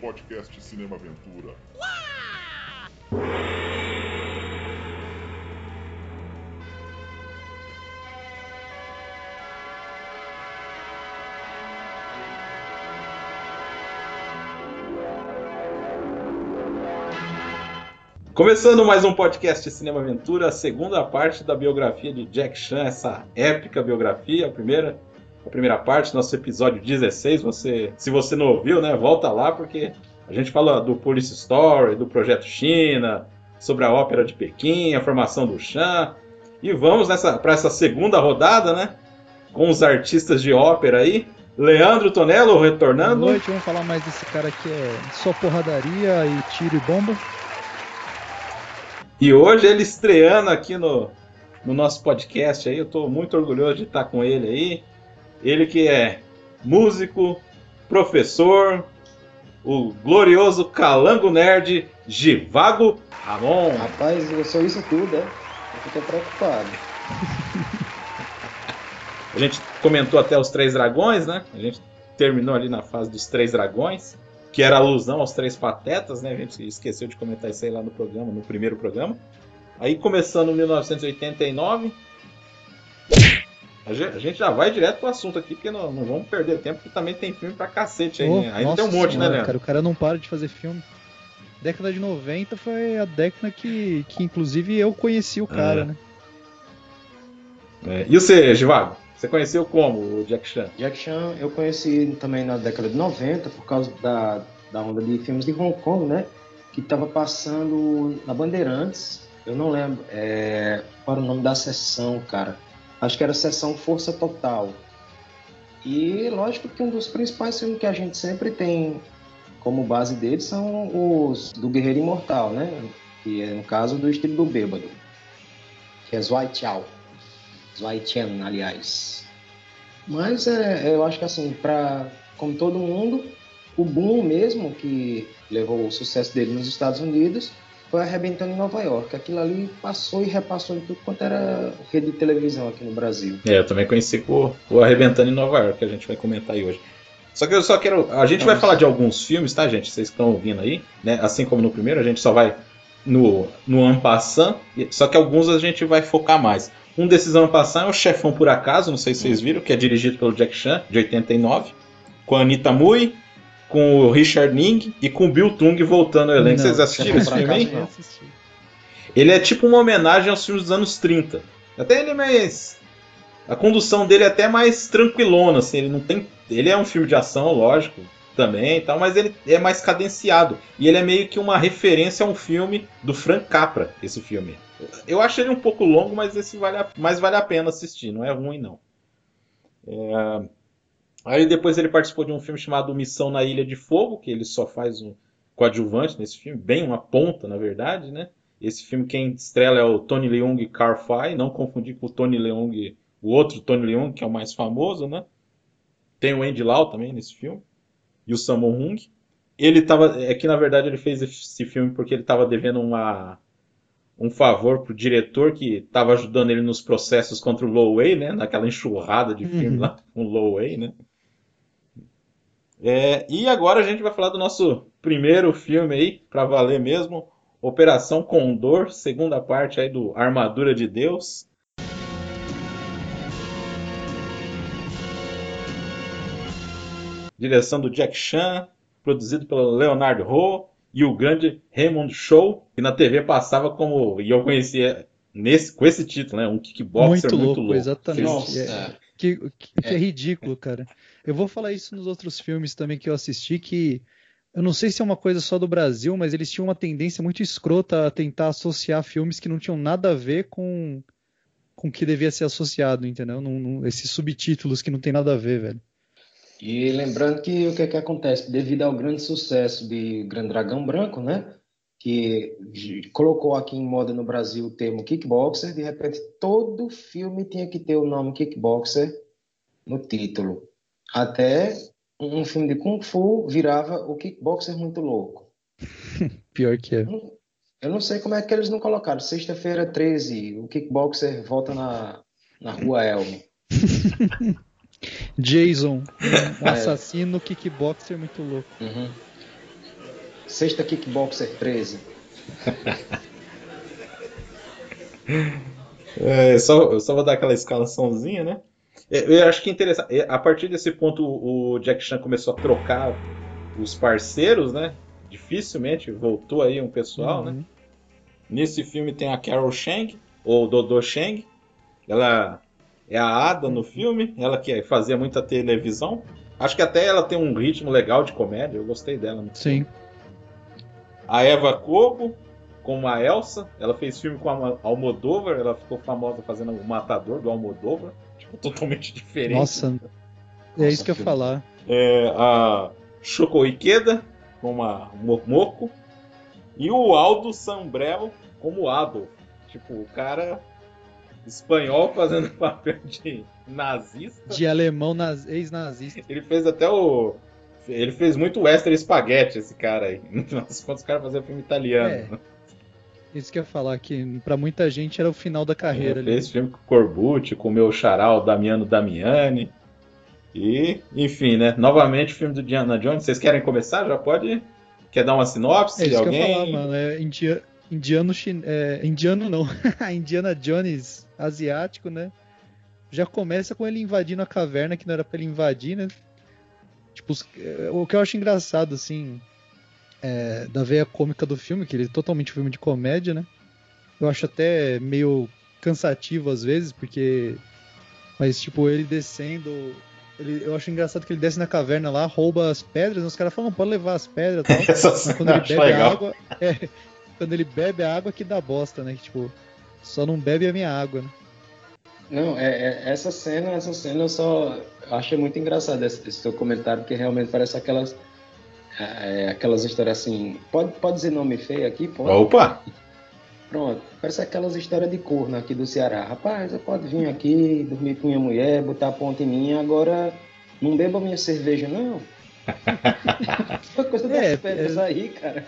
podcast Cinema Aventura. Começando mais um podcast Cinema Aventura, a segunda parte da biografia de Jack Chan, essa épica biografia, a primeira, a primeira parte, nosso episódio 16. Você, se você não ouviu, né, volta lá porque a gente fala do Police Story, do Projeto China, sobre a ópera de Pequim, a formação do Chan. E vamos para essa segunda rodada, né, com os artistas de ópera aí. Leandro Tonello retornando. Boa noite, vamos falar mais desse cara que é só porradaria e tiro e bomba. E hoje ele estreando aqui no, no nosso podcast aí, eu estou muito orgulhoso de estar com ele aí. Ele que é músico, professor, o glorioso Calango Nerd Givago Ramon. Rapaz, eu sou isso tudo, é? Eu fico preocupado. A gente comentou até os Três Dragões, né? A gente terminou ali na fase dos Três Dragões, que era alusão aos Três Patetas, né? A gente esqueceu de comentar isso aí lá no programa, no primeiro programa. Aí começando em 1989. A gente, já vai direto pro assunto aqui, porque não, não vamos perder tempo, porque também tem filme pra cacete aí. Oh, né? Nossa tem um monte, senhora, né, Leandro? Cara, o cara não para de fazer filme. Década de 90 foi a década que, que inclusive eu conheci o cara, É. né? É, E você, Givago? Você conheceu como o Jack Chan? Jack Chan eu conheci também na década de 90 por causa da, da onda de filmes de Hong Kong, né? Que estava passando na Bandeirantes. Eu não lembro é, qual era o nome da sessão, cara. Acho que era a sessão Força Total. E lógico que um dos principais filmes que a gente sempre tem como base deles são os do Guerreiro Imortal, né? Que é no caso do estilo do bêbado. Que é Zhuai Chao. Zhuai Chen, aliás. Mas é, eu acho que assim, para como todo mundo, o boom mesmo que levou o sucesso dele nos Estados Unidos foi arrebentando em Nova York. Aquilo ali passou e repassou em tudo quanto era rede de televisão aqui no Brasil. É, eu também conheci com o Arrebentando em Nova York, que a gente vai comentar aí hoje. Só que eu só quero. A gente vai falar de alguns filmes, tá, gente? Vocês que estão ouvindo aí, né? Assim como no primeiro, a gente só vai no, no Ampassan, só que alguns a gente vai focar mais. Um desses Ampassan é o Chefão por Acaso, não sei se vocês viram, que é dirigido pelo Jack Chan, de 89, com a Anita Mui, com o Richard Ning e com o Bill Tung voltando ao elenco. Não, Vocês assistiram Chefão esse filme aí? Não. assisti. Ele é tipo uma homenagem aos filmes dos anos 30. Até ele é mais. A condução dele é até mais tranquilona, assim. Ele não tem. Ele é um filme de ação, lógico, também e tal, mas ele é mais cadenciado. E ele é meio que uma referência a um filme do Frank Capra, esse filme. Eu acho ele um pouco longo, mas esse vale a, mas vale a pena assistir, não é ruim não. É, Aí depois ele participou de um filme chamado Missão na Ilha de Fogo, que ele só faz um coadjuvante nesse filme, bem uma ponta, na verdade, né? Esse filme quem estrela é o Tony Leung e Carl Fai, não confundir com o Tony Leung, o outro Tony Leung, que é o mais famoso, né? Tem o Andy Lau também nesse filme, e o Sammo Hung. Ele tava, é que na verdade ele fez esse filme porque ele estava devendo uma, um favor pro diretor que estava ajudando ele nos processos contra o Lowey, né? Naquela enxurrada de filme Uhum. lá com o Lowey, né? É, e agora a gente vai falar do nosso primeiro filme aí, pra valer mesmo, Operação Condor, segunda parte aí do Armadura de Deus. Direção do Jack Chan, produzido pelo Leonardo Ho e o grande Raymond Shaw, que na TV passava como, e eu conhecia nesse, com esse título, né? Um kickboxer Muito muito, louco, louco. exatamente. Nossa, É. Que, que- que é. ridículo, cara. Eu vou falar isso nos outros filmes também que eu assisti, que eu não sei se é uma coisa só do Brasil, mas eles tinham uma tendência muito escrota a tentar associar filmes que não tinham nada a ver com com o que devia ser associado, entendeu? Esses subtítulos que não tem nada a ver, velho. E lembrando que o que, é que acontece? Devido ao grande sucesso de Grande Dragão Branco, né? Que colocou aqui em moda no Brasil o termo kickboxer, de repente todo filme tinha que ter o nome kickboxer no título. Até um filme de Kung Fu virava o kickboxer muito louco. Pior que é. Eu não sei como é que eles não colocaram. Sexta-feira 13, o kickboxer volta na, na rua Elmo. Jason, um É. assassino kickboxer muito louco. Uhum. Sexta Kickboxer 13. É, só, eu só vou dar aquela escalaçãozinha, né? É, Eu acho que é interessante. é, A partir desse ponto, o Jack Chan começou a trocar os parceiros, né? Dificilmente voltou aí um pessoal, né? Uhum. Nesse filme tem a Carol Chang, ou Dodô Chang. Ela é a Ada no filme, ela que fazia muita televisão. Acho que até ela tem um ritmo legal de comédia, eu gostei dela. Sim. A Eva Cobo, como a Elsa, ela fez filme com a Almodóvar, ela ficou famosa fazendo o Matador do Almodóvar, totalmente diferente. Nossa, é isso que eu ia falar. É, a Shoko Ikeda, como a Momoko, e o Aldo Sambrello como Adolf. Tipo, o cara espanhol fazendo papel de nazista. De alemão naz- ex-nazista. Ele fez até o. Ele fez muito western espaguete, esse cara aí. No final das contas, o cara fazia filme italiano. É. Isso que eu ia falar, que pra muita gente era o final da carreira Ele fez filme com o Corbucci, com o meu xará, o Damiano Damiani. E, enfim, né? Novamente, filme do Diana Jones. Vocês querem começar? Já pode. Quer dar uma sinopse? É isso Alguém? que eu ia falar, mano. É india- indiano, chin... é, indiano não. Indiana Jones asiático, né? Já começa com ele invadindo a caverna que não era pra ele invadir, né? Tipo, os- é, o que eu acho engraçado, assim, é, da veia cômica do filme, que ele é totalmente um filme de comédia, né? Eu acho até meio cansativo às vezes, porque. Mas, tipo, ele descendo. ele- eu acho engraçado que ele desce na caverna lá, rouba as pedras, e os caras falam, não, pode levar as pedras e tal. Essa quando ele bebe a legal. água. É, quando ele bebe a água que dá bosta, né? Que tipo, só não bebe a minha água, né? Não, é, é- essa cena, essa cena eu só achei muito engraçado esse, esse seu comentário, porque realmente parece aquelas é, aquelas histórias assim. Pode, pode dizer nome feio aqui? Pode? Opa! Pronto, parece aquelas histórias de corno aqui do Ceará. Rapaz, você pode vir aqui, dormir com minha mulher, botar a ponta em mim, agora não beba minha cerveja, não. Foi coisa das É, pedras é- aí, cara.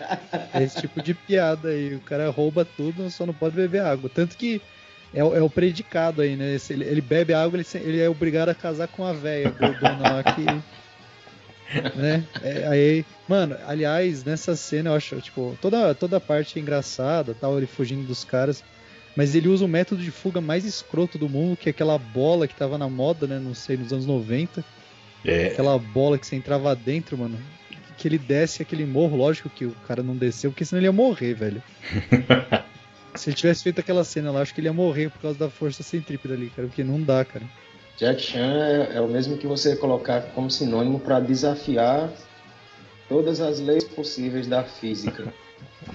É esse tipo de piada aí. O cara rouba tudo, só não pode beber água. Tanto que é, o- é o predicado aí, né? Ele, ele bebe água, ele, se- ele é obrigado a casar com a véia gordona lá que. Né? É, aí, mano, aliás, nessa cena eu acho, tipo, toda, toda a parte é engraçada, tal, ele fugindo dos caras. Mas ele usa o método de fuga mais escroto do mundo, que é aquela bola que tava na moda, né? Não sei, nos anos 90. É, Aquela bola que você entrava dentro, mano. Que ele desce aquele morro, lógico que o cara não desceu, porque senão ele ia morrer, velho. Se ele tivesse feito aquela cena lá, acho que ele ia morrer por causa da força centrípeta ali, cara. Porque não dá, cara. Jack Chan é, é o mesmo que você colocar como sinônimo para desafiar todas as leis possíveis da física.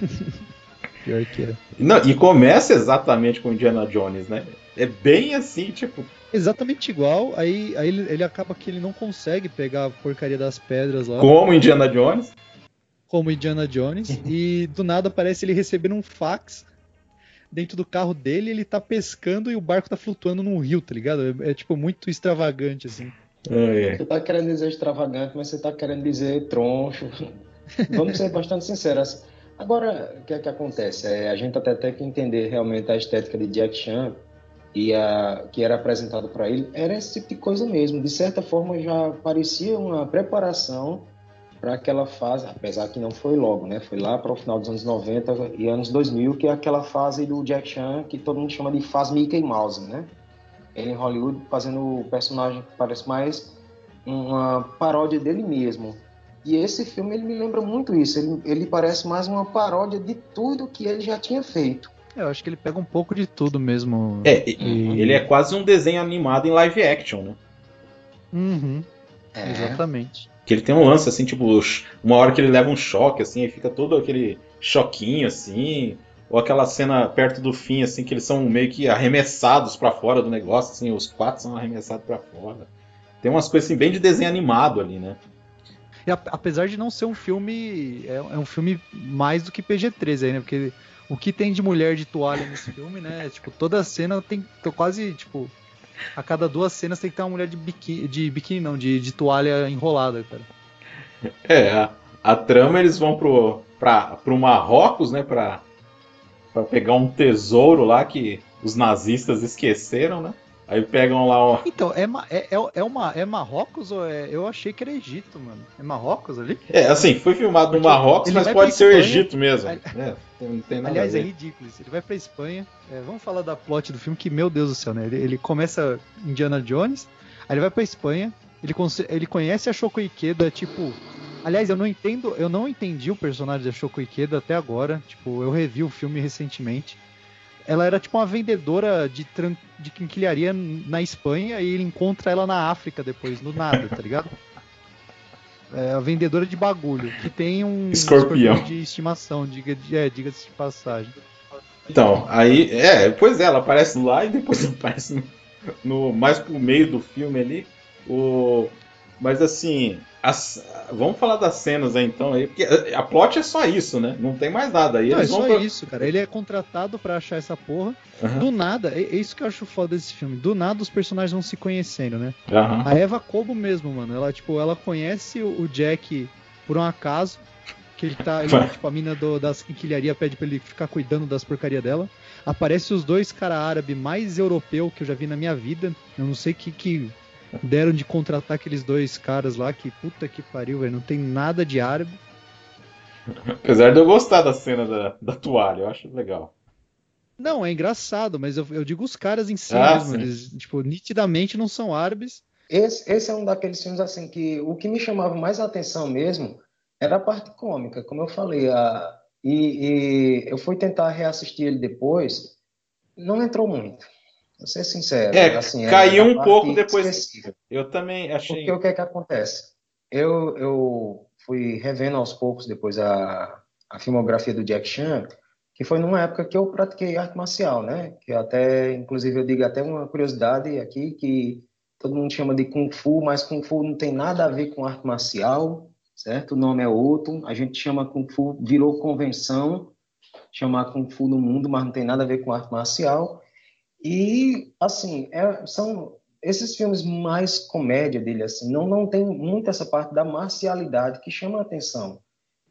Pior que é. Não, e começa exatamente com Indiana Jones, né? É bem assim, tipo. Exatamente igual, aí, aí ele, ele acaba que ele não consegue pegar a porcaria das pedras lá, Como Indiana Jones. como Indiana Jones, e do nada parece ele recebendo um fax dentro do carro dele, ele tá pescando e o barco tá flutuando num rio, tá ligado? É, é, tipo muito extravagante, assim. É, Você tá querendo dizer extravagante, mas você tá querendo dizer troncho. Vamos ser bastante sinceros. Agora, o que é que acontece? É, a gente até tem que entender realmente a estética de Jack Chan e a que era apresentado para ele era esse tipo de coisa mesmo. De certa forma, já parecia uma preparação para aquela fase, apesar que não foi logo, né? Foi lá para o final dos anos 90 e anos 2000, que é aquela fase do Jack Chan que todo mundo chama de fase Mickey Mouse, né? Ele em Hollywood fazendo o personagem que parece mais uma paródia dele mesmo. E esse filme ele me lembra muito isso. Ele, ele parece mais uma paródia de tudo que ele já tinha feito. É, eu acho que ele pega um pouco de tudo mesmo. É, e- ele é quase um desenho animado em live action, né? Uhum, É. exatamente. Que ele tem um lance, assim, tipo, uma hora que ele leva um choque, assim, e fica todo aquele choquinho, assim. Ou aquela cena perto do fim, assim, que eles são meio que arremessados pra fora do negócio, assim, os quatro são arremessados pra fora. Tem umas coisas, assim, bem de desenho animado ali, né? E a- apesar de não ser um filme. É, é um filme mais do que PG-13 aí, né? Porque o que tem de mulher de toalha nesse filme, né? Tipo, toda cena tem. Quase, tipo. A cada duas cenas tem que ter uma mulher de biquíni. De biquíni não, de, de toalha enrolada, cara. É, a, a trama eles vão pro, pra, pro Marrocos, né, pra, pra pegar um tesouro lá que os nazistas esqueceram, né? Aí pegam lá ó. Então, é, é, é, uma, é Marrocos ou é. Eu achei que era Egito, mano. É Marrocos ali? É, assim, foi filmado no Marrocos, mas pode ser o Egito mesmo. É, tem nada Aliás, é ridículo isso. Ele vai pra Espanha. É, vamos falar da plot do filme, que, meu Deus do céu, né? Ele, ele começa Indiana Jones, aí ele vai pra Espanha, ele, ele conhece a Shoko Ikeda, tipo. Aliás, eu não entendo, eu não entendi o personagem da Shoko Ikeda até agora. Tipo, eu revi o filme recentemente ela era tipo uma vendedora de, de quinquilharia na Espanha e ele encontra ela na África depois, no nada, tá ligado? É a vendedora de bagulho, que tem um escorpião, escorpião de estimação, diga, de, é, diga-se de passagem. Então, aí, é, pois é, ela aparece lá e depois aparece no, no mais pro meio do filme ali. O, mas assim, as, vamos falar das cenas aí então aí, porque a, plot é só isso, né? Não tem mais nada aí. Não, é só pra... isso, cara. Ele é contratado para achar essa porra. Uhum. Do nada, é, é, isso que eu acho foda desse filme. Do nada os personagens vão se conhecendo, né? Uhum. A Eva Cobo mesmo, mano. Ela, tipo, ela conhece o, o Jack por um acaso. Que ele tá. Ele, tipo, a mina do, das quinquilharia pede pra ele ficar cuidando das porcaria dela. Aparece os dois cara árabe mais europeu que eu já vi na minha vida. Eu não sei que, que deram de contratar aqueles dois caras lá que puta que pariu, velho. Não tem nada de árabe. Apesar de eu gostar da cena da, da toalha, eu acho legal. Não, é engraçado, mas eu, eu digo os caras em si ah, mesmo. Eles, tipo, nitidamente não são árabes. Esse, esse é um daqueles filmes assim que o que me chamava mais a atenção mesmo era a parte cômica, como eu falei. A, e, e eu fui tentar reassistir ele depois, não entrou muito. Vou ser sincero. É, assim, é caiu um pouco depois. Eu também achei. Porque o que é que acontece? Eu, eu fui revendo aos poucos depois a, a filmografia do Jack Chan, que foi numa época que eu pratiquei arte marcial, né? Que até, inclusive, eu digo até uma curiosidade aqui que todo mundo chama de Kung Fu, mas Kung Fu não tem nada a ver com arte marcial, certo? O nome é outro. A gente chama Kung Fu, virou convenção chamar Kung Fu no mundo, mas não tem nada a ver com arte marcial. E, assim, é, são esses filmes mais comédia dele, assim, não, não tem muito essa parte da marcialidade que chama a atenção.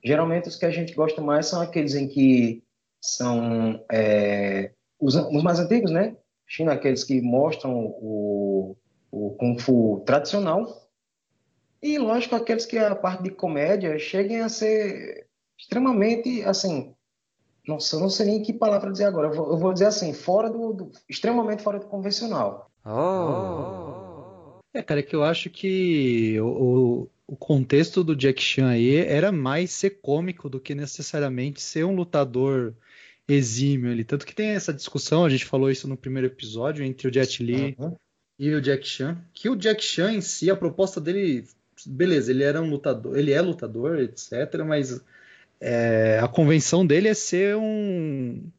Geralmente, os que a gente gosta mais são aqueles em que são é, os, os, mais antigos, né? China, aqueles que mostram o, o Kung Fu tradicional. E, lógico, aqueles que a parte de comédia cheguem a ser extremamente, assim, nossa, eu não sei nem que palavra dizer agora. Eu vou, eu vou dizer assim, fora do, do, extremamente fora do convencional. Oh. É, cara, é que eu acho que o, o contexto do Jack Chan aí era mais ser cômico do que necessariamente ser um lutador exímio ali. Tanto que tem essa discussão, a gente falou isso no primeiro episódio, entre o Jet Li uhum. e o Jack Chan, que o Jack Chan em si, a proposta dele, beleza, ele era um lutador, ele é lutador, etc, mas é, a convenção dele é ser um,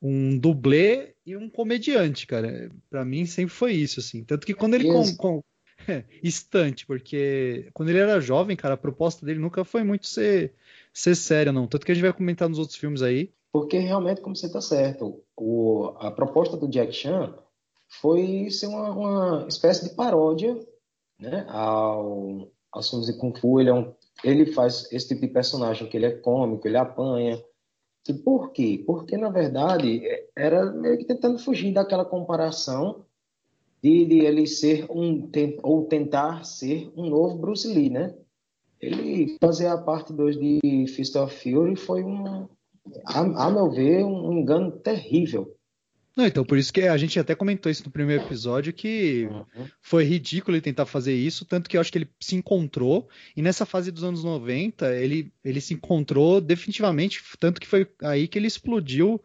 um dublê e um comediante, cara. Para mim sempre foi isso, assim. Tanto que quando ele com, com é, estante, porque quando ele era jovem, cara, a proposta dele nunca foi muito ser ser séria, não. Tanto que a gente vai comentar nos outros filmes aí. Porque realmente, como você está certo, o, a proposta do Jack Chan foi ser uma, uma espécie de paródia né, ao, aos filmes de Kung Fu. Ele é um ele faz esse tipo de personagem que ele é cômico, ele apanha. E por quê? Porque, na verdade, era meio que tentando fugir daquela comparação de, de ele ser um, ou tentar ser um novo Bruce Lee, né? Ele fazer a parte 2 de Fist of Fury foi um, a, a meu ver, um engano terrível. Não, então, por isso que a gente até comentou isso no primeiro episódio, que uhum. foi ridículo ele tentar fazer isso, tanto que eu acho que ele se encontrou, e nessa fase dos anos 90, ele, ele se encontrou definitivamente, tanto que foi aí que ele explodiu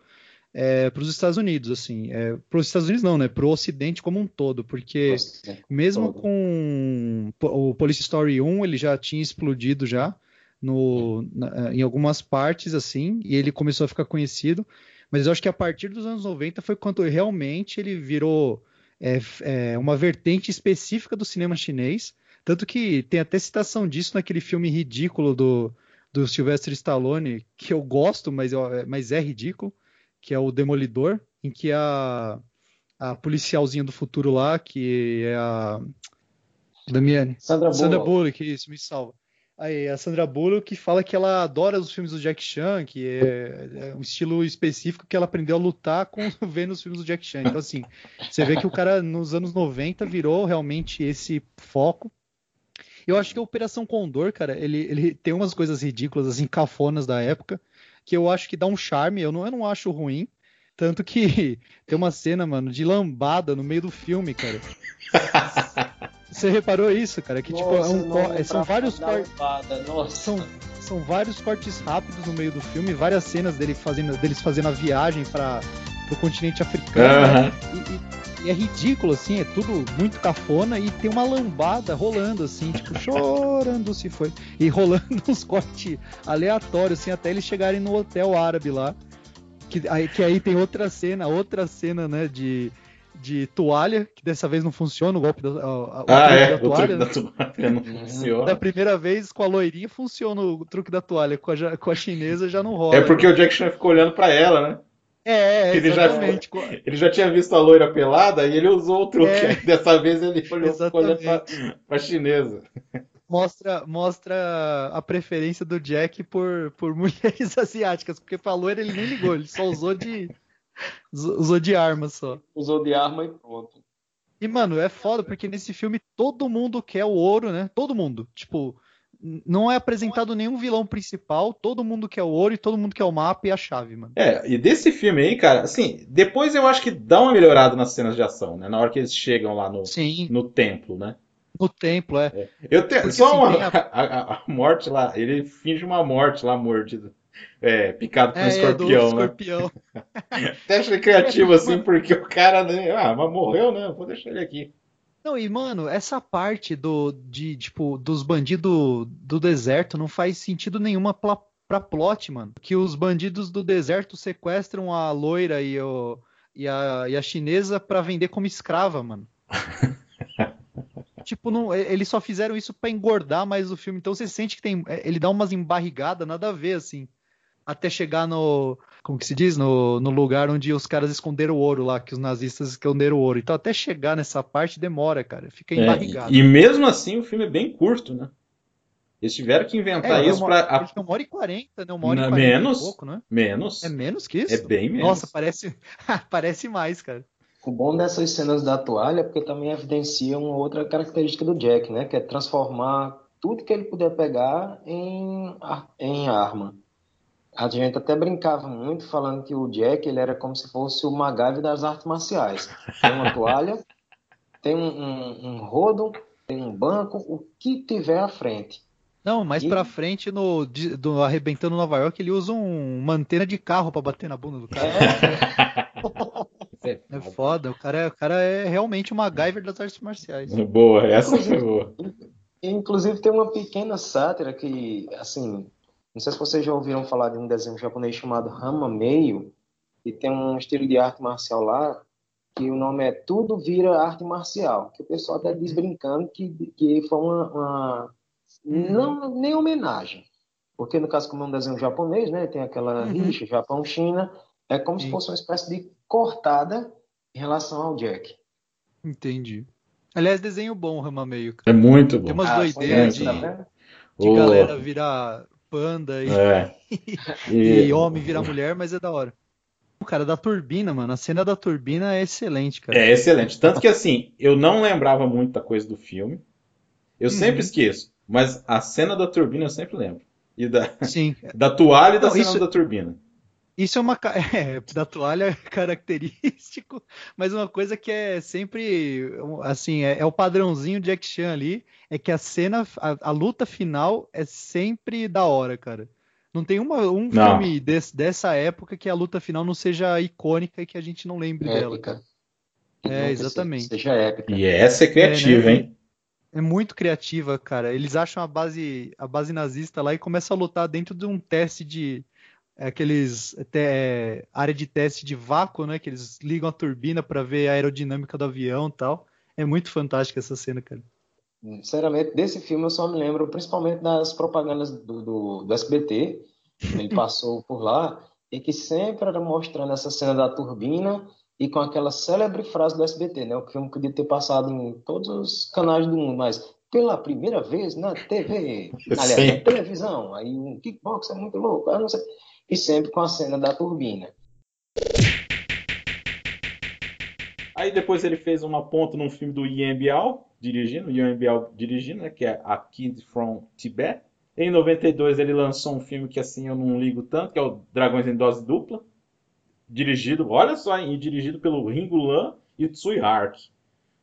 é, para os Estados Unidos, assim, é, para os Estados Unidos não, né, para o Ocidente como um todo, porque Nossa, mesmo todo. com o Police Story 1, ele já tinha explodido já, no, na, em algumas partes, assim, e ele começou a ficar conhecido, mas eu acho que a partir dos anos 90 foi quando realmente ele virou é, é, uma vertente específica do cinema chinês. Tanto que tem até citação disso naquele filme ridículo do, do Sylvester Stallone, que eu gosto, mas, eu, mas é ridículo, que é o Demolidor, em que a, a policialzinha do futuro lá, que é a. Damiane. Sandra Bullock. Sandra Bullock, isso, me salva. Aí, a Sandra Bullock fala que ela adora os filmes do Jack Chan, que é, é um estilo específico que ela aprendeu a lutar com vendo os filmes do Jack Chan. Então, assim, você vê que o cara nos anos 90 virou realmente esse foco. Eu acho que a Operação Condor, cara, ele, ele tem umas coisas ridículas, assim, cafonas da época, que eu acho que dá um charme, eu não, eu não acho ruim. Tanto que tem uma cena, mano, de lambada no meio do filme, cara. Você reparou isso, cara? Que tipo, é Nossa, um não, é, são vários cortes. Nossa. São, são vários cortes rápidos no meio do filme, várias cenas dele fazendo, deles fazendo a viagem para o continente africano. né? E, e- e é ridículo, assim, é tudo muito cafona e tem uma lambada rolando, assim, tipo, chorando se foi. E rolando uns cortes aleatórios, assim, até eles chegarem no hotel árabe lá. Que aí, que aí tem outra cena, outra cena, né, de, de toalha, que dessa vez não funciona o golpe da, a- a- o Ah, truque é. da O toalha. truque né? da toalha não Da funciona. primeira vez com a loirinha funciona o truque da toalha, com a, com a chinesa já não rola. É porque o Jack Chan ficou olhando pra ela, né? É, é, ele já- exatamente. Co- Ele já tinha visto a loira pelada e ele usou o truque. É. Dessa vez ele olhou, ficou olhando pra, pra chinesa. Mostra, mostra a preferência do Jack por, por mulheres asiáticas, porque pra loira ele nem ligou, ele só usou de usou de arma só. Usou de arma e pronto. E, mano, é foda, porque nesse filme todo mundo quer o ouro, né? Todo mundo. Tipo, não é apresentado nenhum vilão principal, todo mundo quer o ouro e todo mundo quer o mapa e a chave, mano. É, e desse filme aí, cara, assim, depois eu acho que dá uma melhorada nas cenas de ação, né? Na hora que eles chegam lá no, Sim, no templo, né? no templo, é. Eu tenho Porque, só assim, uma a, a- a morte lá, ele finge uma morte lá mordida. É, picado por um É, é, escorpião, do né? escorpião. Até achei criativo assim, porque o cara, né, ah, mas morreu, né? Vou deixar ele aqui. Não, e mano, essa parte do de tipo dos bandidos do deserto não faz sentido nenhuma pla, pra plot, mano. Que os bandidos do deserto sequestram a loira e, o, e, a, e a chinesa pra vender como escrava, mano. tipo, não, eles só fizeram isso pra engordar mais o filme. Então você sente que tem, é, ele dá umas embarrigadas, nada a ver assim. Até chegar no, como que se diz, no, no lugar onde os caras esconderam o ouro lá, que os nazistas esconderam o ouro. Então até chegar nessa parte demora, cara. Fica É, embarrigado. e, e mesmo assim o filme é bem curto, né? Eles tiveram que inventar É, isso ele tem uma hora e quarenta, né? Uma hora Não, e quarenta menos? e pouco, né? Menos. É menos que isso? É bem menos. Nossa, parece, parece mais, cara. O bom dessas cenas da toalha é porque também evidencia uma outra característica do Jack, né? Que é transformar tudo que ele puder pegar em, em arma. A gente até brincava muito falando que o Jack ele era como se fosse o MacGyver das artes marciais. Tem uma toalha, tem um, um, um rodo, tem um banco, o que tiver à frente. Não, mais E- pra frente, no, do Arrebentando Nova York, ele usa um, uma antena de carro pra bater na bunda do cara. É É foda, o cara é, o cara é realmente uma MacGyver das artes marciais. Boa, essa foi boa. Inclusive tem uma pequena sátira que, assim, não sei se vocês já ouviram falar de um desenho japonês chamado Rama Meio, que tem um estilo de arte marcial lá, que o nome é Tudo Vira Arte Marcial, que o pessoal até diz brincando que, que foi uma, uma- não nem homenagem, porque no caso como é um desenho japonês, né, tem aquela Uhum. rixa Japão-China, é como se fosse uma espécie de cortada em relação ao Jack. Entendi. Aliás, desenho bom, Rama Meio, cara. É muito Tem bom. umas Ah, doideiras de, tá vendo? de galera virar panda e, É. e E, homem virar mulher, mas é da hora. O cara da turbina, mano, a cena da turbina é excelente, cara. é excelente. Tanto que assim, eu não lembrava muita coisa do filme. Eu sempre Uhum. esqueço. Mas a cena da turbina eu sempre lembro. E da, Sim, da toalha e da Não, cena isso- da turbina. Isso é uma é, da toalha característico, mas uma coisa que é sempre assim, é, é o padrãozinho Jack Chan ali, é que a cena, a, a luta final é sempre da hora, cara. Não tem uma, um Não. filme desse- dessa época que a luta final não seja icônica e que a gente não lembre dela, cara. Épica. É, exatamente. Seja épica. E essa é criativa, É, né? hein? É muito criativa, cara. Eles acham a base, a base nazista lá e começam a lutar dentro de um teste de aqueles te- é, área de teste de vácuo, né? Que eles ligam a turbina para ver a aerodinâmica do avião e tal. É muito fantástica essa cena, cara. Sinceramente, desse filme eu só me lembro principalmente das propagandas do, do, do SBT. Ele passou por lá e que sempre era mostrando essa cena da turbina e com aquela célebre frase do SBT, né? O filme podia ter passado em todos os canais do mundo, mas pela primeira vez na TV, aliás, na televisão. Aí um kickbox é muito louco, eu não sei. E sempre com a cena da turbina. Aí depois ele fez uma ponta num filme do Ian Bial, dirigindo, Ian Bial dirigindo, né, que é A Kid from Tibet. Em 92 ele lançou um filme que assim eu não ligo tanto, que é o Dragões em Dose Dupla, dirigido, olha só, e dirigido pelo Ringo Lam e Tsui Hark,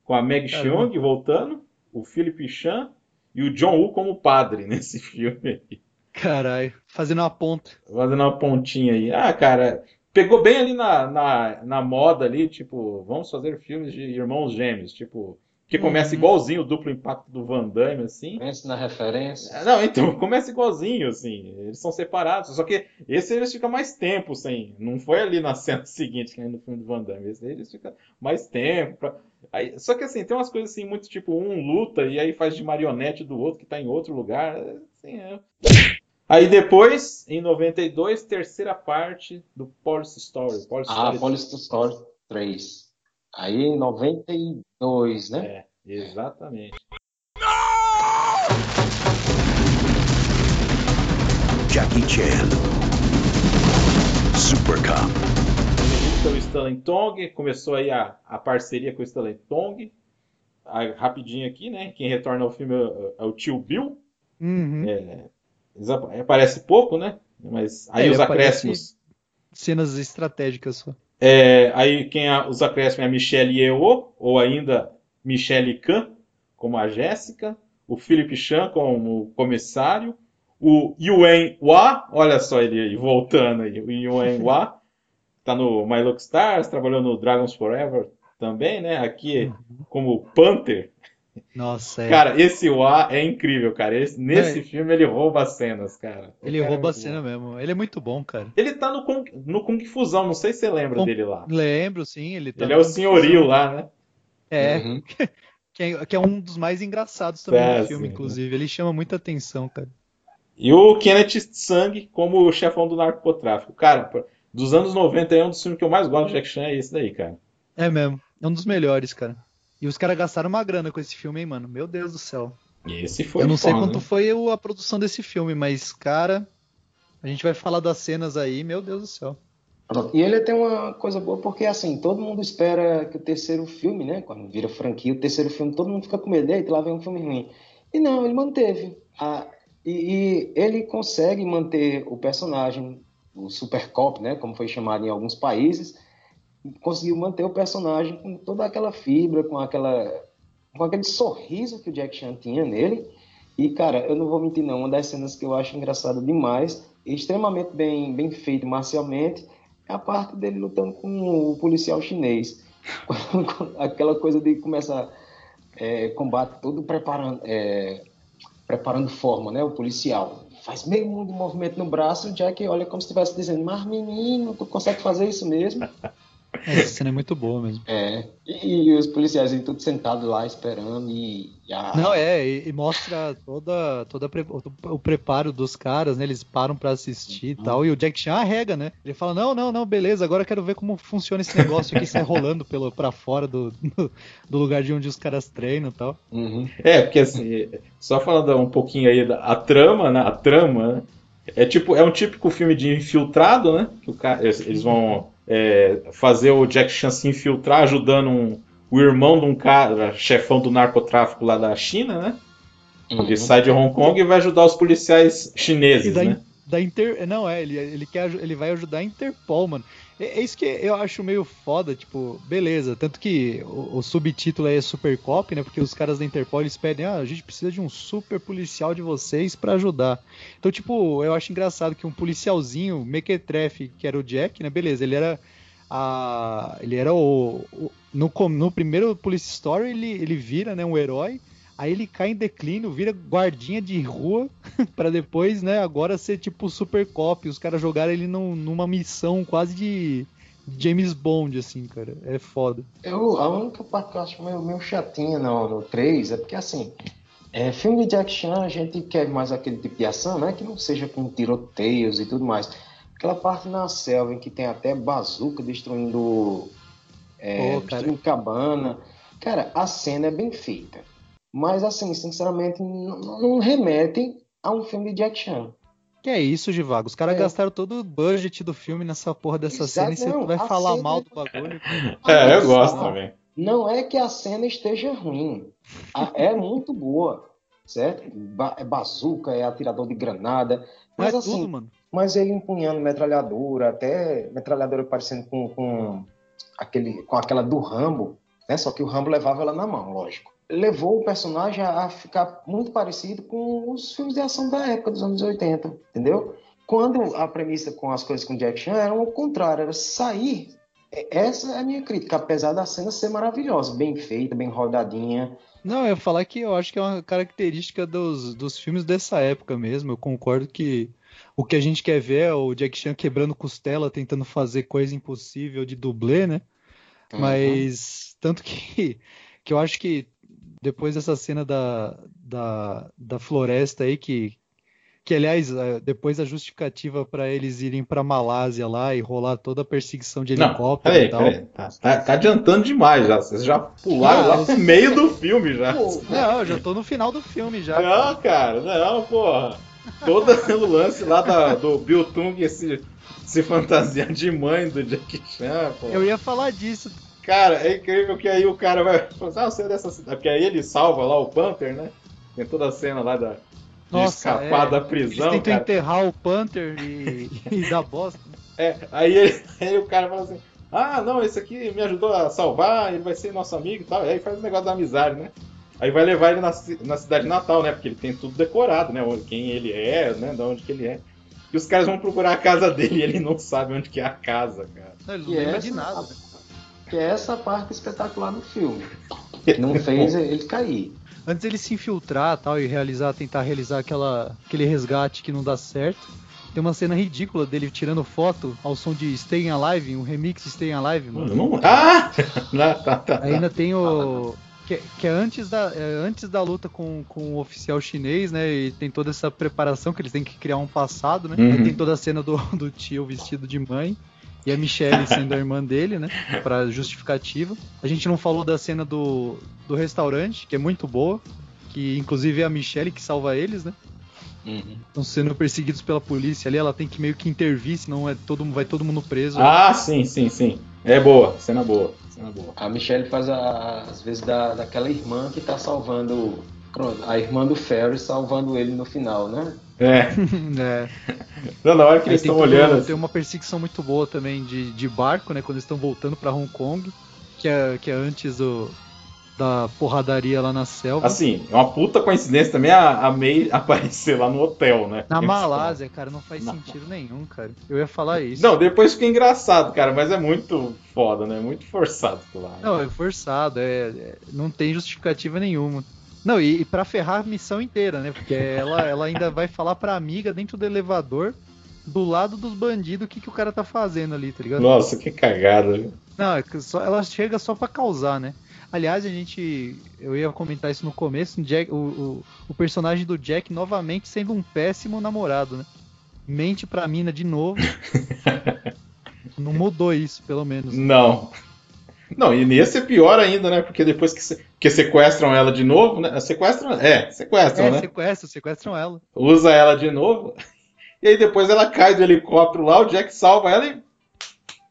com a Meg Caramba. Cheung voltando, o Philip Chan e o John Woo como padre nesse filme aí. Caralho, fazendo uma ponta. Fazendo uma pontinha aí. Ah, cara, pegou bem ali na, na, na moda ali, tipo, vamos fazer filmes de irmãos gêmeos, tipo, que começa Uhum. igualzinho o duplo impacto do Van Damme, assim. Pensa na referência. Ah, Não, então, começa igualzinho, assim, eles são separados, só que esse eles ficam mais tempo sem, não foi ali na cena seguinte, que nem no filme do Van Damme, esse eles ficam mais tempo, pra- aí, só que assim, tem umas coisas assim, muito tipo, um luta e aí faz de marionete do outro que tá em outro lugar, assim, é... Aí depois, em 92, terceira parte do Police Story. Police Ah, Story Police Story 3. Aí em 92, né? É, exatamente. Jackie Chan. Super Cop. Dirigido pelo Stanley Tong, começou aí a, a parceria com o Stanley Tong. Aí, rapidinho aqui, né? Quem retorna ao filme é, é o tio Bill. Uhum. É, aparece pouco, né? Mas aí É, os acréscimos. Cenas estratégicas só. É, aí quem a, os acréscimos é a Michelle Yeoh, ou ainda Michelle Khan, como a Jéssica, o Philip Chan como o comissário, o Yuen Wah, olha só ele aí, voltando aí, o Yuen Wah, tá no My Lucky Stars, trabalhou no Dragons Forever também, né? Aqui como Panther. Nossa, é. Cara, esse Wah é incrível, cara. Esse- nesse É. filme ele rouba as cenas, cara. O ele cara é rouba a muito cena bom. mesmo. Ele é muito bom, cara. Ele tá no Kung, no Kung Fusão, não sei se você lembra Com- dele lá. Lembro, sim. Ele, tá Ele é o senhorio lá, né? É, Uhum. que é, que é um dos mais engraçados também É, do filme, sim. inclusive. Ele chama muita atenção, cara. E o Kenneth Tsang como o chefão do narcotráfico. Cara, dos anos 90 é um dos filmes que eu mais gosto de Jack Chan, é esse daí, cara. É mesmo. É um dos melhores, cara. E os caras gastaram uma grana com esse filme, hein, mano? Meu Deus do céu. Esse foi Eu não sei quanto né? foi a produção desse filme, mas, cara, a gente vai falar das cenas aí, meu Deus do céu. E ele tem uma coisa boa porque, assim, todo mundo espera que o terceiro filme, né? Quando vira franquia, o terceiro filme, todo mundo fica com medo, eita, lá vem um filme ruim. E não, ele manteve. A, e, e ele consegue manter o personagem, o Super Cop, né? Como foi chamado em alguns países, conseguiu manter o personagem com toda aquela fibra, com aquela com aquele sorriso que o Jack Chan tinha nele. E, cara, eu não vou mentir, não. Uma das cenas que eu acho engraçada demais, extremamente bem, bem feito marcialmente, é a parte dele lutando com o policial chinês. Aquela coisa de começar é, combate todo preparando, é, preparando forma, né? O policial faz meio mundo movimento no braço, o Jack olha como se estivesse dizendo, mas menino, tu consegue fazer isso mesmo? Essa cena é muito boa mesmo. É, e, e os policiais aí tudo sentados lá esperando e, e a- Não, é, e, e mostra toda, toda pre- o, preparo dos caras, né? Eles param pra assistir e tal. E o Jack Chan arrega, né? Ele fala: Não, não, não, beleza, agora eu quero ver como funciona esse negócio aqui, sai rolando pelo, pra fora do, do lugar de onde os caras treinam e tal. Uhum. É, porque assim, só falando um pouquinho aí da a trama, né? A trama, né? É tipo, é um típico filme de infiltrado, né? Que o cara, eles vão é, fazer o Jack Chan se infiltrar ajudando um- o irmão de um cara, chefão do narcotráfico lá da China, né? Ele Uhum. sai de Hong Kong e vai ajudar os policiais E chineses, da, né? da Inter. Não, é, ele, ele, quer, ele vai ajudar a Interpol, mano. É, é isso que eu acho meio foda, tipo, beleza. Tanto que o, o subtítulo aí é Super Cop, né? Porque os caras da Interpol eles pedem, ah, a gente precisa de um super policial de vocês pra ajudar. Então, tipo, eu acho engraçado que um policialzinho, mequetrefe, que era o Jack, né? Beleza, ele era. A, ele era o. o- no, no primeiro Police Story ele, ele vira né, um herói. Aí ele cai em declínio, vira guardinha de rua Pra depois, né, agora ser tipo super cop, os caras jogaram ele num- numa missão quase de James Bond, assim, cara. É foda. Eu, a única parte que eu acho meio, meio chatinha no, no 3 é porque, assim, é, filme de Jack Chan a gente quer mais aquele tipo de ação, né? Que não seja com tiroteios e tudo mais. Aquela parte na selva em que tem até bazuca destruindo, é, Pô, destruindo cabana. Cara, a cena é bem feita. Mas, assim, sinceramente, não, não remete a um filme de Jack Chan. Que é isso, Givago? Os caras É. gastaram todo o budget do filme nessa porra dessa Exato, cena e você não, vai a falar cena- mal do bagulho. É, eu gosto também. Não é que a cena esteja ruim. A- É muito boa, certo? Ba é bazuca, é atirador de granada. Mas Mas é assim, tudo, mano. mas ele empunhando metralhadora, até metralhadora parecendo com, com, aquele, com aquela do Rambo, né? Só que o Rambo levava ela na mão, lógico. Levou o personagem a, ficar muito parecido com os filmes de ação da época dos anos 80, entendeu? Quando a premissa com as coisas com Jack Chan era o contrário, era sair. E- Essa é a minha crítica, apesar da cena ser maravilhosa, bem feita, bem rodadinha. Não, eu ia falar que eu acho que é uma característica dos, dos filmes dessa época mesmo. Eu concordo que o que a gente quer ver é o Jack Chan quebrando costela, tentando fazer coisa impossível de dublê, né? Mas tanto que, que eu acho que depois dessa cena da, da, da floresta aí, que, que aliás, eh, depois a justificativa para eles irem para Malásia lá e rolar toda a perseguição de Não, helicóptero peraí, e tal. peraí. Tá, tá- tá adiantando demais já. Vocês já pularam lá no meio do filme já. Pô, Não, eu já tô no final do filme já. Não, cara, não, porra. Todo o lance lá da- do Bill Tung se, se fantasiar de mãe do Jack Chan, pô. Eu ia falar disso. Cara, é incrível que aí o cara vai falar assim, ah, você é dessa cidade. Porque aí ele salva lá o Panther, né? Tem toda a cena lá da, de Nossa, escapar é. da Eles prisão, tentam cara. enterrar o Panther e, e dar bosta. É, aí, ele- aí o cara fala assim, ah, não, esse aqui me ajudou a salvar, ele vai ser nosso amigo e tal. E aí faz o negócio da amizade, né? Aí vai levar ele na, na cidade natal, né? Porque ele tem tudo decorado, né? Quem ele é, né? De onde que ele é. E os caras vão procurar a casa dele e ele não sabe onde que é a casa, cara. Não, ele não lembra essa- de nada. Que é essa parte espetacular do filme. Não fez ele cair. Antes ele se infiltrar tal e realizar, tentar realizar aquela, aquele resgate que não dá certo. Tem uma cena ridícula dele tirando foto ao som de Staying Alive, um remix de Staying Alive, mano. Não- Ah! Não, tá, tá, tá. Ainda tem o. Que, que é antes da, é antes da luta com, com o oficial chinês, né? E tem toda essa preparação que eles têm que criar um passado, né? Uhum. Aí tem toda a cena do, do tio vestido de mãe. E a Michelle sendo a irmã dele, né? Pra justificativa. A gente não falou da cena do, do restaurante, que é muito boa. Que inclusive é a Michelle que salva eles, né? Estão sendo perseguidos pela polícia ali. Ela tem que meio que intervir, senão é todo, vai todo mundo preso. Ah, sim, sim, sim. É boa, cena boa, cena boa. A Michelle faz a- às vezes da, daquela irmã que tá salvando. pronto, A irmã do Ferry salvando ele no final, né? É. é. Não, na hora que Aí eles tem, estão olhando. assim, tem uma perseguição muito boa também de, de barco, né? Quando eles estão voltando pra Hong Kong, que é, que é antes do, da porradaria lá na selva. Assim, é uma puta coincidência também a, a May aparecer lá no hotel, né? na Malásia, cara, não faz Não. sentido nenhum, cara. Eu ia falar isso. Não, depois fica engraçado, cara, mas é muito foda, né? Muito forçado lá. Não, é forçado, é, é- não tem justificativa nenhuma. Não, e, e pra ferrar a missão inteira, né? Porque ela, ela ainda vai falar pra amiga dentro do elevador, do lado dos bandidos, o que, que o cara tá fazendo ali, tá ligado? Nossa, que cagada. Não, é ela chega só pra causar, né? Aliás, a gente. Eu ia comentar isso no começo. o Jack- o, o, o personagem do Jack novamente sendo um péssimo namorado, né? Mente pra mina de novo. Não mudou isso, pelo menos. Não. Não, e nesse é pior ainda, né? Porque depois que, se- que sequestram ela de novo, né? Sequestram? É, sequestram, É, né? sequestram, sequestram ela. Usa ela de novo. E aí depois ela cai do helicóptero lá, o Jack salva ela e.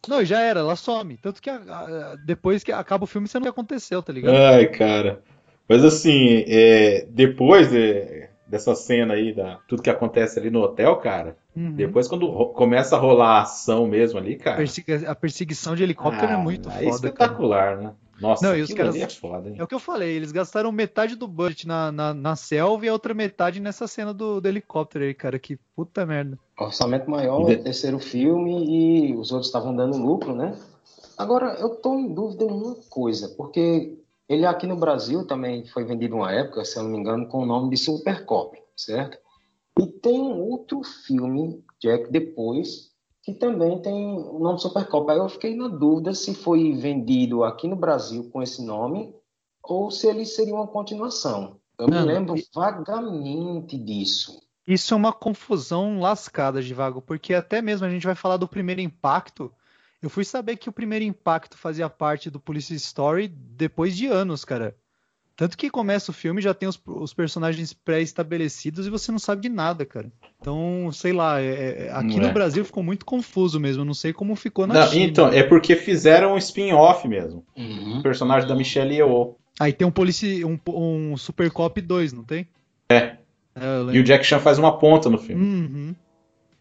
Não, e já era, ela some. Tanto que a- a- depois que acaba o filme, você não aconteceu, tá ligado? Ai, cara. Mas assim, é, depois de- dessa cena aí, da, tudo que acontece ali no hotel, cara, Uhum. depois quando começa a rolar a ação mesmo ali, A, cara. persegui- a perseguição de helicóptero é ah, muito é foda, cara. espetacular, né? Nossa, Não, os aquilo caras- ali é foda, hein? É o que eu falei, eles gastaram metade do budget na, na, na selva e a outra metade nessa cena do, do helicóptero aí, cara. Que puta merda. Orçamento maior, de- terceiro filme e os outros estavam dando lucro, né? Agora, eu tô em dúvida em uma coisa, porque ele aqui no Brasil também foi vendido uma época, se eu não me engano, com o nome de Super Cop, certo? E tem um outro filme, Jack, depois, que também tem o nome Super Cop. Aí eu fiquei na dúvida se foi vendido aqui no Brasil com esse nome ou se ele seria uma continuação. Eu me Mano, lembro vagamente disso. Isso é uma confusão lascada, Divago, porque até mesmo a gente vai falar do primeiro impacto. Eu fui saber que o primeiro impacto fazia parte do Police Story depois de anos, cara. Tanto que começa o filme já tem os, os personagens pré-estabelecidos e você não sabe de nada, cara. Então, sei lá, é, é, aqui Não no é. Brasil ficou muito confuso mesmo. Eu não sei como ficou na Não, China. então, é porque fizeram um spin-off mesmo. Uhum. O personagem da Michelle Yeoh. Aí tem um polici, um, um Super Cop 2, não tem? É. É, E o. Jack Chan faz uma ponta no filme. Uhum,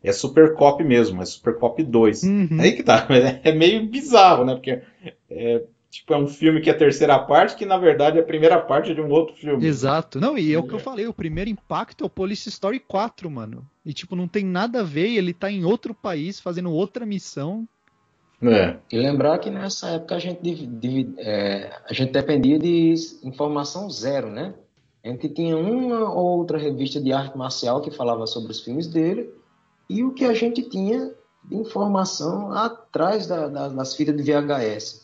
É Super Cop mesmo, é Super Cop 2. uhum. Aí que tá, é meio bizarro, né? Porque é, tipo, é um filme que é a terceira parte, que na verdade é a primeira parte de um outro filme. Exato. Não, e é o que eu falei, o primeiro impacto é o Police Story 4, mano. E tipo, não tem nada a ver, e ele tá em outro país fazendo outra missão. É. E lembrar que nessa época a gente, divi- divi- é, a gente dependia de informação zero, né? A gente tinha uma ou outra revista de arte marcial que falava sobre os filmes dele e o que a gente tinha de informação atrás da- da- das fitas de VHS.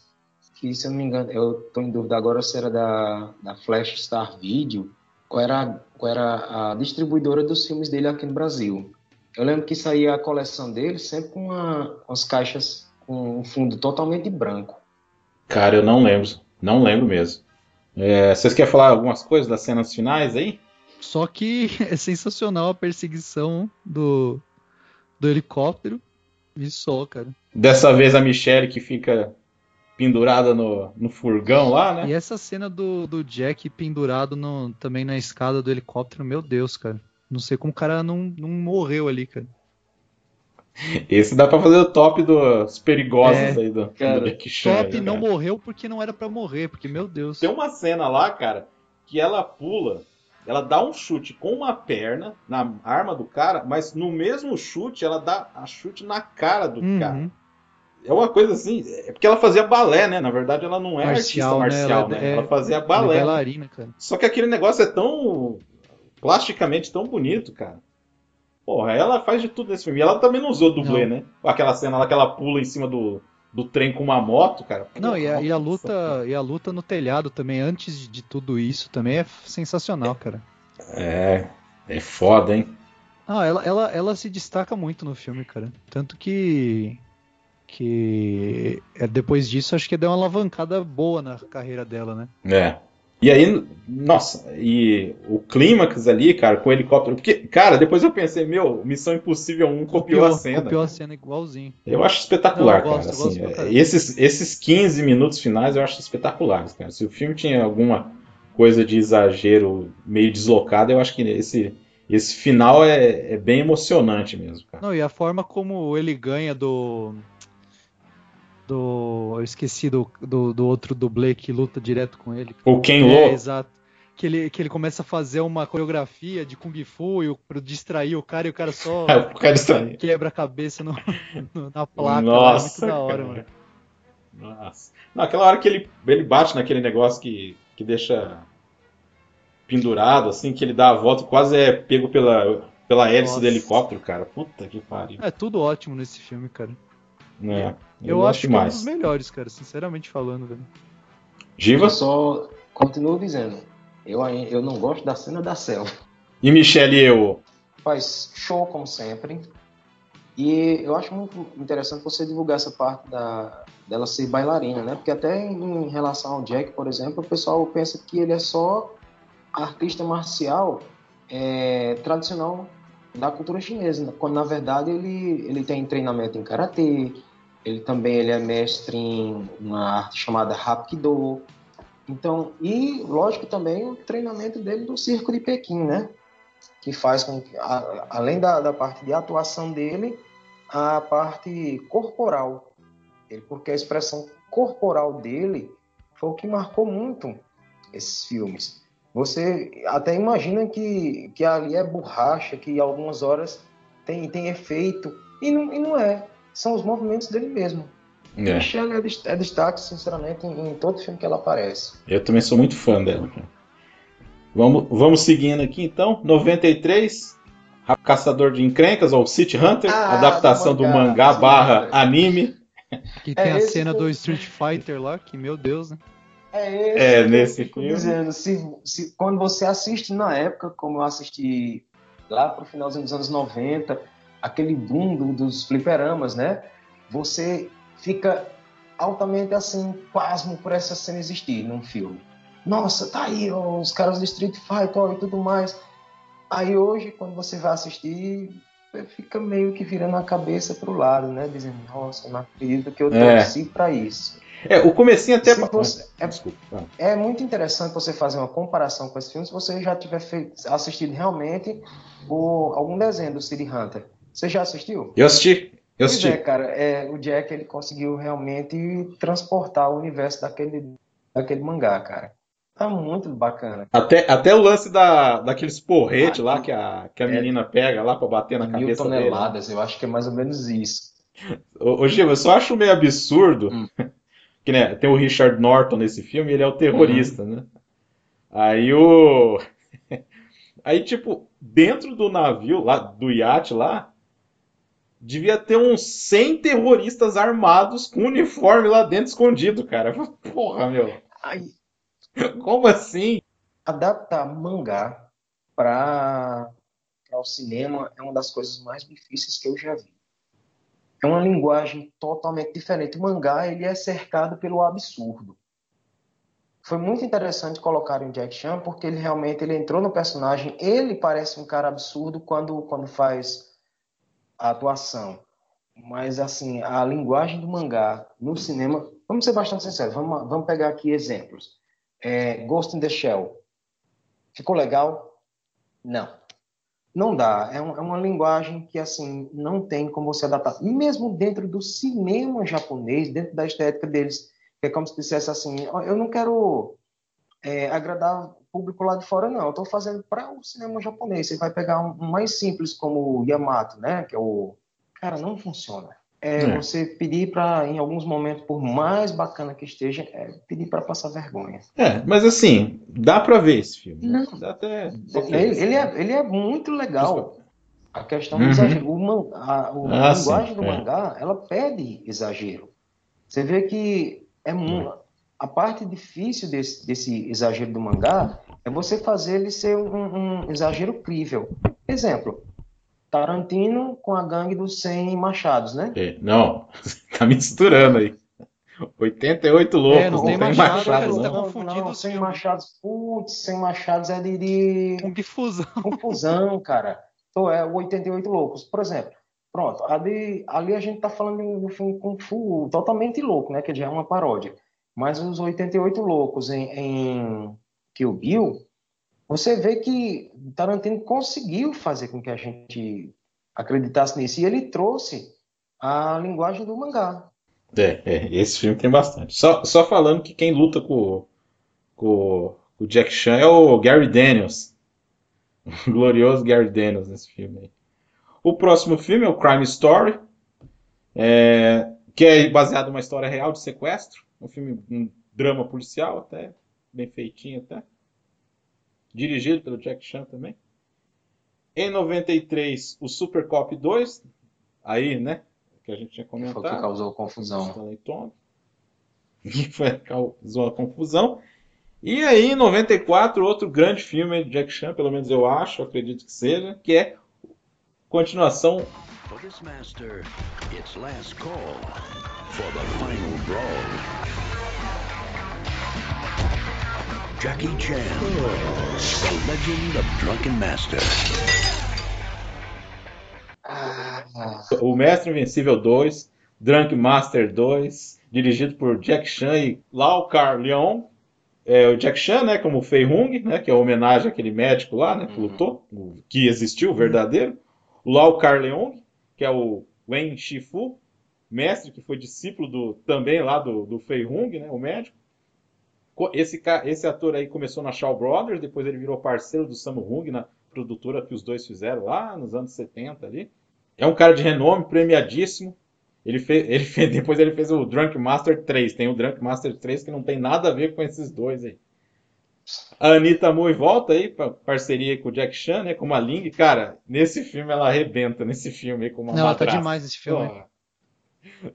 Que, se eu não me engano, eu estou em dúvida agora se era da, da Flash Star Video, qual era, qual era a distribuidora dos filmes dele aqui no Brasil. Eu lembro que saía a coleção dele sempre com uma, com as caixas com um fundo totalmente branco. Cara, eu não lembro. Não lembro mesmo. É, vocês querem falar algumas coisas das cenas finais aí? Só que é sensacional a perseguição do, do helicóptero. E só, cara. Dessa vez a Michelle que fica pendurada no, no furgão lá, né? E essa cena do, do Jack pendurado no- também na escada do helicóptero, meu Deus, cara. Não sei como o cara não, não morreu ali, cara. Esse dá pra fazer o top dos perigosos É. aí do, Cara, do Jack Chan. Top aí, não cara. morreu porque não era pra morrer, porque, meu Deus. Tem uma cena lá, cara, que ela pula, ela dá um chute com uma perna na arma do cara, mas no mesmo chute ela dá a chute na cara do Uhum. cara. É uma coisa assim, é porque ela fazia balé, né? Na verdade ela não é Marcial, né? artista marcial, Ela né? é- Ela fazia Ela é balé. bailarina, cara. Só que aquele negócio é tão plasticamente tão bonito, cara. Porra, ela faz de tudo nesse filme. E ela também não usou dublê, Não. né? Aquela cena lá que ela pula em cima do, do trem com uma moto, cara. Não, e a, e a luta, e a luta no telhado também, antes de tudo isso, também é sensacional, cara. É, é foda, hein? Ah, ela, ela, ela se destaca muito no filme, cara. Tanto que. Que é, depois disso acho que deu uma alavancada boa na carreira dela, né? É. E aí, nossa, e o clímax ali, cara, com o helicóptero. Porque, cara, depois eu pensei, meu, Missão Impossível 1 copiou, a cena. copiou a cena igualzinho. Eu acho espetacular, Não, eu gosto, cara. gosto assim, é, esses, esses 15 minutos finais eu acho espetaculares, cara. Se o filme tinha alguma coisa de exagero meio deslocado, eu acho que esse, esse final é, é bem emocionante mesmo, cara. Não, e a forma como ele ganha do. Do. Eu esqueci do, do, do outro dublê que luta direto com ele. O Ken É, Lo, exato. Que ele, que ele começa a fazer uma coreografia de Kung Fu e o, pra distrair o cara e o cara só o cara quebra a cabeça no, no- na placa. Nossa, lá, é muito da hora, cara. mano. Nossa. Não, aquela hora que ele, ele bate naquele negócio que, que deixa pendurado, assim, que ele dá a volta quase é pego pela, pela hélice Nossa. do helicóptero, cara. Puta que pariu. É tudo ótimo nesse filme, cara. É, Eu, gosto acho que é um dos melhores, cara, sinceramente falando, velho. Giva Eu só continuo dizendo, eu, eu não gosto da cena da selva. e Michelle Yeoh. Faz show como sempre. E eu acho muito interessante você divulgar essa parte da, dela ser bailarina, né? Porque até em relação ao Jack, por exemplo, o pessoal pensa que ele é só artista marcial é, tradicional da cultura chinesa, né? quando na verdade ele, ele tem treinamento em karatê, ele também ele é mestre em uma arte chamada Hapkido. Então, e lógico também o treinamento dele do circo de Pequim, né? Que faz com que, a- além da, da parte de atuação dele, a parte corporal. Ele, porque a expressão corporal dele foi o que marcou muito esses filmes. Você até imagina que, que ali é borracha, que algumas horas tem, tem efeito, e não, e não é. São os movimentos dele mesmo. É, Michelle é, des- é destaque, sinceramente, em, em todo filme que ela aparece. eu também sou muito fã dela. cara. Vamos, vamos seguindo aqui então. 93, Ra- Caçador de Encrencas, ou City Hunter, Ah, adaptação do do mangá, mangá City barra anime. Que tem a esse cena foi- do Street Fighter lá, que, meu Deus, né? É, esse É, que nesse filme. dizendo. Se, se- quando você assiste na época, como eu assisti lá pro finalzinho dos anos 90, aquele boom do- dos fliperamas, né? Você fica altamente assim, pasmo por essa cena existir num filme. nossa, tá aí ó, os caras do Street Fighter ó, e tudo mais. Aí hoje, quando você vai assistir, fica meio que virando a cabeça pro lado, né? Dizendo, nossa, não acredito que eu É. torci pra isso. É, o comecinho até. Você- é-. É muito interessante você fazer uma comparação com esse filme se você já tiver feito- assistido realmente o, algum desenho do City Hunter. Você já assistiu? Eu assisti. Eu Pois assisti. é, cara, é, o Jack ele conseguiu realmente transportar o universo daquele, daquele mangá, cara. Tá muito bacana. Até, até o lance da, daqueles porretes Ah, lá que a, que a é. menina pega lá pra bater na Mil cabeça dele. toneladas, eu acho que é mais ou menos isso. Ô, ô Giba, eu só acho meio absurdo Hum. que né, tem o Richard Norton nesse filme, ele é o terrorista, né? Aí o. Aí, tipo, dentro do navio, lá, do iate lá, devia ter uns 100 terroristas armados com uniforme lá dentro escondido, cara. Porra, meu. Aí, Como assim? adaptar mangá para o cinema é uma das coisas mais difíceis que eu já vi. É uma linguagem totalmente diferente. O mangá ele é cercado pelo absurdo. Foi muito interessante colocar o Jack Chan porque ele realmente ele entrou no personagem. Ele parece um cara absurdo quando quando faz a atuação. Mas assim, a linguagem do mangá no cinema, vamos ser bastante sinceros, vamos, vamos pegar aqui exemplos. É, Ghost in the Shell. Ficou legal? Não. Não dá. É, um- é uma linguagem que, assim, não tem como você adaptar. E mesmo dentro do cinema japonês, dentro da estética deles, é como se dissesse assim, "Ó, eu não quero é, agradar público lá de fora, não. Eu estou fazendo para o cinema japonês. Você vai pegar um, mais simples como o Yamato, né? Que é o... Cara, não funciona. É, É. você pedir para, em alguns momentos, por mais bacana que esteja, é pedir para passar vergonha. É, mas assim, dá pra ver esse filme. Não. Dá até. Ele, ele é, ele é muito legal. A questão do Uhum. exagero. O, a, o- Ah, a sim, linguagem do é. mangá, ela pede exagero. Você vê que é a parte difícil desse, desse exagero do mangá é você fazer ele ser um, um exagero crível. Exemplo, Tarantino com a gangue dos 100 machados, né? É, Não, tá misturando aí. 88 loucos, É, não tem tem machado, machado, cara, não. tá não, confundindo não, os 100 filmes. machados, putz, 100 machados é de- de... Kung Fusão. confusão, cara. Então, é o 88 Loucos. Por exemplo, pronto, ali, ali a gente tá falando de um filme Kung Fu totalmente louco, né? Que já é uma paródia. Mas os 88 Loucos em, em Kill Bill, você vê que Tarantino conseguiu fazer com que a gente acreditasse nisso. E ele trouxe a linguagem do mangá. É, é, esse filme tem bastante. Só, só falando que quem luta com, com, com o Jack Chan é o Gary Daniels. O glorioso Gary Daniels nesse filme aí. O próximo filme é o Crime Story, é, que é baseado numa história real de sequestro. Um filme, um drama policial até, bem feitinho até. Dirigido pelo Jack Chan também. Em 93, o Super Cop 2, aí, né, que a gente tinha Foi o que comentado. causou confusão. Stanley Tom. Que foi, causou a confusão. E aí, em 94, outro grande filme de Jack Chan, pelo menos eu acho, acredito que seja, que é continuação For this master, it's last call for the final brawl. Jackie Chan, the legend of Drunken Master. Ah, O Mestre Invencível 2, Drunk Master 2, dirigido por Jack Chan e Lau Kar Leong. É, o Jack Chan, né, como Fei Hung, né, que é uma homenagem àquele médico lá, né, que Uhum. lutou, o- que existiu, o verdadeiro. O Lau Kar Leong, que é o Wen Shifu, mestre que foi discípulo do também lá do, do Fei Hung, né, o médico. Co- Esse, esse ator aí começou na Shaw Brothers, depois ele virou parceiro do Sammo Hung na produtora que os dois fizeram lá nos anos 70 ali. É um cara de renome, premiadíssimo. Ele fez, ele fez, depois ele fez o Drunk Master 3. Tem o Drunk Master 3 que não tem nada a ver com esses dois aí. A Anitta Mui volta aí, pra parceria com o Jack Chan, né? Com a Ling. Cara, nesse filme ela arrebenta, nesse filme aí, com uma Não, ela tá demais esse filme. Porra.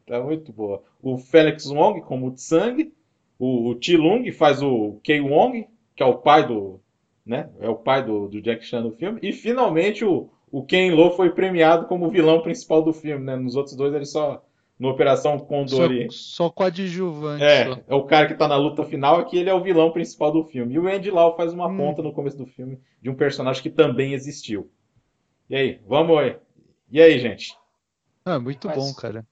Tá muito boa. O Felix Wong como Tsang. O, o Ti Lung faz o Kei Wong, que é o pai do. Né? É o pai do, do Jack Chan no filme. E finalmente o, o Ken Lo foi premiado como vilão principal do filme, né? Nos outros dois ele só no Operação Condor. Só, só coadjuvante. É, só. é o cara que tá na luta final aqui, ele é o vilão principal do filme. E o Andy Lau faz uma Hum. ponta no começo do filme de um personagem que também existiu. E aí, vamos aí. E aí, gente? Ah, muito Mas- bom, cara.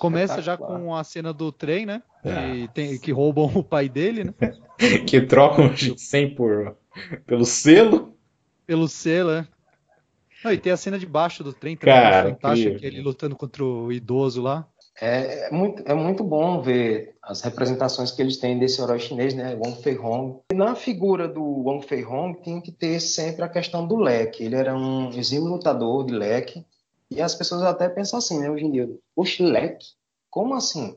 Começa já com a cena do trem, né? Ah. Que, tem- que roubam o pai dele, né? Que trocam o 100 por, pelo selo. Pelo selo, né? Não, e tem a cena de baixo do trem também, que é Cara, fantástica, que ele lutando contra o idoso lá. É, é muito, é muito bom ver as representações que eles têm desse herói chinês, né? Wong Fei Hong. E na figura do Wong Fei Hong tinha que ter sempre a questão do leque. Ele era um exímio lutador de leque. E as pessoas até pensam assim, né? Hoje em dia, oxe, leque? Como assim?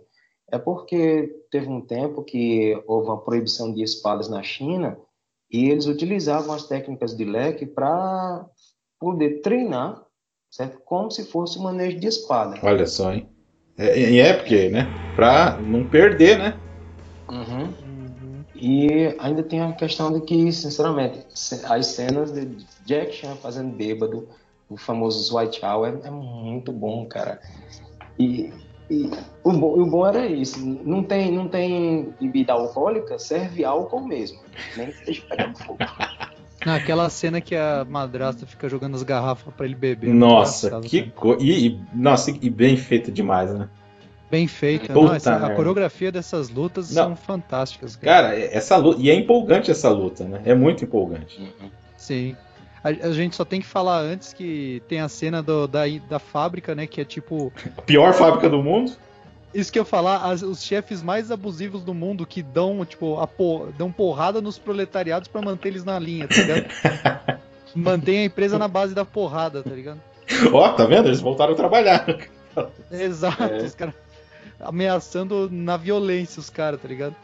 É porque teve um tempo que houve uma proibição de espadas na China e eles utilizavam as técnicas de leque para poder treinar, certo? Como se fosse um manejo de espada. Olha só, hein? É, e é porque, né? Pra não perder, né? Uhum. E ainda tem a questão de que, sinceramente, ce- as cenas de Jack Chan fazendo bêbado, o famoso White Chow, é, é muito bom, cara. E, e o, bom, o bom era isso. Não tem, não tem bebida alcoólica, serve álcool mesmo. Nem que esteja pegando fogo. Naquela cena que a madrasta fica jogando as garrafas pra ele beber. muito Nossa, que cara. coisa. E, e- nossa, e bem feito demais, né? Bem feita. Não, essa- a coreografia dessas lutas Não. são fantásticas, cara. Cara, essa luta. E é empolgante essa luta, né? É muito empolgante. Sim. A, a gente só tem que falar antes que tem a cena do- da, da fábrica, né? Que é tipo. A pior fábrica do mundo? Isso que eu falar, as- os chefes mais abusivos do mundo que dão, tipo, por- dão porrada nos proletariados pra manter eles na linha, tá ligado? Mantém a empresa na base da porrada, tá ligado? Ó, tá vendo? Eles voltaram a trabalhar. Exato, É. os caras ameaçando na violência os caras, tá ligado?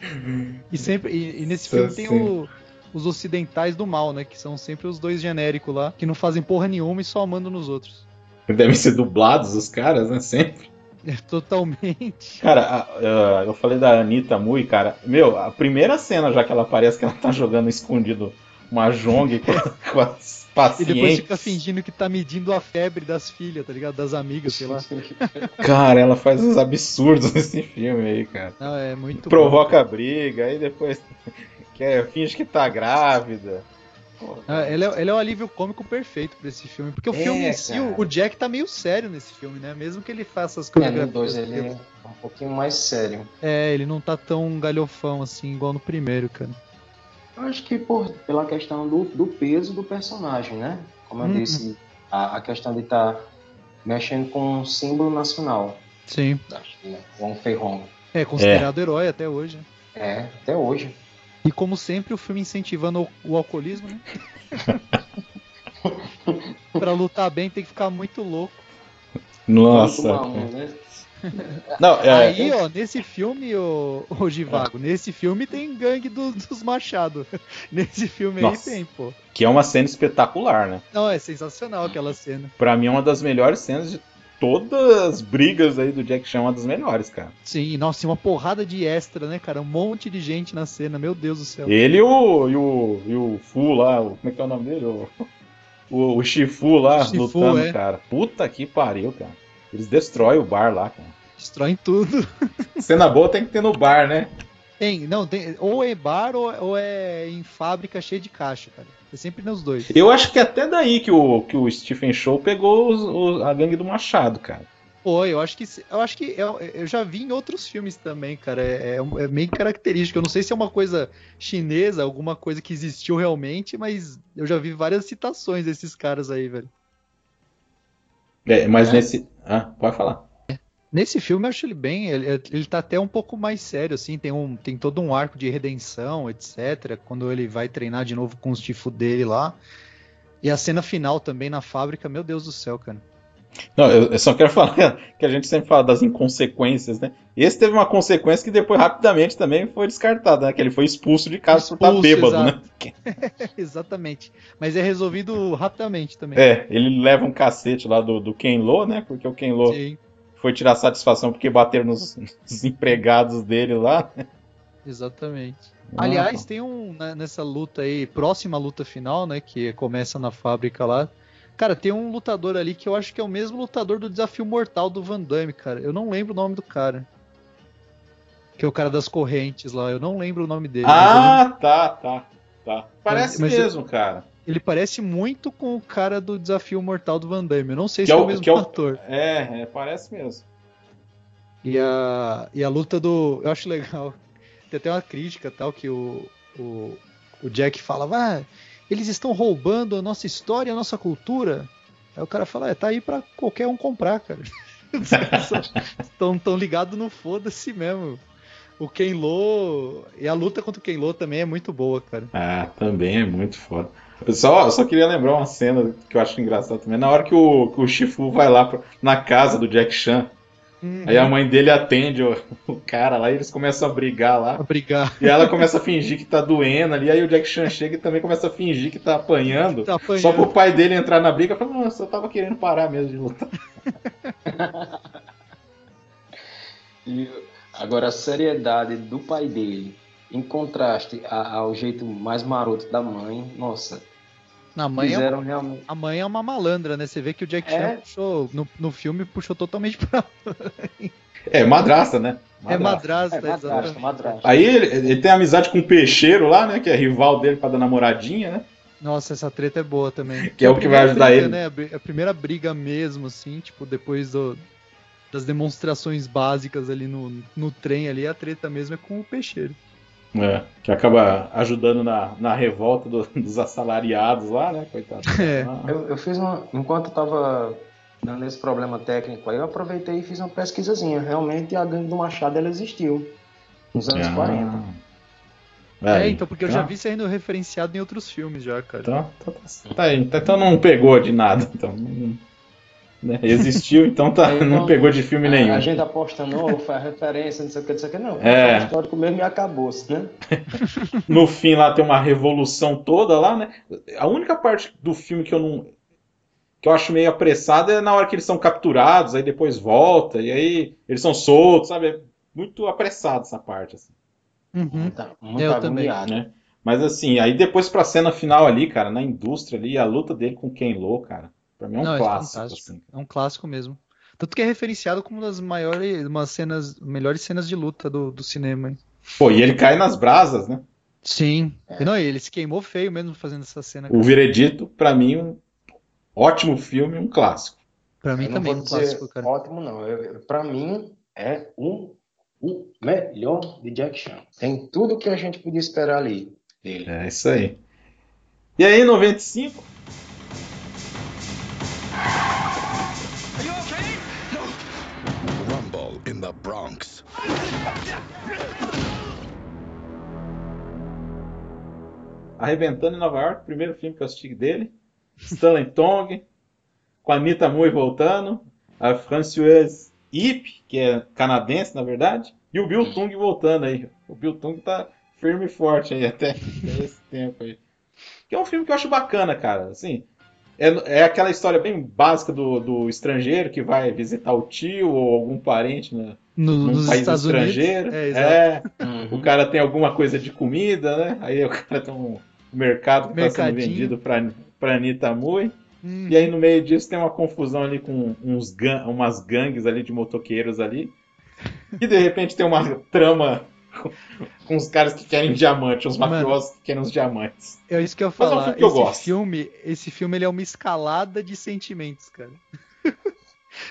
E sempre e, e nesse Sim, filme tem sim. o- os ocidentais do mal, né? Que são sempre os dois genéricos lá, que não fazem porra nenhuma e só mandam nos outros. Devem ser dublados os caras, né? Sempre. É, totalmente. Cara, a- a- eu falei da Anitta Mui, cara. Meu, a primeira cena já que ela aparece que ela tá jogando escondido uma Jong com, com as E depois pacientes. fica fingindo que tá medindo a febre das filhas, tá ligado? Das amigas, sei lá. Cara, ela faz uns absurdos nesse filme aí, cara. Não, é muito bom. Provoca briga, aí depois quer, finge que tá grávida. Ah, ele, é, ele é o alívio cômico perfeito pra esse filme. Porque o É, filme em si, o, Jack tá meio sério nesse filme, né? Mesmo que ele faça as É, no coreografias. 2 ele é um pouquinho mais sério. É, ele não tá tão galhofão assim, igual no primeiro, cara. Eu acho que por, pela questão do, do peso do personagem, né? Como eu Uhum. disse, a, a questão de estar mexendo com um símbolo nacional Sim. da China, Wong Fei Hong. É considerado herói até hoje. É, até hoje. E como sempre, o filme incentivando o, o alcoolismo, né? pra lutar bem tem que ficar muito louco. Nossa. Né? Não, é, Aí, ó, nesse filme, ô, ô Givago, nesse filme tem gangue do- dos Machado. Nesse filme Nossa. aí tem, pô. que é uma cena espetacular, né? Não, é sensacional aquela cena. Pra mim é uma das melhores cenas de todas as brigas aí do Jack Chan, uma das melhores, cara. Sim, nossa, uma porrada de extra, né, cara? Um monte de gente na cena, meu Deus do céu. Ele e o, e o, e o Fu lá, o- como é que é o nome dele? O, o, o Shifu lá Shifu, lutando, é. cara. Puta que pariu, cara. Eles destroem o bar lá, cara. Destroem tudo. Cena boa tem que ter no bar, né? Tem, não, tem, ou é bar ou, ou é em fábrica cheia de caixa, cara. É sempre nos dois. Eu acho que é até daí que o, que o Stephen Show pegou os- os- a gangue do Machado, cara. Foi, eu acho que eu acho que eu, eu já vi em outros filmes também, cara. É, é, é meio característico. Eu não sei se é uma coisa chinesa, alguma coisa que existiu realmente, mas eu já vi várias citações desses caras aí, velho. É, mas É. nesse. Ah, pode falar. Nesse filme eu acho ele bem, ele, ele tá até um pouco mais sério, assim, tem, um, tem todo um arco de redenção, etc. Quando ele vai treinar de novo com os tifo dele lá. E a cena final também na fábrica, meu Deus do céu, cara. Não, eu, só quero falar que a gente sempre fala das inconsequências, né? Esse teve uma consequência que depois rapidamente também foi descartada, né? Que ele foi expulso de casa por estar Expulso, bêbado, exato. né? Exatamente. Mas é resolvido rapidamente também. É, ele leva um cacete lá do, do Ken Lo, né? Porque o Ken Lo Sim, foi tirar satisfação porque bateram nos, nos empregados dele lá. exatamente. Ah, Aliás, tem um né, nessa luta aí, próxima luta final, né, que começa na fábrica lá, Cara, tem um lutador ali que eu acho que é o mesmo lutador do Desafio Mortal do Van Damme, cara. Eu não lembro o nome do cara. Que é o cara das correntes lá. Eu não lembro o nome dele. eu Ah, tá, tá, tá. Parece Mas- mas mesmo, cara. Ele parece muito com o cara do Desafio Mortal do Van Damme. Eu não sei Que se é é o- mesmo é ator. É, é, parece mesmo. E a, e a luta do. Eu acho legal. Tem até uma crítica tal que o, o, o Jack fala: ah, eles estão roubando a nossa história, a nossa cultura. Aí o cara fala: é, tá aí pra qualquer um comprar, cara. Estão tão ligados no foda-se mesmo. O Ken Lo. E a luta contra o Ken Lo também é muito boa, cara. Ah, também é muito foda. Eu só, eu só queria lembrar uma cena que eu acho engraçada também. Na hora que o, que o Shifu vai lá pro- na casa do Jack Chan, aí a mãe dele atende o, o cara lá e eles começam a brigar lá. A brigar. E ela começa a fingir que tá doendo ali, aí o Jack Chan chega e também começa a fingir que tá apanhando. Tá apanhando. Só pro pai dele entrar na briga e falar, não, eu só tava querendo parar mesmo de lutar. E agora a seriedade do pai dele, em contraste ao jeito mais maroto da mãe, nossa, Na mãe é fizeram realmente. A mãe é uma malandra, né? Você vê que o Jack Chan É. puxou, no, no filme, puxou totalmente pra. É, madrasta, né? É madrasta, É, madrasta, exatamente. madrasta. Aí ele, ele tem amizade com o peixeiro lá, né? Que é rival dele pra dar namoradinha, né? Nossa, essa treta é boa também. Que é o que vai ajudar briga, ele. Né? A primeira briga mesmo, assim, tipo, depois do- das demonstrações básicas ali no, no trem ali, a treta mesmo é com o peixeiro. É, que acaba ajudando na, na revolta do- dos assalariados lá, né? Coitado. É. Ah, Eu, eu fiz uma. Enquanto eu tava dando esse problema técnico aí, eu aproveitei e fiz uma pesquisazinha. Realmente a gangue do Machado ela existiu. Nos anos ah. 40. É, Aí, então, porque eu já vi sendo referenciado em outros filmes já, cara. Então, então, tá aí. Então, então não pegou de nada. Então, né? Existiu, então tá, Aí, não então, pegou de filme A, nenhum. a gente aposta, não, faz referência, não sei o que, não sei o que, não. É. É. histórico mesmo e acabou-se, né? No fim lá tem uma revolução toda lá, né? A única parte do filme que eu não. que eu acho meio apressada é na hora que eles são capturados, aí depois volta, e aí eles são soltos, sabe? É muito apressado essa parte, assim. Uhum. Tá muito Eu também. né? Mas assim, aí depois pra cena final ali, cara, na indústria ali, a luta dele com Ken Lo, cara, pra mim é um Não, é clássico, fantástico. assim. É um clássico mesmo. Tanto que é referenciado como uma das maiores, umas cenas, melhores cenas de luta do, do cinema. hein? Pô, e ele cai nas brasas, né? Sim. Não, e ele se queimou feio mesmo fazendo essa cena. O Veredito, pra mim, um ótimo filme, um clássico. Pra mim Eu não também, um clássico, cara. ótimo, não. Pra mim, é um, o melhor de Jack Chan. Tem tudo que a gente podia esperar ali dele. É isso aí. E aí, 95? The Bronx. Arrebentando em Nova York, primeiro filme que eu assisti dele. Stanley Tong, com a Anita Mui voltando, a Françoise Ip, que é canadense, na verdade, e o Bill Tung voltando aí. O Bill Tung tá firme e forte aí até, até esse tempo aí. Que é um filme que eu acho bacana, cara. Assim, é, é aquela história bem básica do, do estrangeiro que vai visitar o tio ou algum parente né, No- num nos país Estados Unidos. estrangeiro. É, exato. é, Uhum. o cara tem alguma coisa de comida, né? Aí o cara tem um mercado que está sendo vendido para para Anitta Mui. Hum, E aí no meio disso tem uma confusão ali com uns gan- umas gangues ali de motoqueiros ali. E de repente tem uma trama com, os caras que querem diamante, os Mano. mafiosos que querem os diamantes. É isso que eu ia Mas é um esse gosto. filme, esse filme ele é uma escalada de sentimentos, cara.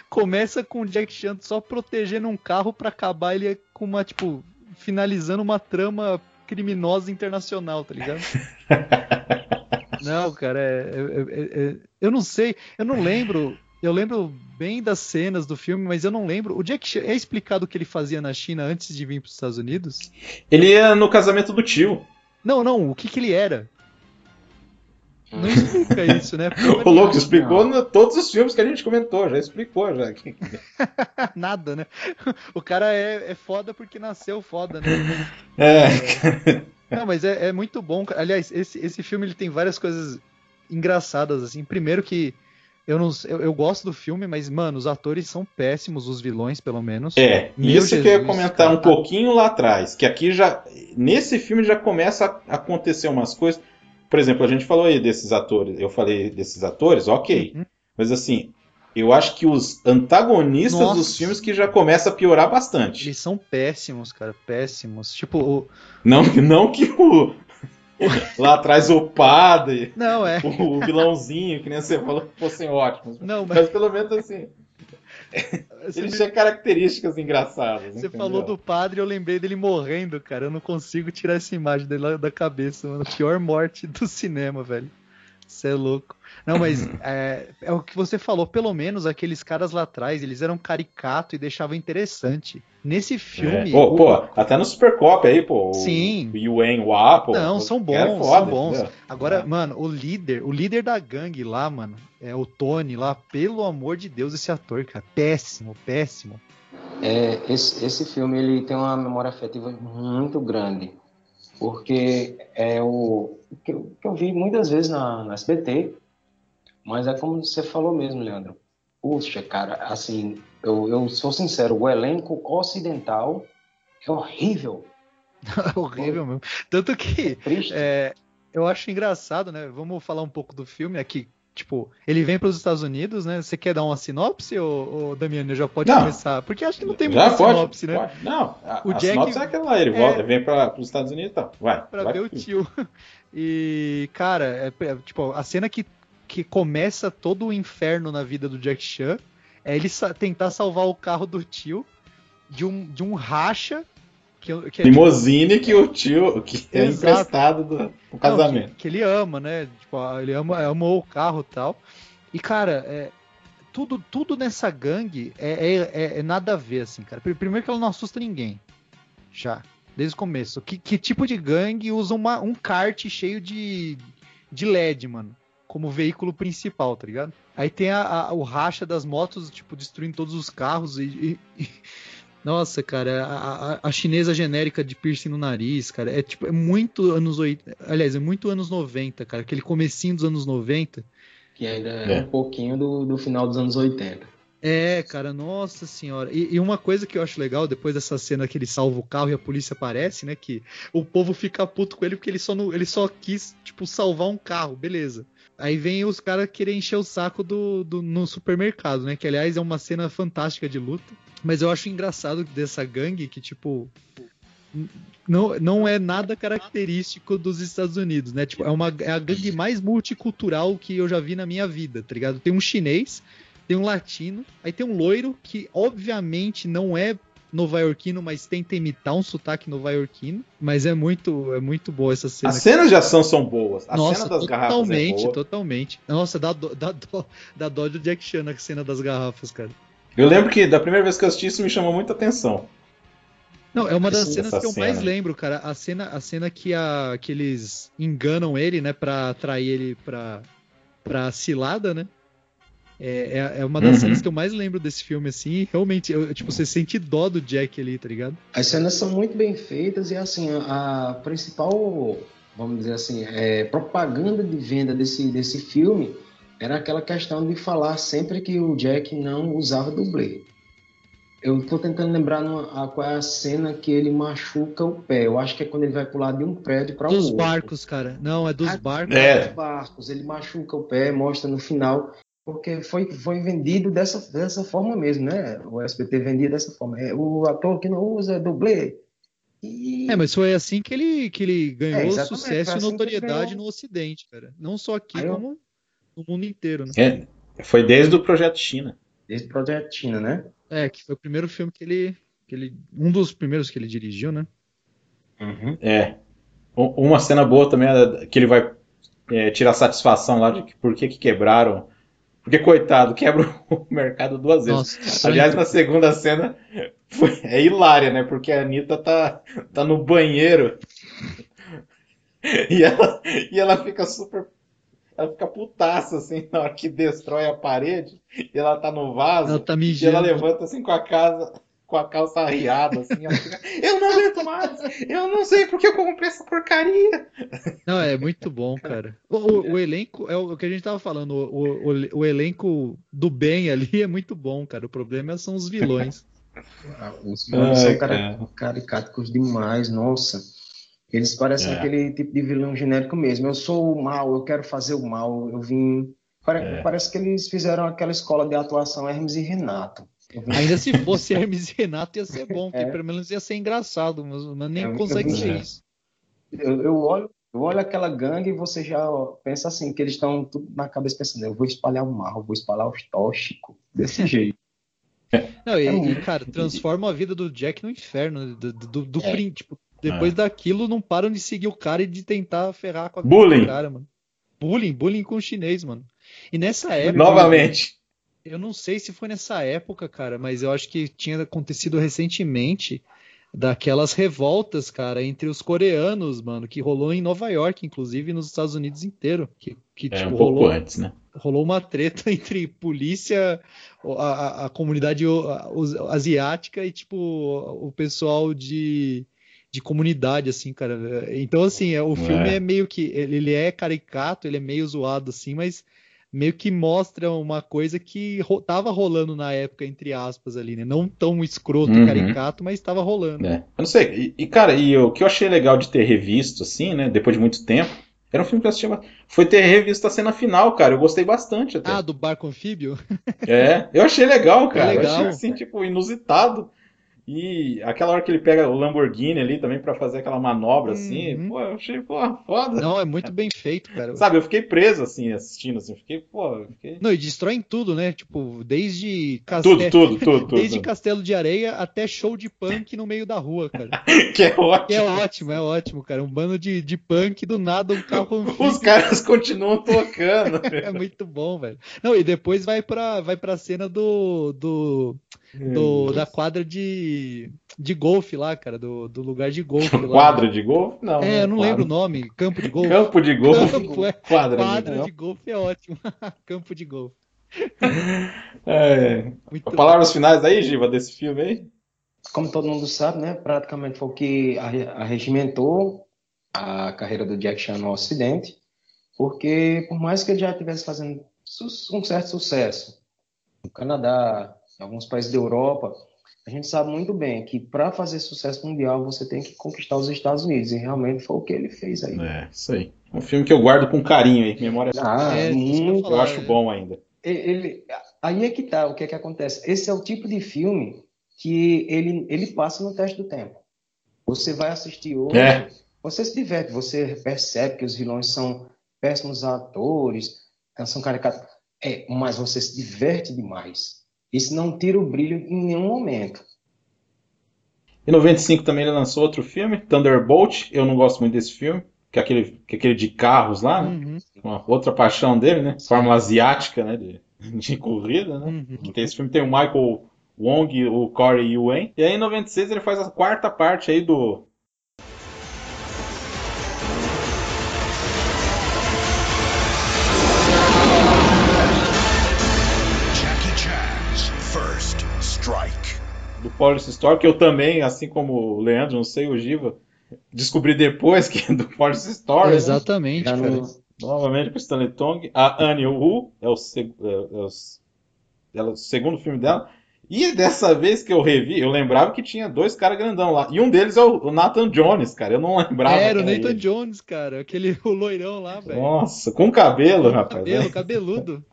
Começa com o Jack Chan só protegendo um carro pra acabar ele com uma, tipo, finalizando uma trama criminosa internacional, tá ligado? não, cara, é, é- é- é- eu não sei, eu não lembro. Eu lembro bem das cenas do filme, mas eu não lembro. O Jack Chan é explicado o que ele fazia na China antes de vir para os Estados Unidos? Ele ia no casamento do tio. Não, não, o que que ele era? Não explica isso, né? O louco explicou no todos os filmes que a gente comentou, já explicou já. Nada, né? O cara é, é foda porque nasceu foda, né? É. Não, mas é, é muito bom. Aliás, esse, esse filme ele tem várias coisas engraçadas, assim. Primeiro que eu, não, eu, eu gosto do filme, mas, mano, os atores são péssimos, os vilões, pelo menos. É, Meu isso que eu ia Jesus, comentar cara, um pouquinho lá atrás, que aqui já nesse filme já começa a acontecer umas coisas por exemplo, a gente falou aí desses atores, eu falei desses atores, ok. Uhum. Mas assim, eu acho que os antagonistas Nossa. dos filmes que já começa a piorar bastante. Eles são péssimos, cara, péssimos. Tipo, o... Não, não que o. Lá atrás o padre, não é. o vilãozinho, que nem você falou, fossem ótimos. Não, mas Mas pelo menos assim, você, me- tinham características engraçadas. você entendeu? falou do padre, eu lembrei dele morrendo, cara. Eu não consigo tirar essa imagem dele da cabeça, mano. Pior morte do cinema, velho. Você é louco. Não, mas é, é o que você falou. Pelo menos aqueles caras lá atrás, eles eram caricato e deixavam interessante. Nesse filme. É. Pô, o- pô, até no Super Cop aí, pô. o- Sim. O Yuen Wah, pô. Não, são é bons, foda, são bons. entendeu? Agora, mano, o líder, o líder da gangue lá, mano, é o Tony lá, pelo amor de Deus, esse ator, cara, péssimo, péssimo. É, esse, esse filme ele tem uma memória afetiva muito grande, porque é o que eu, que eu vi muitas vezes na, na SBT, mas é como você falou mesmo, Leandro. Puxa, cara, assim, eu, eu sou sincero, o elenco ocidental é horrível, É horrível mesmo. Tanto que triste. é, eu acho engraçado, né? Vamos falar um pouco do filme aqui. Tipo, ele vem para os Estados Unidos, né? Você quer dar uma sinopse, ou, ou Damiano, já pode Não. começar? Porque acho que não tem muita pode, sinopse, né? pode. Não, a, O a Jack- sinopse é aquela ele é- volta, vem para os Estados Unidos e tal. Vai. Pra vai ver o tio. E, cara, é, é, tipo, a cena que, que começa todo o inferno na vida do Jack Chan é ele sa- tentar salvar o carro do tio de um, de um racha que, que é, Limousine que o tio, que é Exato. emprestado do, do Não, casamento. que, que ele ama, né? Tipo, ele ama, amou o carro e tal. E, cara, é, tudo, tudo nessa gangue é, é- é- é nada a ver, assim, cara. Pri- Primeiro que ela não assusta ninguém. Já. Desde o começo. Que, que tipo de gangue usa uma- um kart cheio de, de LED, mano? Como veículo principal, tá ligado? Aí tem a- a- o racha das motos, tipo, destruindo todos os carros e. e- e- Nossa, cara, a, a- a chinesa genérica de piercing no nariz, cara, é tipo, é muito anos 80. Aliás, é muito anos 90, cara. Aquele comecinho dos anos 90. que ainda é, É. um pouquinho do, do final dos anos 80. É, cara, nossa senhora. E, e uma coisa que eu acho legal, depois dessa cena que ele salva o carro e a polícia aparece, né? Que o povo fica puto com ele porque ele só, não, ele só quis, tipo, salvar um carro, beleza. Aí vem os caras querer encher o saco do, do- no supermercado, né? Que aliás é uma cena fantástica de luta. Mas eu acho engraçado dessa gangue que, tipo. Não, não é nada característico dos Estados Unidos, né? Tipo, é, uma, é a gangue mais multicultural que eu já vi na minha vida, tá ligado? Tem um chinês, tem um latino, aí tem um loiro que obviamente não é nova-iorquino, mas tenta imitar um sotaque nova-iorquino, mas é muito é muito boa essa cena. As cenas de ação são boas. A Nossa, cena das garrafas é totalmente, boa. totalmente. Nossa, dá dó, dá, dó, dá dó do Jack Chan na cena das garrafas, cara. Eu lembro que da primeira vez que eu assisti isso me chamou muita atenção. Não, é uma das Essa- cenas que eu mais cena. lembro, cara. A cena, a cena que, a, que eles enganam ele, né, pra atrair ele pra, pra cilada, né? É, é, é uma das Uhum. cenas que eu mais lembro desse filme, assim. e Realmente, eu- tipo, você sente dó do Jack ali, tá ligado? As cenas são muito bem feitas e assim a, a principal, vamos dizer assim, é, propaganda de venda desse, desse filme era aquela questão de falar sempre que o Jack não usava dublê. Eu tô tentando lembrar numa- a, qual é a cena que ele machuca o pé. Eu acho que é quando ele vai pular de um prédio para Dos outro. barcos, cara. Não, é dos barcos. É. Dos barcos. Ele machuca o pé, mostra no final, porque foi, foi vendido dessa, dessa forma mesmo, né? O SBT vendia dessa forma. É, o ator que não usa dublê. E... É, mas foi assim que ele, que ele ganhou É, sucesso e assim notoriedade no Ocidente, cara. Não só aqui, eu- como no mundo inteiro, né? É, foi desde o Projeto China. Desde o Projeto China, né? É, que foi o primeiro filme que ele, que ele. Um dos primeiros que ele dirigiu, né? É. U- Uma cena boa também é que ele vai é, tirar satisfação lá de que por que, que quebraram. Porque, coitado, quebra o mercado duas vezes. Nossa, Aliás, na segunda cena foi, é hilária, né? Porque a Anitta tá, tá no banheiro e ela, e ela fica super. Ela fica putaça assim na hora que destrói a parede e ela tá no vaso ela tá e ela levanta assim com a casa. Com a calça arriada, assim, ela fica, eu não aguento mais, eu não sei porque eu comprei essa porcaria. Não, é muito bom, cara. O, o- o elenco, é o que a gente tava falando, o, o- o elenco do bem ali é muito bom, cara. O problema são os vilões. Ah, Os são Ai, cara- cara. caricatos demais, nossa. Eles parecem É. aquele tipo de vilão genérico mesmo. Eu sou o mal, eu quero fazer o mal, eu vim. Pare- É. Parece que eles fizeram aquela escola de atuação Hermes e Renato. Ainda se fosse Hermes e Renato ia ser bom, porque É. pelo menos ia ser engraçado, mas, mas nem É, eu consegue ser É. isso. Eu, eu olho, eu olho aquela gangue e você já pensa assim, que eles estão tudo na cabeça pensando, eu vou espalhar o mal, eu vou espalhar os tóxicos, desse jeito. Não, e, É e, muito cara, transforma a vida do Jack no inferno. Do, do, do É. prin- tipo, depois daquilo, não param de seguir o cara e de tentar ferrar com a Bullying. cara, mano. Bullying, bullying com o chinês, mano. E nessa época. Novamente. Eu não sei se foi nessa época, cara, mas eu acho que tinha acontecido recentemente daquelas revoltas, cara, entre os coreanos, mano, que rolou em Nova York, inclusive nos Estados Unidos inteiro. Que, que É, tipo, um pouco rolou, antes, né? rolou uma treta entre polícia, a, a- a comunidade asiática e, tipo, o pessoal de, de comunidade, assim, cara. Então, assim, é, o filme É. é meio que. Ele, é caricato, ele é meio zoado, assim, mas meio que mostra uma coisa que ro tava rolando na época, entre aspas, ali, né? Não tão escroto Uhum. e caricato, mas tava rolando. É. Eu não sei. E, e, cara, e o que eu achei legal de ter revisto, assim, né? Depois de muito tempo. Era um filme que eu assisti. ba- Foi ter revisto a cena final, cara. Eu gostei bastante até. Ah, do barco anfíbio? É, eu achei legal, cara. Eu legal. achei assim, tipo, inusitado. E aquela hora que ele pega o Lamborghini ali também pra fazer aquela manobra assim, Uhum. pô, eu achei, pô, foda. Não, é muito bem feito, cara. Sabe, eu fiquei preso assim, assistindo assim, fiquei, pô, fiquei Não, e destroem tudo, né? Tipo, desde castelo, tudo, tudo, tudo, tudo. desde castelo de areia até show de punk no meio da rua, cara. Que é Que ótimo. é ótimo, é ótimo, cara. Um bando de, de punk do nada, um carro. Os caras continuam tocando. É muito bom, velho. Não, e depois vai pra, vai pra cena do, do, do- da quadra de, de golfe lá, cara, do, do lugar de golfe lá. Quadra de golfe? Não. É, eu não quadra. lembro o nome. Campo de golfe. Campo de golfe. Campo, é. Quadra, Quadra de de golfe é ótimo. Campo de golfe. É. Muito Palavras finais aí, Giva, desse filme aí? Como todo mundo sabe, né, praticamente foi o que arre- arregimentou a carreira do Jack Chan no Ocidente, porque por mais que ele já estivesse fazendo um certo sucesso no Canadá, em alguns países da Europa, a gente sabe muito bem que para fazer sucesso mundial você tem que conquistar os Estados Unidos, e realmente foi o que ele fez aí. É, isso aí. Um filme que eu guardo com carinho aí, memória. Ah, É, eu ia muito. Eu acho é. bom ainda. ele, aí é que tá, o que é que acontece? Esse é o tipo de filme que ele, ele passa no teste do tempo. Você vai assistir hoje, É. você se diverte, você percebe que os vilões são péssimos atores, são caricatos, é, mas você se diverte demais. Isso não tira o brilho em nenhum momento. Em 95 também ele lançou outro filme, Thunderbolt. Eu não gosto muito desse filme, que é aquele, que é aquele de carros lá, né? Uhum, Uma outra paixão dele, né? Fórmula asiática, né? De, de corrida, né? uhum. Que tem esse filme tem o Michael Wong, o Corey Yuen. E aí em 96 ele faz a quarta parte aí do do Police Story, que eu também, assim como o Leandro, não sei, o Giva, descobri depois que é do Police Story. né? Exatamente, cara. no- Novamente com Stanley Tong. A Annie Wu é o, seg- é- é o ela- o segundo filme dela. E dessa vez que eu revi, eu lembrava que tinha dois caras grandão lá. E um deles é o, Nathan Jones, cara. Eu não lembrava. Era o Nathan ele. Jones, cara. Aquele o loirão lá, velho. Nossa, com cabelo, rapaz. Cabelo, né? cabeludo.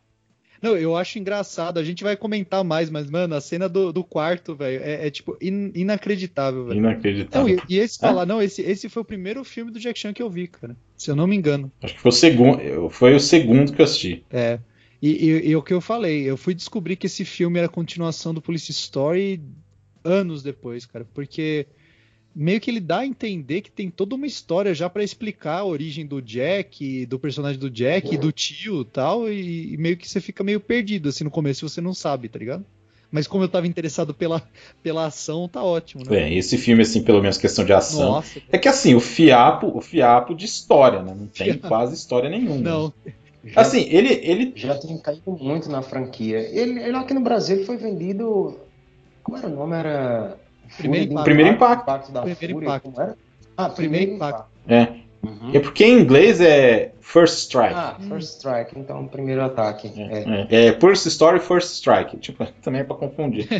Não, eu acho engraçado. A gente vai comentar mais, mas, mano, a cena do, do quarto, velho, é, é, tipo in- inacreditável, velho. Não, Inacreditável. e, e esse Ah. falar, não, esse, esse foi o primeiro filme do Jack Chan que eu vi, cara. Se eu não me engano. Acho que foi o segundo, foi o segundo que eu assisti. É. E, e- e o que eu falei, eu fui descobrir que esse filme era a continuação do Police Story anos depois, cara, porque meio que ele dá a entender que tem toda uma história já pra explicar a origem do Jack, do personagem do Jack, do tio e tal, e, e meio que você fica meio perdido assim no começo e você não sabe, tá ligado? Mas como eu tava interessado pela, pela ação, tá ótimo, né? Bem, esse filme, assim, pelo menos questão de ação. Nossa, É que assim, o fiapo, o fiapo de história, né? Não tem Fiapo. quase história nenhuma. não. já, Assim, ele, ele já tem caído muito na franquia. Ele, ele aqui no Brasil ele foi vendido. Como era o nome? Era. Primeiro Impacto. Primeiro Impacto. da Primeiro Fúria, Impacto. como era? Ah, Primeiro Primeiro Impacto. Impacto. É. Uhum. É porque em inglês é First Strike. Ah, First Strike, então primeiro ataque. É. É, é First Story, First Strike. Tipo, também é pra confundir.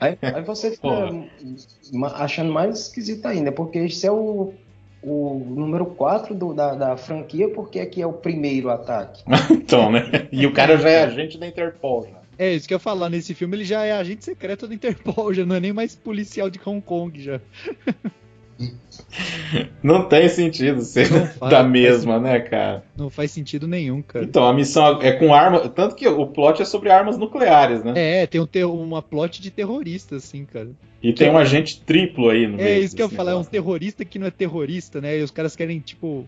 Aí, aí você fica achando mais esquisito ainda, porque esse é o, o número 4 do, da, da franquia, porque aqui é o primeiro ataque. então, né? E o cara já é agente da Interpol. É, isso que eu ia falar, nesse filme ele já é agente secreto da Interpol, já não é nem mais policial de Hong Kong já. Não tem sentido ser Não faz, da mesma, né, cara? Não faz sentido nenhum, cara. Então, a missão é com arma. Tanto que o plot é sobre armas nucleares, né? É, tem um ter- uma plot de terrorista, assim, cara. E tem um agente triplo aí no meio. É isso que eu falar, é um negócio. terrorista que não é terrorista, né? E os caras querem, tipo,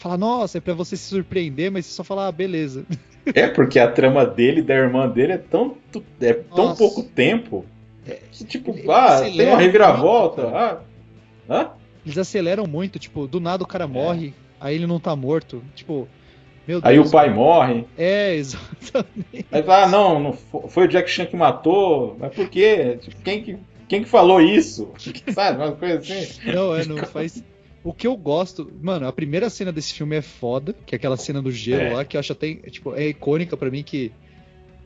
falar, nossa, é pra você se surpreender, mas você só falar, ah, beleza. É, porque a trama dele e da irmã dele é tão, é tão Nossa. pouco tempo. que, tipo, Ele- ah, tem uma reviravolta. muito, ah, hã? Eles aceleram muito, tipo, do nada o cara morre, aí ele não tá morto. Tipo, meu Deus. Aí o pai morre. É, exatamente. Aí fala, ah, não, não fo- foi o Jack Chan que matou. Mas por quê? Tipo, quem que, quem que falou isso? Sabe, uma coisa assim. Não, é, não faz. O que eu gosto, mano, a primeira cena desse filme é foda, que é aquela cena do gelo É. lá, que eu acho até, tipo, é icônica pra mim que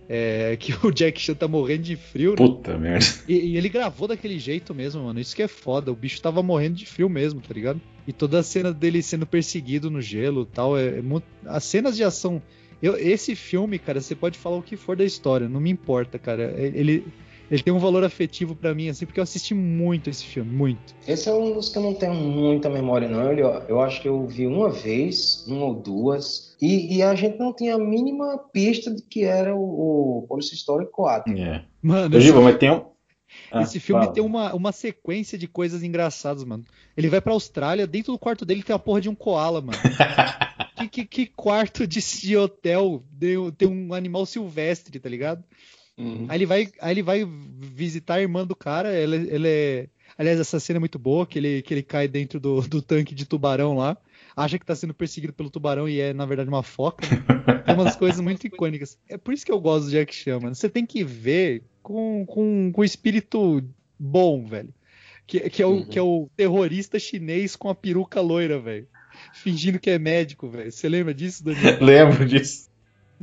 é, que o Jack Chan tá morrendo de frio, né? Puta merda. E, e ele gravou daquele jeito mesmo, mano. Isso que é foda. O bicho tava morrendo de frio mesmo, tá ligado? E toda a cena dele sendo perseguido no gelo e tal. É, é muito... As cenas de ação. Eu, esse filme, cara, você pode falar o que for da história, não me importa, cara. É, Ele, ele tem um valor afetivo pra mim, assim, porque eu assisti muito esse filme, muito. Esse é um dos que eu não tenho muita memória, não. Ele, ó, eu acho que eu vi uma vez, uma ou duas, e, e a gente não tinha a mínima pista de que era o, o Police Story 4. É. Mano, esse, Giba, mas tem um. Ah, esse filme fala. tem uma, uma sequência de coisas engraçadas, mano. Ele vai pra Austrália, dentro do quarto dele tem a porra de um koala, mano. que, que, que quarto de, de hotel tem um animal silvestre, tá ligado? Uhum. Aí ele vai, aí ele vai visitar a irmã do cara, ela, ela é. Aliás, essa cena é muito boa, que ele, que ele cai dentro do, do tanque de tubarão lá, acha que tá sendo perseguido pelo tubarão e é, na verdade, uma foca. né? É umas coisas muito icônicas. É por isso que eu gosto do Jack Chan, mano. Você tem que ver com, com, com espírito bom, velho. Que, que, é o, Uhum. que é o terrorista chinês com a peruca loira, velho. Fingindo que é médico, velho. Você lembra disso, Daniel? Lembro disso.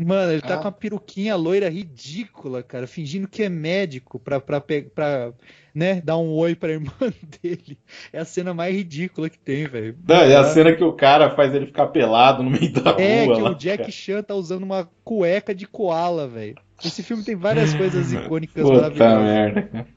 Mano, ele tá Ah. com uma peruquinha loira ridícula, cara, fingindo que é médico pra, pra, pra né, dar um oi pra irmã dele. É a cena mais ridícula que tem, velho. É a cena que o cara faz ele ficar pelado no meio da É, rua. que lá, o Jack cara. Chan tá usando uma cueca de koala, velho. Esse filme tem várias coisas icônicas Puta maravilhosas. merda.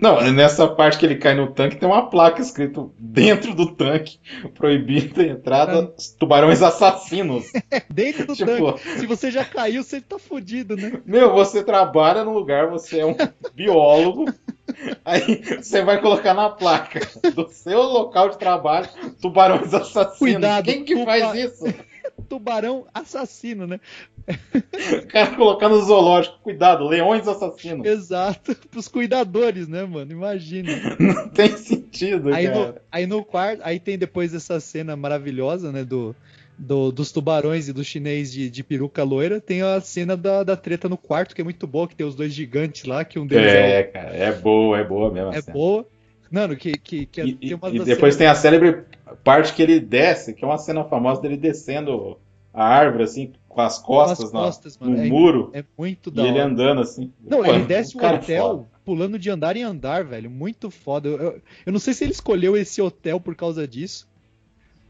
Não, nessa parte que ele cai no tanque tem uma placa escrito dentro do tanque, proibida a entrada, tubarões assassinos. Dentro do Tipo- tanque. Se você já caiu, você tá fudido, né? Meu, você trabalha num lugar, você é um biólogo, aí você vai colocar na placa do seu local de trabalho tubarões assassinos. Cuidado, Quem que tuba- faz isso? Tubarão assassino, né? O cara colocar no zoológico, cuidado, leões assassinos. Exato. Pros cuidadores, né, mano? Imagina. Não tem sentido, Aí no, cara. aí no quarto, aí tem depois essa cena maravilhosa, né, do, do- dos tubarões e do chinês de, de peruca loira, tem a cena da, da treta no quarto, que é muito boa, que tem os dois gigantes lá, que um deles é, É, cara, é boa, é boa mesmo. é cena. boa. Mano, que, que, que é- E, tem e- e depois cenas- tem a célebre parte que ele desce, que é uma cena famosa dele descendo a árvore, assim, com as com as costas, na- costas, no. É, muro, é muito e da ele hora. andando assim. Não, Pô, ele desce o cara é hotel foda. pulando de andar em andar, velho. Muito foda. Eu, eu, eu não sei se ele escolheu esse hotel por causa disso.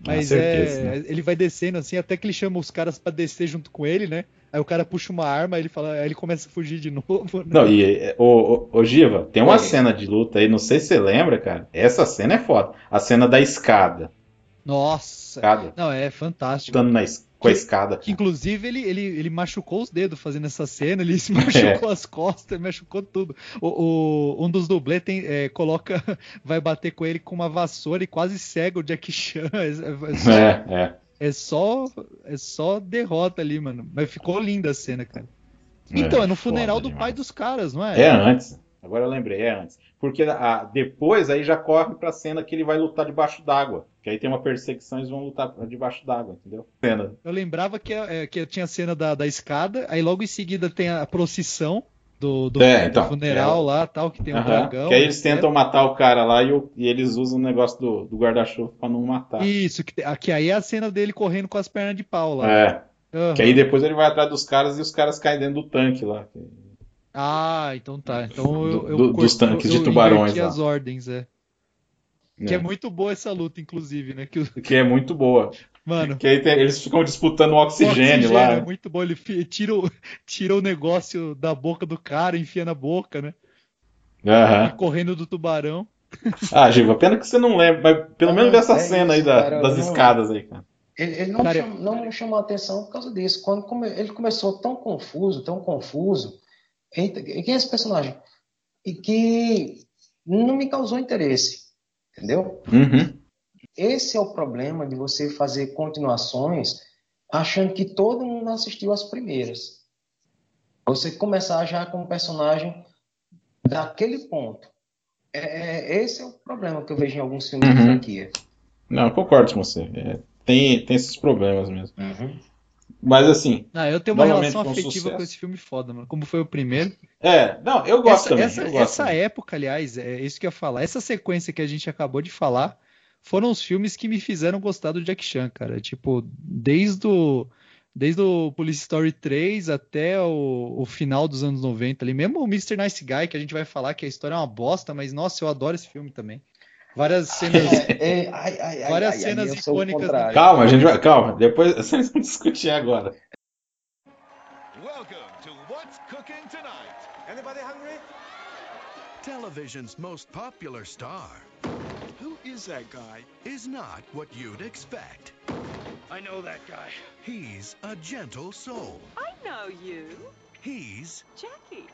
Mas certeza, é, né? ele vai descendo assim, até que ele chama os caras pra descer junto com ele, né? Aí o cara puxa uma arma, ele fala, aí ele começa a fugir de novo. né? Não, e é, ô, ô, ô, Giva, tem uma Oi. cena de luta aí, não sei se você lembra, cara. Essa cena é foda. A cena da escada. Nossa. Escada. Não, é fantástico. Lutando na es- com a escada. Que, inclusive ele, ele, ele machucou os dedos fazendo essa cena, ele se machucou as costas, machucou tudo. O, o- um dos dublês tem, é, coloca, vai bater com ele com uma vassoura e quase cega o Jack Chan. É, é só, É, é. é só é só derrota ali, mano. Mas ficou linda a cena, cara. Então, é, no funeral do pai demais. dos caras, não é? É antes. Agora eu lembrei, é antes. Porque a- depois aí já corre pra cena que ele vai lutar debaixo d'água. Que aí tem uma perseguição e eles vão lutar debaixo d'água, entendeu? Cena. Eu lembrava que, é, que tinha a cena da, da escada, aí logo em seguida tem a procissão, do, do, É, do então, funeral é lá, tal, que tem um Aham, dragão. que aí eles tentam matar o cara lá e, o- e eles usam o negócio do, do guarda-chuva pra não matar. Isso, que, que aí é a cena dele correndo com as pernas de pau lá. É, Aham. que aí depois ele vai atrás dos caras e os caras caem dentro do tanque lá. Ah, então tá. Então eu, Do- eu do- dos tanques eu de tubarões lá. as ordens, é. Que é muito boa essa luta, inclusive, né? Que, o- Que é muito boa. mano, Que aí tem- eles ficam disputando o o oxigênio, lá. é muito bom. Ele tira o, tira o negócio da boca do cara, enfia na boca, né? Aham. Correndo do tubarão. Ah, Giva, pena que você não lembra, mas pelo Ah, menos dessa é cena aí isso, da- cara, das não- escadas aí, cara. Ele, ele não, Cara, cham- não me chamou a atenção por causa disso. Quando come- ele começou tão confuso, tão confuso. Eita, Quem é esse personagem? E que não me causou interesse. Entendeu? Uhum. Esse é o problema de você fazer continuações achando que todo mundo assistiu as primeiras. Você começar já com um personagem daquele ponto. É, é- esse é o problema que eu vejo em alguns filmes de Uhum. franquia. Não, eu concordo com você. É, tem, tem esses problemas mesmo. Mas assim, Ah, eu tenho uma relação afetiva sucesso. com esse filme foda, mano. Como foi o primeiro. é, não, eu gosto essa, também. essa, gosto essa também. época, aliás, é isso que eu ia falar. Essa sequência que a gente acabou de falar foram os filmes que me fizeram gostar do Jack Chan, cara. Tipo, desde o, desde o Police Story 3 até o, o final dos anos 90 ali. Mesmo o Mr. Nice Guy, que a gente vai falar que a história é uma bosta, mas nossa, eu adoro esse filme também. Várias cenas. É, é, ai, ai, ai, Várias ai, cenas ai, eu icônicas contrário. Calma, a gente vai. Calma, depois vocês vão discutir agora. Welcome to What's Cooking Tonight. Anybody hungry? Television's most popular star Who is that guy? is not what you'd expect. I know that guy. He's a gentle soul. I know you. He's Jackie.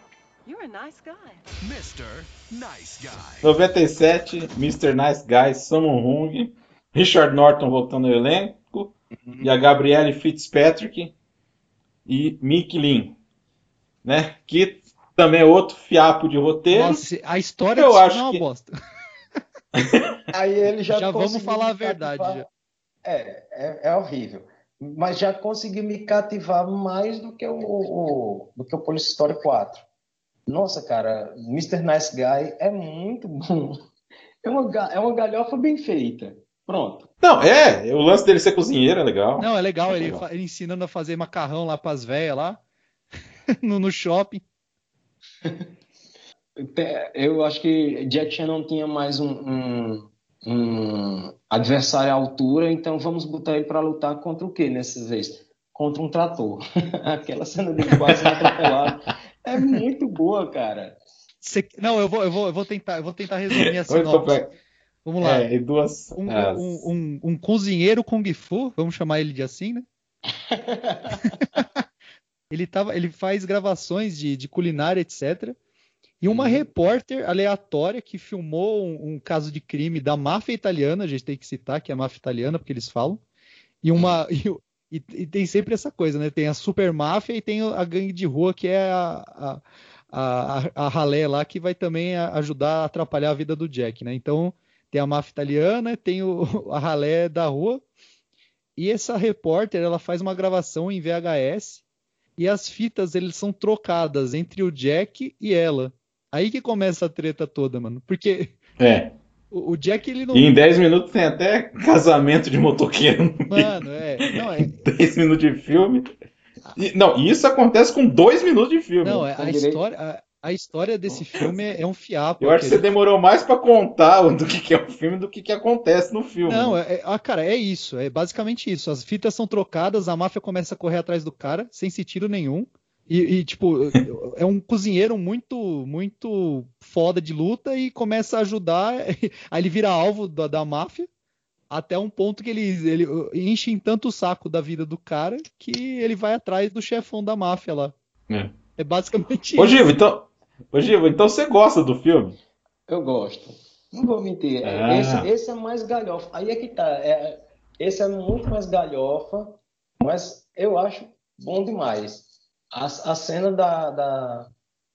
You're a nice guy. Mr. Nice Guy. 97, Mr. Nice Guy, Sammo Hung, Richard Norton voltando ao elenco, e a Gabrielle Fitzpatrick e Mick Lin, né? Que também é outro fiapo de roteiro. Nossa, a história Eu acho é uma que- bosta. Aí ele já, Já vamos falar a verdade, já. É, é, é horrível. Mas já conseguiu me cativar mais do que o, o- do que o Police Story 4. Nossa, cara, Mr. Nice Guy é muito bom. É uma, é uma galhofa bem feita. Pronto. Não, é, o lance dele ser cozinheiro é legal. Não, é legal, ele, Legal. ele ensinando a fazer macarrão lá pras velhas lá. no, no shopping. Eu acho que Jack Chan não tinha mais um, um- um adversário à altura, então vamos botar ele para lutar contra o quê nessa vez? Contra um trator. Aquela cena dele quase atropelado é muito boa, cara. Cê- não, eu vou, eu, vou, eu vou tentar, eu vou tentar resumir a sinopse. Vamos lá. É, duas. Um, um, um, um cozinheiro Kung Fu, vamos chamar ele de assim, né? ele, tava, ele faz gravações de, de culinária, etc. E uma repórter aleatória que filmou um, um caso de crime da máfia italiana, a gente tem que citar que é a máfia italiana, porque eles falam. E uma. e- e tem sempre essa coisa, né? Tem a super máfia e tem a gangue de rua, que é a, a, a, a ralé lá, que vai também ajudar a atrapalhar a vida do Jack, né? Então, tem a máfia italiana, tem o, a ralé da rua. E essa repórter, ela faz uma gravação em VHS e as fitas eles são trocadas entre o Jack e ela. Aí que começa a treta toda, mano. Porque É. o, o Jack ele não, E em 10 minutos tem até casamento de motoqueiro mano, é, não é, 10 minutos de filme. E- não, e isso acontece com 2 minutos de filme. não, é com a direito- história, a, a história desse filme é, é um fiapo. Eu acho que você demorou mais pra contar do que, que é o filme do que, que acontece no filme. Não, é, é- ah, cara, é isso, é basicamente isso. As fitas são trocadas, a máfia começa a correr atrás do cara, sem sentido nenhum. E, e, tipo, é um cozinheiro muito, muito foda de luta e começa a ajudar. Aí ele vira alvo da, da máfia, até um ponto que ele, ele enche em tanto o saco da vida do cara que ele vai atrás do chefão da máfia lá. É. É basicamente Ô, isso. Givo, então, ô, Givo, então você gosta do filme? Eu gosto. Não vou mentir. Ah. Esse, esse é mais galhofa. Aí é que tá. É, esse é muito mais galhofa, mas eu acho bom demais. A, a cena da, da.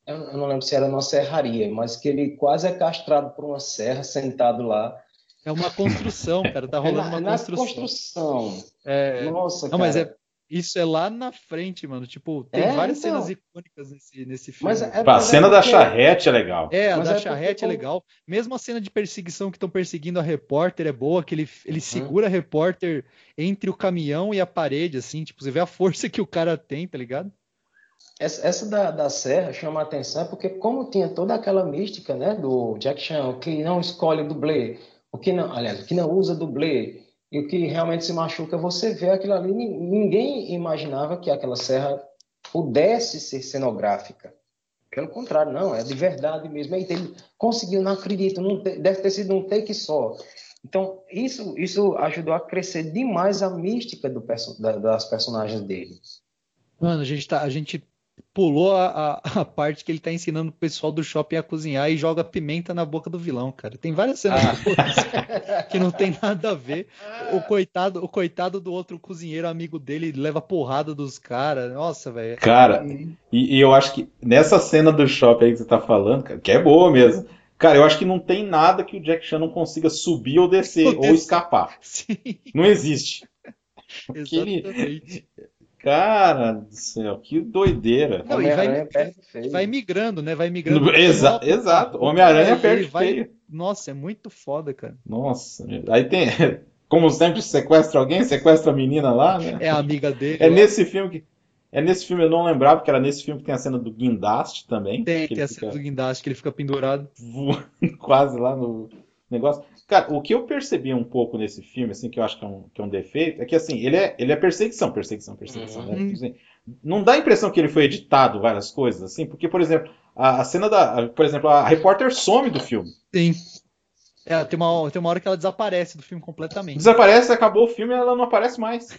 Eu não lembro se era numa serraria, mas que ele quase é castrado por uma serra, sentado lá. É uma construção, cara. Tá É rolando na, uma na construção. construção. É, Nossa, Não, mas cara. é. Isso é lá na frente, mano. Tipo, tem É, várias então. cenas icônicas nesse, nesse filme. Mas é, A mas é cena da charrete é legal. É, a Mas da é porque charrete é legal. Mesmo a cena de perseguição que estão perseguindo a repórter é boa, que ele, ele Uhum. segura a repórter entre o caminhão e a parede, assim, tipo, você vê a força que o cara tem, tá ligado? Essa, essa da, da serra chama a atenção porque como tinha toda aquela mística, né, do Jack Chan, que não escolhe dublê, o que não, aliás, o que não usa dublê e o que realmente se machuca, você vê aquilo ali, ni- ninguém imaginava que aquela serra pudesse ser cenográfica. Pelo contrário, não, é de verdade mesmo. Ele conseguiu, não acredito, não te- deve ter sido um take só. Então, isso, isso ajudou a crescer demais a mística do das personagens dele. Mano, a gente tá, a gente pulou a, a, a parte que ele tá ensinando o pessoal do shopping a cozinhar e joga pimenta na boca do vilão, cara. Tem várias cenas boas que não tem nada a ver. O coitado, o coitado do outro cozinheiro amigo dele leva porrada dos caras. Nossa, velho. Cara, e, e eu acho que nessa cena do shopping aí que você tá falando, cara, que é boa mesmo. Cara, eu acho que não tem nada que o Jack Chan não consiga subir ou descer, Ou escapar. Sim, Não existe. Porque ele- exatamente. Cara do céu, que doideira. Não, e vai-. Vai migrando, né? Vai migrando. Exa- Nossa, exato. o Homem-Aranha perde vai- feio. Nossa, é muito foda, cara. Nossa, aí tem. Como sempre, sequestra alguém, sequestra a menina lá, né? É a amiga dele. É nesse filme que. É nesse filme, eu não lembrava, que era nesse filme que tem a cena do guindaste também. Tem, que tem a cena fica do guindaste que ele fica pendurado. voando quase lá no negócio. Cara, o que eu percebi um pouco nesse filme, assim, que eu acho que é um, que é um defeito, é que assim, ele é, ele é perseguição, perseguição, perseguição. né? Uhum. Assim, não dá a impressão que ele foi editado várias coisas, assim, porque, por exemplo, a, a cena da. a- Por exemplo, a repórter some do filme. Sim. É, tem uma, tem uma hora que ela desaparece do filme completamente. Desaparece, acabou o filme e ela não aparece mais.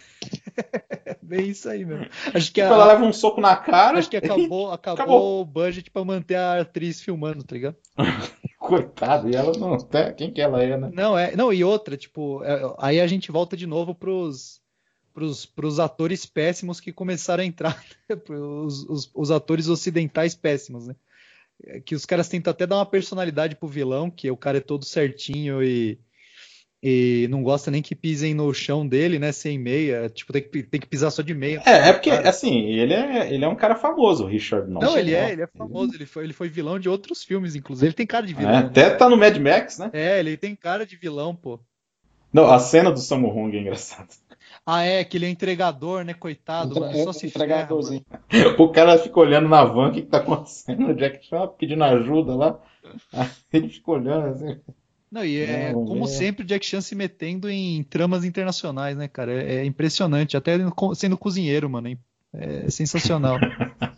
É bem isso aí mesmo. Acho que, Tipo, a- ela leva um soco na cara. acho que acabou, acabou, Acabou. o budget pra manter a atriz filmando, tá ligado? Coitado, e ela não. até Quem que ela é, né? Não, é, não, e outra, tipo, é, aí a gente volta de novo pros, pros, pros atores péssimos que começaram a entrar, né? Os, os, os atores ocidentais péssimos, né? É Que os caras tentam até dar uma personalidade pro vilão, que o cara é todo certinho e, e não gosta nem que pisem no chão dele, né? Sem meia. Tipo, tem que, tem que pisar só de meia. É, é porque, Cara. assim, ele é, ele é um cara famoso, o Richard Norton. Não, ele é, ele é famoso, ele foi, ele foi vilão de outros filmes, inclusive. Ele tem cara de vilão. É, né? até tá no Mad Max, né? É, ele tem cara de vilão, pô. Não, a cena do Sammo Hung é engraçada. Ah, é, que ele é entregador, né? Coitado, Entre- mano. Só se ferra, entregadorzinho. O cara fica olhando na van o que, que tá acontecendo. O Jack Chan pedindo ajuda lá. Aí ele fica olhando assim. Não, e é Não, como é. sempre o Jack Chan se metendo em tramas internacionais, né, cara? É, é impressionante, até sendo cozinheiro, mano. É, é sensacional.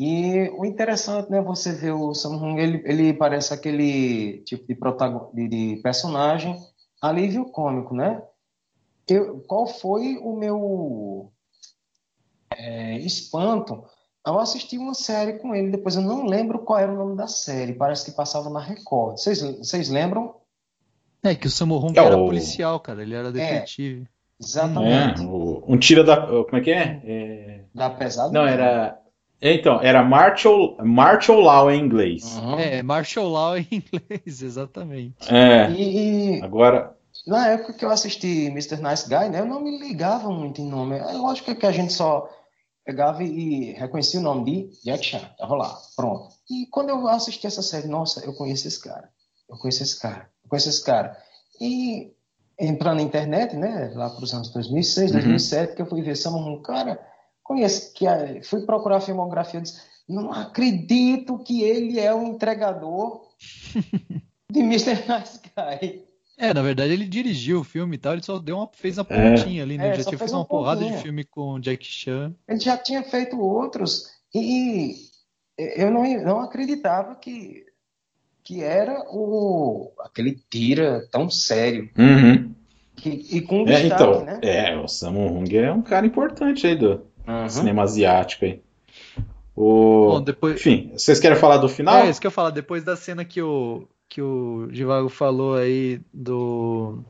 E o interessante, né, você vê o Samsung, ele, ele parece aquele tipo de, protagon... de, de personagem alívio cômico, né? Eu, qual foi o meu é, espanto ao assistir uma série com ele? Depois eu não lembro qual era o nome da série, parece que passava na Record. Vocês, vocês lembram? É que o Sammo Hung É, era o- policial, cara. Ele era detetive. Exatamente. É, o- um tira da. Como é que é? É, Da pesada? Não, era. é, Então, era Martial, Martial Law em inglês. Uhum. É, martial law em inglês, exatamente. É. E, e Agora. Na época que eu assisti Mr. Nice Guy, né, eu não me ligava muito em nome. É lógico que a gente só pegava e reconhecia o nome de Jack Chan, tava lá, pronto. E quando eu assisti essa série, nossa, eu conheço esse cara, eu conheço esse cara, eu conheço esse cara. E entrando na internet, né, lá para os anos 2006, Uhum. 2007, que eu fui ver Sammo Hung, cara, conheço, que a- fui procurar a filmografia, eu disse, não acredito que ele é o entregador de Mr. Nice Guy. É, na verdade ele dirigiu o filme e tal, ele só deu uma, fez uma É. pontinha ali, né? É, Ele já tinha feito uma uma porrada de filme com o Jack Chan. Ele já tinha feito outros e eu não, não acreditava que, que era o aquele tira tão sério Uhum. que, e com É, destaque, então, né? é, o Sammo Hung é um cara importante aí do Uhum. cinema asiático aí. O... Bom, depois. Enfim, vocês querem falar do final? É, isso que eu ia falar, depois da cena que o, que o Givago falou aí do.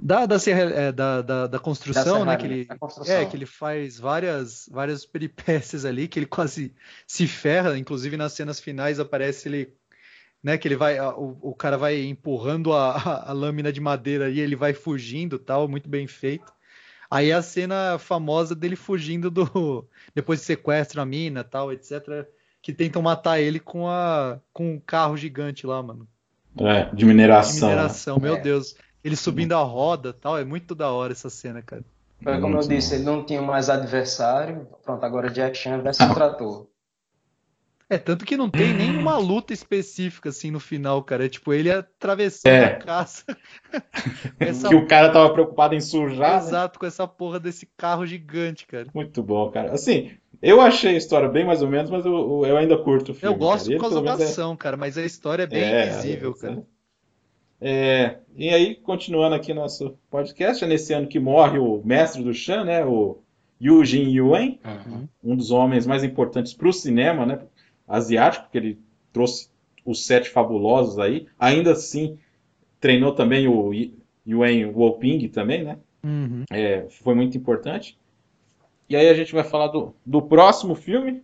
Da, da, serra- é, da, da, da construção, né? Que ele, construção. é, que ele faz várias, várias peripécias ali, que ele quase se ferra, inclusive nas cenas finais aparece ele, né? Que ele vai, o, o cara vai empurrando a, a, a lâmina de madeira e ele vai fugindo, tal, muito bem feito. Aí a cena famosa dele fugindo do. Depois de sequestro a mina tal, etc. Que tentam matar ele com a com um carro gigante lá, mano. É, de De mineração. né? mineração, meu É. Deus. Ele subindo a roda tal, é muito da hora essa cena, cara. Foi como eu disse, ele não tinha mais adversário. Pronto, agora Jack Chan versus trator. É, tanto que não tem nenhuma luta específica assim no final, cara. É tipo ele atravessando É. a caça. essa... Que o cara tava preocupado em sujar. né? Exato, com essa porra desse carro gigante, cara. Muito bom, cara. Assim, eu achei a história bem mais ou menos, mas eu, eu ainda curto o filme. Eu gosto cara. Por ele, causa da é- ação, cara, mas a história é bem É, invisível, é, cara. É, e aí, continuando aqui nosso podcast, é nesse ano que morre o mestre do Chan, né? O Yu Jin Yuen, um dos homens mais importantes para o cinema, né? Asiático, porque ele trouxe os sete fabulosos aí. Ainda assim, treinou também o Yuen Woping também, né? Uhum. É, foi muito importante. E aí a gente vai falar do, do próximo filme,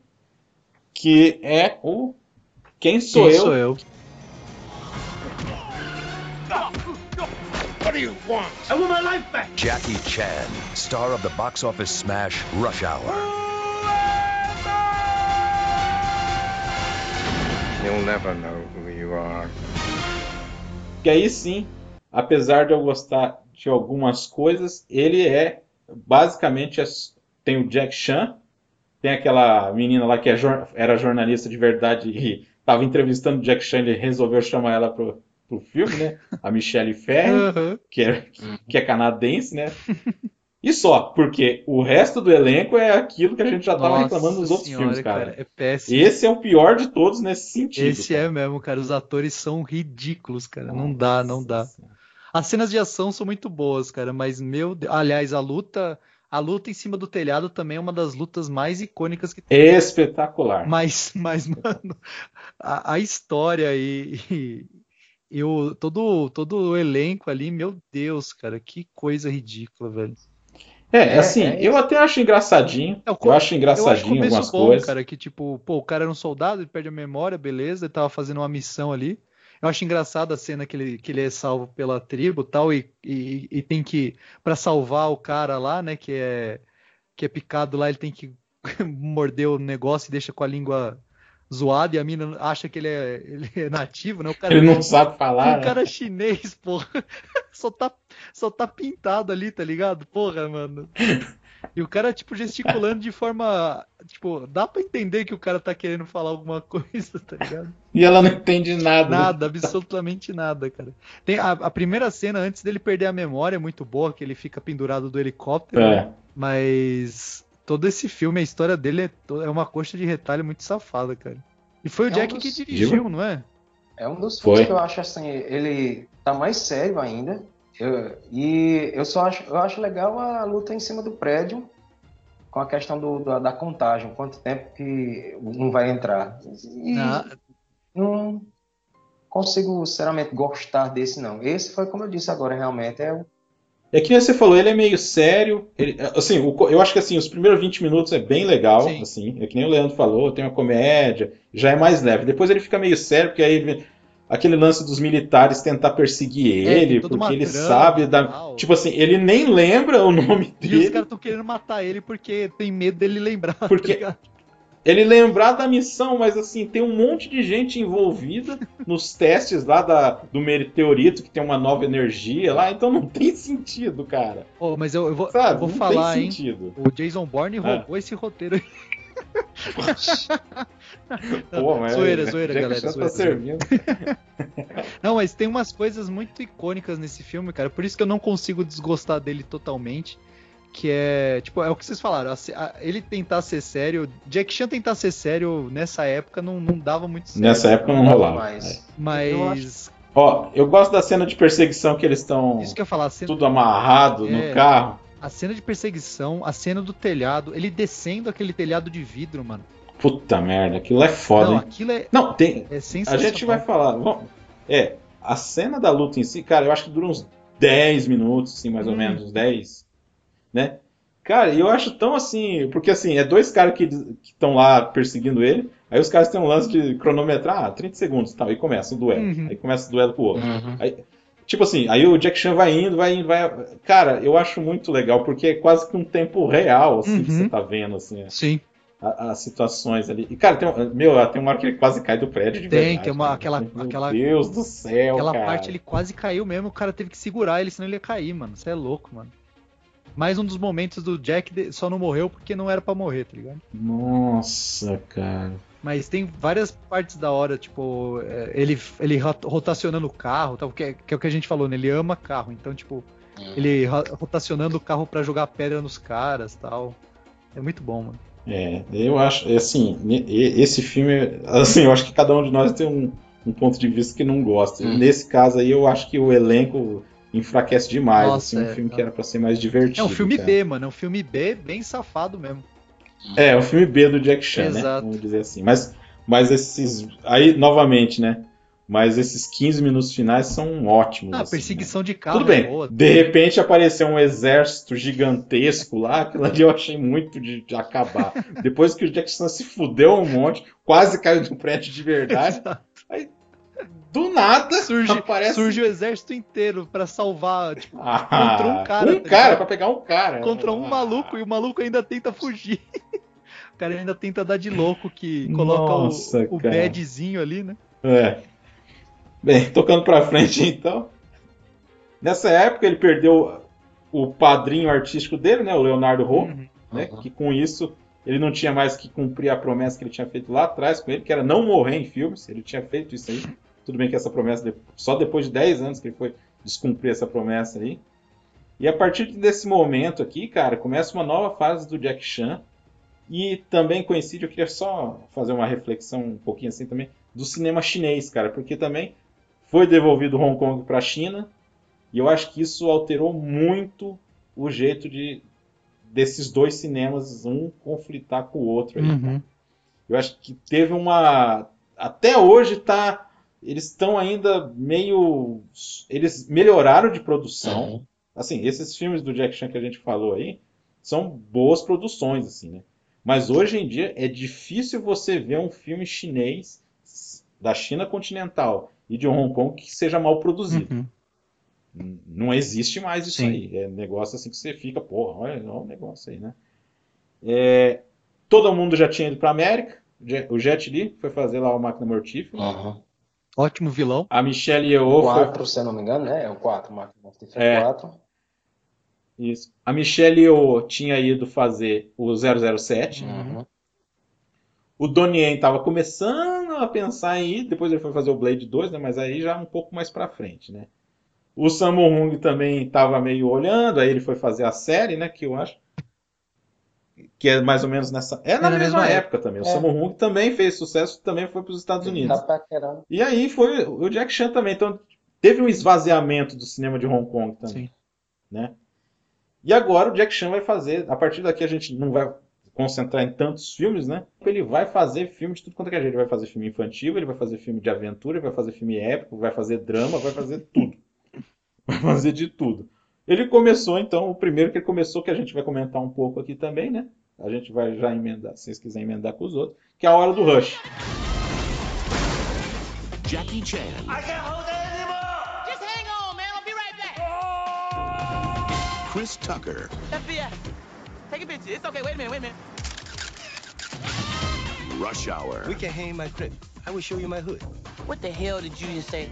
que é o Quem Sou Quem Eu? sou eu? Jackie Chan, star of the box office smash Rush Hour. You'll never know who you are. Que aí sim, apesar de eu gostar de algumas coisas, ele é basicamente é- tem o Jack Chan, tem aquela menina lá que é era jornalista de verdade e estava entrevistando o Jack Chan, ele resolveu chamar ela pro, pro filme, né? A Michelle Ferrer, Aham. que é, que é canadense, né? E só, porque o resto do elenco é aquilo que a gente já estava Nossa reclamando nos outros senhora, filmes, cara. É péssimo. Esse é o pior de todos nesse sentido. Esse é mesmo, cara. Os atores são ridículos, cara. Não dá, não dá. As cenas de ação são muito boas, cara, mas meu Deus. Aliás, a luta, a luta em cima do telhado também é uma das lutas mais icônicas que tem. Espetacular. Mas, mas mano, a, a história e, e, e o, todo, todo o elenco ali, meu Deus, cara, que coisa ridícula, velho. É, É, assim, é eu até acho engraçadinho. É, Eu acho Eu acho engraçadinho algumas bom, coisas. cara, que tipo, pô, o cara era um soldado, ele perde a memória, beleza, ele tava fazendo uma missão ali. Eu acho engraçado a cena que ele, que ele é salvo pela tribo e tal, e, e, e tem que, pra salvar o cara lá, né, que é, que é picado lá, ele tem que morder o negócio e deixa com a língua zoada, e a mina acha que ele é, ele é nativo, né, o cara, Ele não sabe falar. o né? cara é chinês, porra, só tá, só tá pintado ali, tá ligado? Porra, mano. E o cara, tipo, gesticulando de forma. Tipo, dá pra entender que o cara tá querendo falar alguma coisa, tá ligado? E ela não entende nada. Nada, absolutamente nada, cara. Tem a, a primeira cena antes dele perder a memória é muito boa, que ele fica pendurado do helicóptero. É. Mas todo esse filme, a história dele é, é uma coxa de retalho muito safada, cara. E foi o É um Jack dos- que dirigiu, não é? É um dos filmes que eu acho assim, ele tá mais sério ainda. Eu- e eu só acho, eu acho legal a luta em cima do prédio com a questão do, da, da contagem, quanto tempo que um vai entrar. E Ah, não consigo, sinceramente, gostar desse não. Esse foi, como eu disse agora, realmente é o É que nem você falou, ele é meio sério. ele- assim, o eu acho que assim, os primeiros 20 minutos é bem legal, Sim. assim, é que nem o Leandro falou, tem uma comédia, já é mais leve. Depois ele fica meio sério, porque aí ele- aquele lance dos militares tentar perseguir É, ele, porque ele sabe da, tal. tipo assim, ele nem lembra o nome E os dele, caras estão querendo matar ele porque tem medo dele lembrar. tá Porque- ligado? ele lembrar da missão, mas assim, tem um monte de gente envolvida nos testes lá da, do meteorito que tem uma nova energia lá, então não tem sentido, cara. Ô, mas eu, eu vou, Sabe? eu vou não falar, hein? sentido. O Jason Bourne Ah. roubou esse roteiro aí. Pô, mas zoeira, zoeira, Jack galera, Chan zoeira, tá servindo. Não, mas tem umas coisas muito icônicas nesse filme, cara. Por isso que eu não consigo desgostar dele totalmente. Que é, tipo, é o que vocês falaram. a- a- ele tentar ser sério. Jack Chan tentar ser sério nessa época não, não dava muito certo. Nessa época não rolava. mais. Mas. Ó, eu gosto da cena de perseguição que eles estão Isso que eu ia falar, cena, tudo amarrado É. no carro. a cena de perseguição, a cena do telhado, ele descendo aquele telhado de vidro, mano. Puta merda, aquilo é foda, não, hein? aquilo é, Não, tem. é A gente vai falar. vamos- é, a cena da luta em si, cara, eu acho que dura uns 10 minutos, assim, mais ou Hum. menos, uns 10. Né? Cara, e eu acho tão assim. Porque assim, é dois caras que estão lá perseguindo ele. Aí os caras têm um lance de cronometrar, ah, 30 segundos e tal. Aí começa o duelo. Uhum. Aí começa o duelo com o outro. Uhum. Aí, Tipo assim, aí o Jack Chan vai indo, vai indo, vai. Cara, eu acho muito legal, porque é quase que um tempo real, assim, que Uhum. você tá vendo, assim, Sim. As situações ali. E, cara, tem, um- meu, tem uma hora que ele quase cai do prédio de Tem, verdade. tem uma- cara. aquela- Meu aquela- Deus do céu, Aquela cara. parte ele quase caiu mesmo, o cara teve que segurar ele, senão ele ia cair, mano. Você é louco, mano. Mais um dos momentos do Jack de- só não morreu porque não era pra morrer, tá ligado? Nossa, cara. Mas tem várias partes da hora, tipo, é, ele, ele ro- rotacionando o carro, tal, que, é, que é o que a gente falou, né? Ele ama carro, então, tipo, ele ro- rotacionando o carro pra jogar pedra nos caras tal. É muito bom, mano. É, eu acho, é assim, esse filme, assim, eu acho que cada um de nós tem um, um ponto de vista que não gosta. Hum. Nesse caso aí, eu acho que o elenco enfraquece demais, Nossa, assim, um é, filme tá. que era pra ser mais divertido. É um filme cara. B, mano. É um filme B bem safado mesmo. É, o filme B do Jack Chan, né? Exato. Vamos dizer assim. Mas, mas esses. Aí, novamente, né? Mas esses 15 minutos finais são ótimos. Ah, assim, perseguição de né? carro. Tudo bem. é. De repente apareceu um exército gigantesco lá, aquilo ali eu achei muito de, de acabar. Depois que o Jack Chan se fudeu um monte, quase caiu do prédio de verdade. Aí, do nada, Surge, aparece. surge o exército inteiro pra salvar, tipo, Ah, contra um cara, Um tá cara, pra pegar um cara. contra um Ah. maluco e o maluco ainda tenta fugir. o cara ainda tenta dar de louco que coloca Nossa, o, o badzinho ali, né? É. Bem, tocando pra frente então. Nessa época ele perdeu o padrinho artístico dele, né, o Leonardo Ho, Uhum. né, Uhum. que com isso ele não tinha mais que cumprir a promessa que ele tinha feito lá atrás com ele, que era não morrer em filmes. Ele tinha feito isso aí. Tudo bem que essa promessa só depois de 10 anos que ele foi descumprir essa promessa aí. E a partir desse momento aqui, cara, começa uma nova fase do Jack Chan. E também coincide, eu queria só fazer uma reflexão um pouquinho assim também, do cinema chinês, cara, porque também foi devolvido Hong Kong para a China, e eu acho que isso alterou muito o jeito de desses dois cinemas um conflitar com o outro. aí, Uhum. cara. Eu acho que teve uma até hoje tá eles estão ainda meio eles melhoraram de produção. Uhum. Assim, esses filmes do Jack Chan que a gente falou aí são boas produções assim, né? Mas hoje em dia é difícil você ver um filme chinês da China continental e de Hong Kong que seja mal produzido. Uhum. Não existe mais isso Sim. aí. É negócio assim que você fica, porra, olha, olha o negócio aí, né? É, todo mundo já tinha ido pra América. O Jet- O Li foi fazer lá o Máquina Mortífera. Uhum. Ótimo vilão. A Michelle Yeoh foi 4, se eu não me engano, né? É o 4, Máquina Mortífera É. 4. Isso. A Michelle Yeoh tinha ido fazer o 007. Uhum. O Donnie Yen estava começando a pensar em ir, depois ele foi fazer o Blade 2, né? Mas aí já um pouco mais pra frente, né? O Sammo Hung também estava meio olhando, aí ele foi fazer a série, né? Que eu acho que é mais ou menos nessa. É na na mesma mesma época também. O É. Sammo Hung também fez sucesso, também foi para os Estados Unidos. Tá. E aí foi o Jack Chan também. Então teve um esvaziamento do cinema de Hong Kong também. Sim. né? E agora o Jack Chan vai fazer, a partir daqui a gente não vai concentrar em tantos filmes, né? Ele vai fazer filme de tudo quanto é jeito. Ele vai fazer filme infantil, ele vai fazer filme de aventura, ele vai fazer filme épico, vai fazer drama, vai fazer tudo. Vai fazer de tudo. Ele começou, então, o primeiro que ele começou, que a gente vai comentar um pouco aqui também, né? A gente vai já emendar, se vocês quiserem emendar com os outros, que é a hora do Rush. Jackie Chan, I can't hold it anymore! Just hang on, man. I'll be right back. Chris Tucker, FBI, take a picture. It's okay. Wait a minute. Wait a minute. Rush Hour, We can hang my crib. I will show you my hood. What the hell did you just say?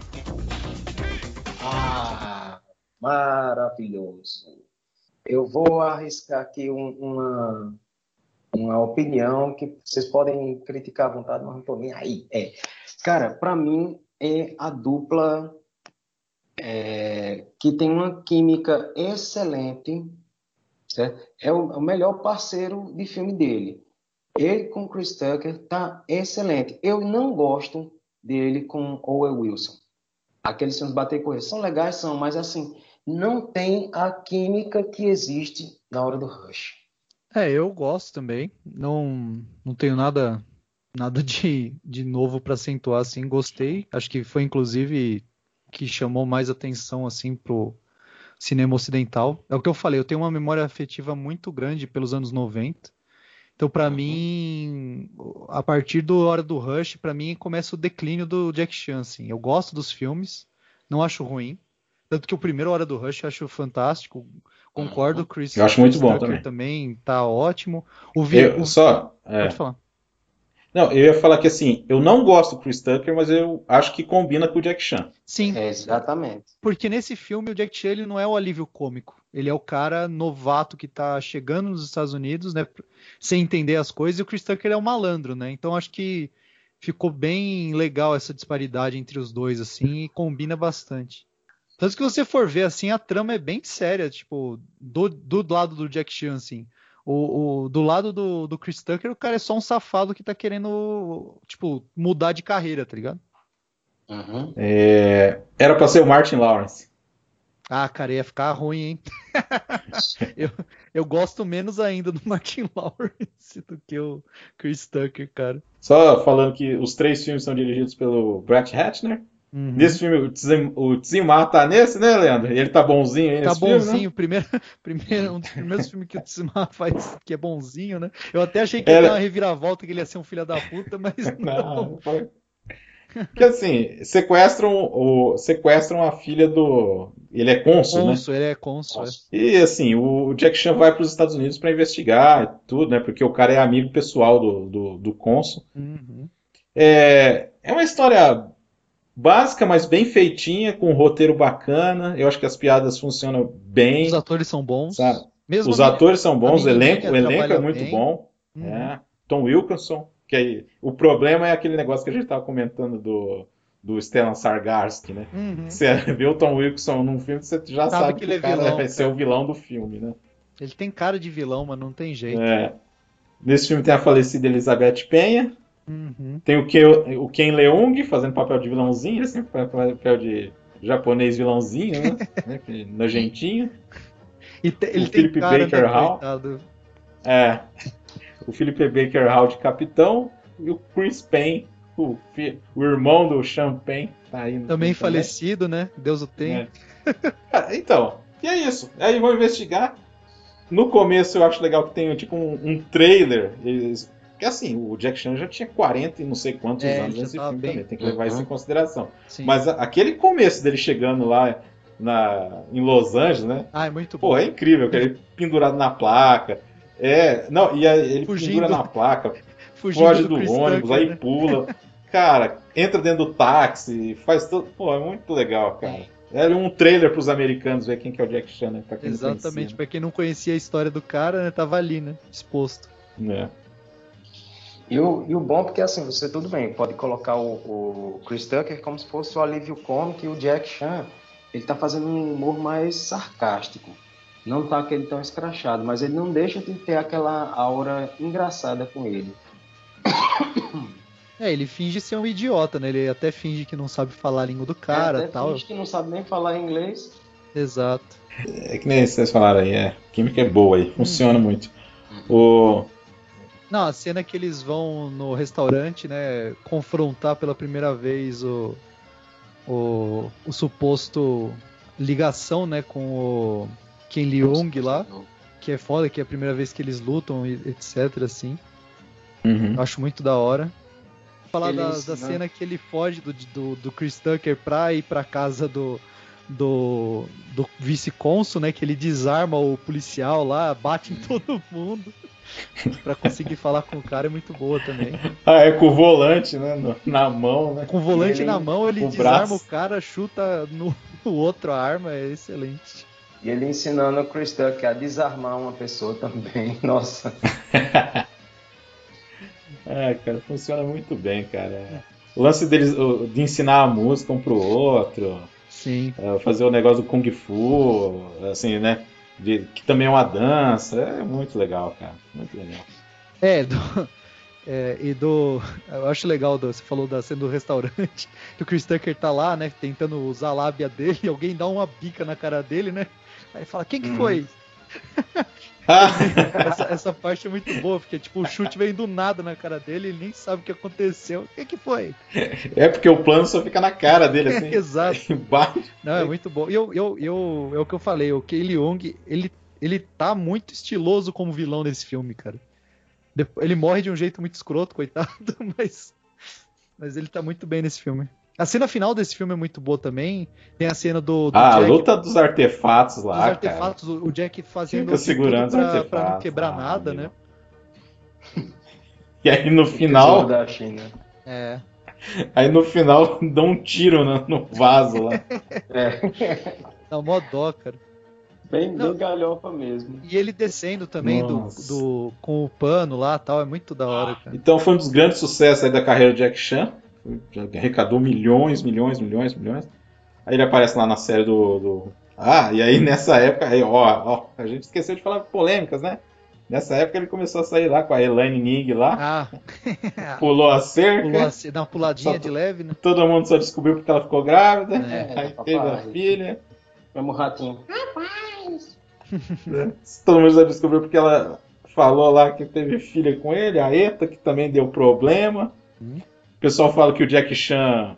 Ah, maravilhoso. Eu vou arriscar aqui um- uma, uma opinião que vocês podem criticar à vontade, mas não tô nem aí. É. Cara, para mim é a dupla é, que tem uma química excelente, certo? É o, é o melhor parceiro de filme dele. Ele com Chris Tucker tá excelente. Eu não gosto dele com Owen Wilson. Aqueles filmes bater e correr são legais, são, mas assim, não tem a química que existe na hora do Rush. É, eu gosto também. Não, não tenho nada nada de, de novo para acentuar assim. Gostei. Acho que foi inclusive que chamou mais atenção assim pro cinema ocidental. É o que eu falei, eu tenho uma memória afetiva muito grande pelos anos 90. Então, para mim, a partir do Hora do Rush, para mim começa o declínio do Jack Chan, assim. Eu gosto dos filmes, não acho ruim. Tanto que o primeiro Hora do Rush eu acho fantástico. Concordo, Chris. Eu acho muito Chris bom Tucker também. tá ótimo. O Vi- Eu, só. é. Pode falar. Não, eu ia falar que assim, eu não gosto do Chris Tucker, mas eu acho que combina com o Jack Chan. Sim, É, exatamente. porque nesse filme o Jack Chan ele não é o alívio cômico. Ele é o cara novato que tá chegando nos Estados Unidos, né? Sem entender as coisas, e o Chris Tucker é o malandro, né? Então acho que ficou bem legal essa disparidade entre os dois, assim, e combina bastante. Tanto que você for ver, assim, a trama é bem séria, tipo, do, do lado do Jack Chan, assim. O, o- do lado do, do Chris Tucker, o cara é só um safado que tá querendo, tipo, mudar de carreira, tá ligado? Uhum. É, era pra ser o Martin Lawrence. Ah, cara, ia ficar ruim, hein? eu, eu gosto menos ainda do Martin Lawrence do que o Chris Tucker, cara. Só falando que os três filmes são dirigidos pelo Brett Ratner. Uhum. Nesse filme, o Tzim- o Tzimar tá nesse, né, Leandro? Ele tá bonzinho aí Tá nesse filme, né? bonzinho, primeiro, primeiro, um dos primeiros filmes que o Tsumar faz que é bonzinho, né? Eu até achei que ia Era- ter uma reviravolta, que ele ia ser um filho da puta, mas Não, não. foi. Porque assim, sequestram, o, sequestram a filha do. Ele é cônsul, né? Ele é cônsul. é. E assim, o Jack Chan vai para os Estados Unidos para investigar e tudo, né? Porque o cara é amigo pessoal do, do, do cônsul. Uhum. É, é uma história básica, mas bem feitinha, com um roteiro bacana. Eu acho que as piadas funcionam bem. Os atores são bons. Os atores são bons, o elenco, o elenco é muito bem. bom. Uhum. É. Tom Wilkinson, que aí, o problema é aquele negócio que a gente estava comentando do, do Stellan Sargarsky, né? Uhum. Você vê o Tom Wilkinson num filme, você já Sabe sabe que ele é cara vilão, vai ser o vilão do filme, né? Ele tem cara de vilão, mas não tem jeito. É. Nesse filme tem a falecida Elizabeth Penha, Uhum. tem o Ken, o Ken Leung fazendo papel de vilãozinho, ele sempre faz papel de japonês vilãozinho, né? Né? Nojentinho. E te- ele O tem Philip cara, Baker né, Hall. coitado. É. O Philip Baker Hall de capitão e o Chris Payne, o, fi- o irmão do Champagne, tá aí Também falecido, né? Deus o tenha. É. Cara, então, e é isso. Aí vão investigar. No começo eu acho legal que tem tipo um, um trailer. Eles, que assim, o Jack Chan já tinha 40 e não sei quantos É, anos nesse filme bem- também. Tem que levar isso em Uhum. consideração. Sim. Mas a- aquele começo dele chegando lá na, em Los Angeles, né? Ah, é muito bom. Pô, é incrível, que ele pendurado na placa. É, não, e aí ele Fugindo. pendura na placa, Fugindo foge do Chris ônibus, Tucker, aí né? pula. Cara, entra dentro do táxi, faz tudo. Pô, é muito legal, cara. É um trailer pros americanos ver quem que é o Jack Chan, né? Pra quem Exatamente, conhecia, pra quem não conhecia a história do cara, né, tava ali, né? Exposto. né? E o, e o bom é porque assim, você tudo bem, pode colocar o, o Chris Tucker como se fosse o alívio cômico e o Jack Chan, ele tá fazendo um humor mais sarcástico. Não tá aquele tão escrachado, mas ele não deixa de ter aquela aura engraçada com ele. É, ele finge ser um idiota, né? Ele até finge que não sabe falar a língua do cara Até tal. finge que não sabe nem falar inglês. Exato. É que nem vocês falaram aí, é. Química é boa aí, Hum. funciona muito. O. Não, a cena que eles vão no restaurante, né, confrontar pela primeira vez o, o, o suposto ligação, né, com o Ken Leung lá, que é foda, que é a primeira vez que eles lutam, etc, assim. Uhum. Acho muito da hora. Falar da, Eles, da né? cena que ele foge do, do, do Chris Tucker pra ir pra casa do, do, do vice-cônsul, né? Que ele desarma o policial lá, bate em todo mundo. pra conseguir falar com o cara é muito boa também. Ah, é com o volante, né? na mão, né? Com o volante Ele- na mão, ele o desarma braço. o cara, chuta no, no outro a arma, é excelente. E ele ensinando o Chris Tucker a desarmar uma pessoa também. Nossa. É, cara, funciona muito bem, cara. O lance deles de ensinar a música um pro outro, Sim. é, fazer o negócio do Kung Fu, assim, né? De- que também é uma dança, é muito legal, cara. Muito legal. É, do- é, e do. Eu acho legal, do- você falou da cena do restaurante, que o Chris Tucker tá lá, né, tentando usar a lábia dele, e alguém dá uma bica na cara dele, né? Aí fala, quem que Uhum. foi? Ah, Essa, essa parte é muito boa, porque tipo, o chute vem do nada na cara dele, ele nem sabe o que aconteceu. O que que foi? é porque o plano só fica na cara dele, assim. Exato. embaixo. Não, é muito bom. E eu, eu, eu, é o que eu falei, o Kei Leung, ele, ele tá muito estiloso como vilão nesse filme, cara. Ele morre de um jeito muito escroto, coitado, mas, mas ele tá muito bem nesse filme. A cena final desse filme é muito boa também. Tem a cena do, do Ah, a Jack, luta dos artefatos dos lá, cara. artefatos, o o Jack fazendo Fica segurando tudo os pra, pra não artefatos. quebrar Ah, nada, meu. né? E aí no final, da China. É. aí no final dá um tiro no, no vaso lá. É. Dá mó dó, cara. Bem, Não. bem galhofa mesmo. E ele descendo também do, do com o pano lá tal, é muito da hora, cara. Então foi um dos grandes sucessos aí da carreira do Jack Chan. Já Arrecadou milhões, milhões, milhões, milhões. Aí ele aparece lá na série do. do- Ah, e aí nessa época, aí, ó, ó, a gente esqueceu de falar polêmicas, né? Nessa época ele começou a sair lá com a Elaine Ning lá, Ah, pulou a cerca, pulou assim, dá uma puladinha Só- de leve, né? todo mundo só descobriu porque ela ficou grávida, É, aí teve a papai. filha. Vamos, ratinho. né? Todo mundo já descobriu porque ela falou lá que teve filha com ele, a Eta, que também deu problema. Hum. O pessoal fala que o Jack Chan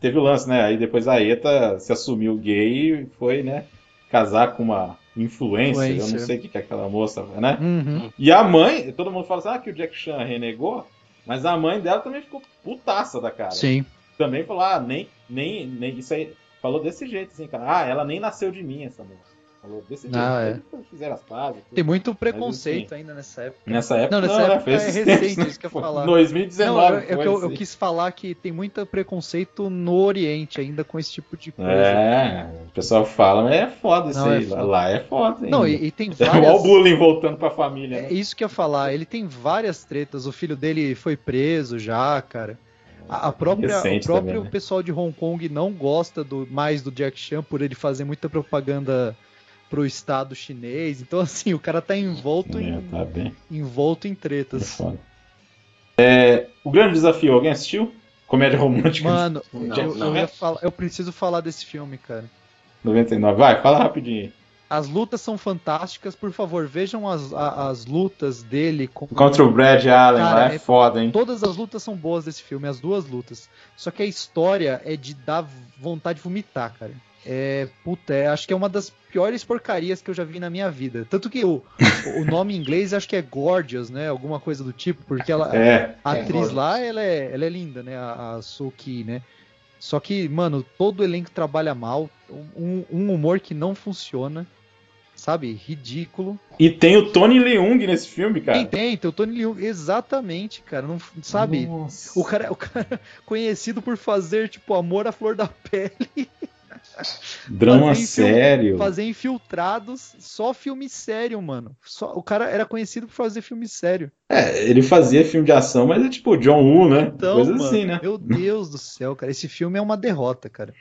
teve o lance, né? Aí depois a Eta se assumiu gay e foi, né? Casar com uma influencer, eu não sei o que que é aquela moça, né? Uhum. E a mãe, todo mundo fala assim, ah, que o Jack Chan renegou, mas a mãe dela também ficou putaça da cara. Sim. Também falou, ah, nem, nem, nem, isso aí, falou desse jeito, assim, cara, ah, ela nem nasceu de mim, essa moça. Falou desse. Ah, é. Fizeram as pazes. Tem muito preconceito ainda nessa época. Nessa época, Não, nessa né, época fez é recente, isso que eu falar. 2019. Não, eu, eu, eu- eu quis falar que tem muito preconceito no Oriente ainda com esse tipo de coisa. É, o pessoal fala, mas é foda isso Não, é aí. foda. Lá é foda. Não, ainda. e, e tem É igual o várias. bullying voltando pra família, né? É isso que eu ia falar. Ele tem várias tretas. O filho dele foi preso já, cara. A, a própria, Recente o próprio também, né? pessoal de Hong Kong não gosta do, mais do Jack Chan por ele fazer muita propaganda pro Estado chinês. Então, assim, o cara tá envolto, É, em, tá bem. envolto em É tretas. foda. É, o grande desafio, alguém assistiu? Comédia romântica Mano, Não, eu, não eu é? ia falar- eu preciso falar desse filme, cara. 99. Vai, fala rapidinho. As lutas são fantásticas, por favor, vejam as, a- as lutas dele com, Contra o Brad Allen Cara, lá é, é- foda, hein? Todas as lutas são boas desse filme, as duas lutas. Só que a história é de dar vontade de vomitar, cara. É, puta, é, acho que é uma das piores porcarias que eu já vi na minha vida. Tanto que o, o nome em inglês acho que é Gorgeous, né? Alguma coisa do tipo, porque ela, É, a É, atriz lá, ela é, ela é linda, né? A, a Suki, né? Só que, mano, todo o elenco trabalha mal. Um, um humor que não funciona. Sabe? Ridículo. e tem o Tony Leung nesse filme, cara. Tem, tem, tem o Tony Leung. Exatamente, cara. Não, sabe? Nossa. O cara, o cara conhecido por fazer, tipo, amor à flor da pele, Drama fazer sério. fazer infiltrados, só filme sério, mano. Só, o cara era conhecido por fazer filme sério. É, ele fazia filme de ação, mas é tipo John Woo, né? Então, Coisa mano, assim, né? meu Deus do céu, cara. Esse filme é uma derrota, cara.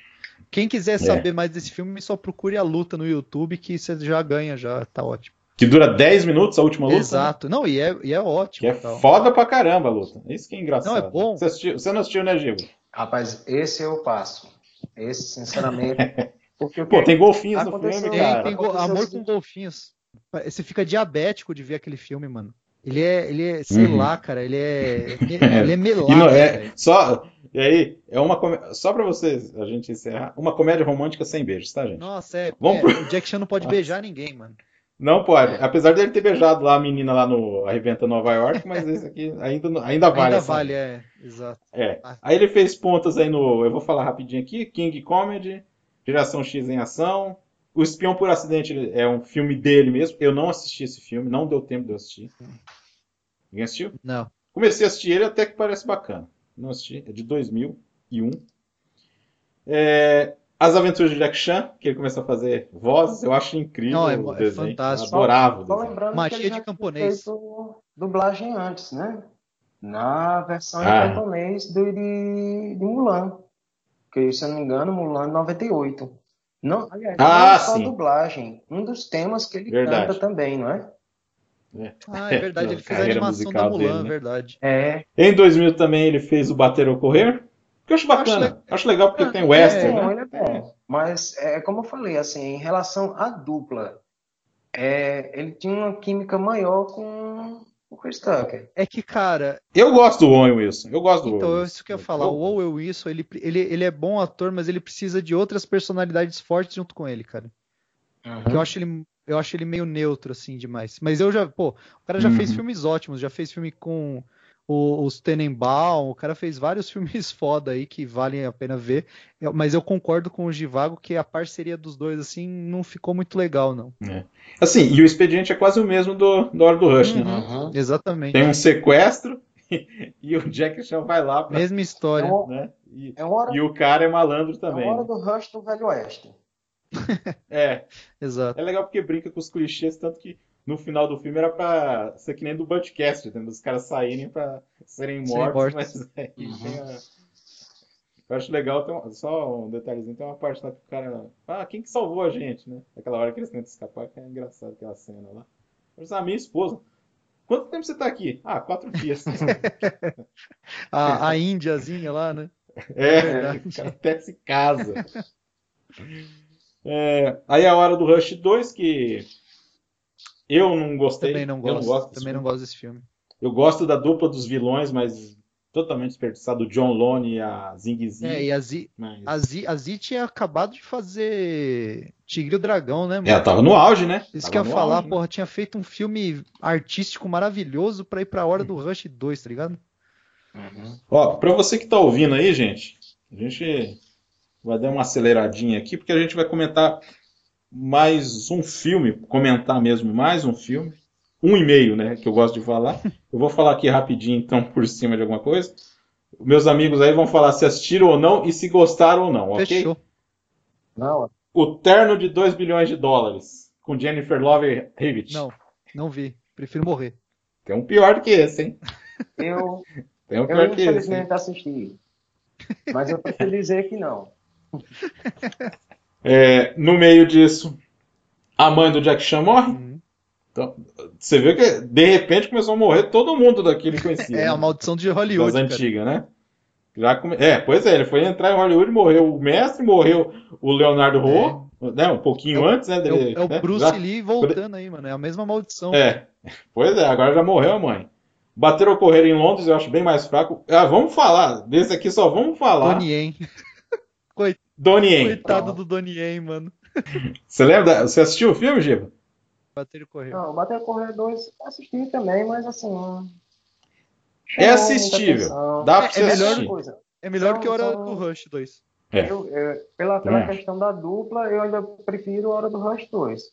Quem quiser saber mais desse filme, só procure a luta no YouTube que você já ganha, já tá ótimo. Que dura 10 minutos a última luta. né? Exato. Não, e é, e é ótimo. Que é tal. foda pra caramba a luta. Isso que é engraçado. Não, é bom. Você, assistiu- você não assistiu, né, Gigo? Rapaz, esse eu passo. Esse, sinceramente. Porque o Pô, tem golfinhos no filme, Tem, cara. tem go- Aconteceu Amor o com Golfinhos. Você fica diabético de ver aquele filme, mano. Ele é, ele é, sei Uhum. lá, cara, ele é, ele é melado, E não é, só, e aí, é uma só pra vocês, a gente encerrar, uma comédia romântica sem beijos, tá, gente? Nossa, é, Vamos é, pro- o Jack Chan não pode beijar ninguém, mano. Não pode. É. Apesar dele ter beijado lá a menina lá no Arrebenta Nova York, mas esse aqui ainda, ainda vale. Ainda essa- vale, é, exato. É. Aí ele fez pontas aí no. Eu vou falar rapidinho aqui: King Comedy, Geração X em Ação. O Espião por Acidente é um filme dele mesmo. Eu não assisti esse filme, não deu tempo de eu assistir. Ninguém assistiu? Não. Comecei a assistir ele até que parece bacana. Não assisti, é de 2001. É, As Aventuras de Jack Chan, que ele começou a fazer vozes, eu acho incrível Não, é- o é desenho. fantástico. Eu adorava Só desenho. lembrando Machia que ele de já camponês. tinha feito dublagem antes, né? Na versão Ah. em camponês do, de, de Mulan. Que, se eu não me engano, Mulan 98. Não, aliás, Ah, não só sim. dublagem. Um dos temas que ele Verdade. canta também, não é? Ah, é verdade, ele fez a animação da Mulan, dele, né? verdade. É. Em 2000 também ele fez o Bater ou Correr, que eu acho bacana. Acho, le- legal porque Ah, tem Ele western, é bom, né? ele é bom. Mas, é, como eu falei, assim, em relação à dupla, é, ele tinha uma química maior com o Chris Tucker. É que, cara, Eu gosto do Owen Wilson. Eu gosto do então Owen é Wilson. isso que eu ia falar. O Owen Wilson, ele, ele, ele é bom ator, mas ele precisa de outras personalidades fortes junto com ele, cara. Que eu acho ele, eu acho ele meio neutro, assim, demais. Mas eu já, pô, o cara já fez Uhum. filmes ótimos, já fez filme com o, os Tenenbaum, o cara fez vários filmes foda aí que valem a pena ver. Eu- mas eu concordo com o Givago que a parceria dos dois, assim, não ficou muito legal, não. É. Assim, e o expediente é quase o mesmo do, da hora do Rush, né? Uhum. Exatamente. Tem um sequestro e o Jack Chan vai lá pra, Mesma história. É uma, né? E, é hora, e o cara é malandro é também. uma hora né? do Rush do Velho Oeste. É, Exato. é legal porque brinca com os clichês, tanto que no final do filme era pra ser que nem do Budcast, entendeu? Os caras saírem pra serem mortos, mortos. mas aí Uhum. tem a- Eu acho legal, tem uma- só um detalhezinho, tem uma parte lá que o cara. Ah, quem que salvou a gente, né? Aquela hora que eles tentam escapar, que é engraçado aquela cena lá. Eu disse, ah, minha esposa. Quanto tempo você tá aqui? Ah, quatro dias. A, a Índiazinha lá, né? É, verdade. o cara até se casa. É, aí a hora do Rush 2, que eu não gostei. Também não eu gosto. gosto desse também não filme. gosto desse filme. Eu gosto da dupla dos vilões, mas totalmente desperdiçado. O John Lone e a Zing Zing. É, e a, Zi, mas... a, Zi, a Zi tinha acabado de fazer Tigre e o Dragão, né, mano? É, tava no auge, né? Isso Tava que eu ia falar, auge, né? porra, tinha feito um filme artístico maravilhoso pra ir pra hora do Rush 2, tá ligado? Ó, pra você que tá ouvindo aí, gente, a gente vai dar uma aceleradinha aqui, porque a gente vai comentar mais um filme, comentar mesmo mais um filme, um e meio, né, que eu gosto de falar. Eu vou falar aqui rapidinho, então, por cima de alguma coisa. Meus amigos aí vão falar se assistiram ou não e se gostaram ou não, ok? Fechou. Não, O Terno de 2 bilhões de dólares, com Jennifer Love Hewitt. Não, não vi. Prefiro morrer. Tem um pior do que esse, hein? eu, Tem um eu pior que esse. hein? infelizmente assisti. Mas eu prefiro dizer que não. É, no meio disso, a mãe do Jack Chan morre. Uhum. Então, você viu que de repente começou a morrer todo mundo daquele que conhecia. É né? a maldição de Hollywood, das antigas, né? Já come... É, pois é, ele foi entrar em Hollywood, morreu o mestre, morreu o Leonardo Ho, né? Um pouquinho antes, né? É o, dele, é o né? Bruce Já- Lee voltando aí, mano. É a mesma maldição. É, pois é, agora já morreu a mãe. Bateram correr em Londres, eu acho bem mais fraco. Ah, vamos falar, desse aqui só vamos falar. Donnie Yen. Donnie Yen. Coitado do Donnie Yen, mano. Você lembra? Você assistiu o filme, Giba? Bater e correr. Não, Bater Correr 2 assisti também, mas assim. É assistível. Dá pra É- você é melhor assistir. coisa. É melhor São- que a hora do Rush 2. É. Eu, eu- pela pela questão da dupla, eu ainda prefiro a Hora do Rush 2.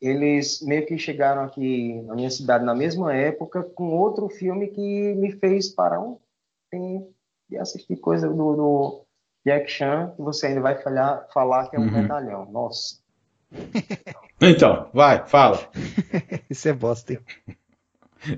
Eles meio que chegaram aqui na minha cidade na mesma época com outro filme que me fez parar um tempo de assistir coisa do, do Jack Chan, que você ainda vai falhar, falar que é um Uhum. medalhão. Nossa. Então, vai, fala. Isso é bosta, hein?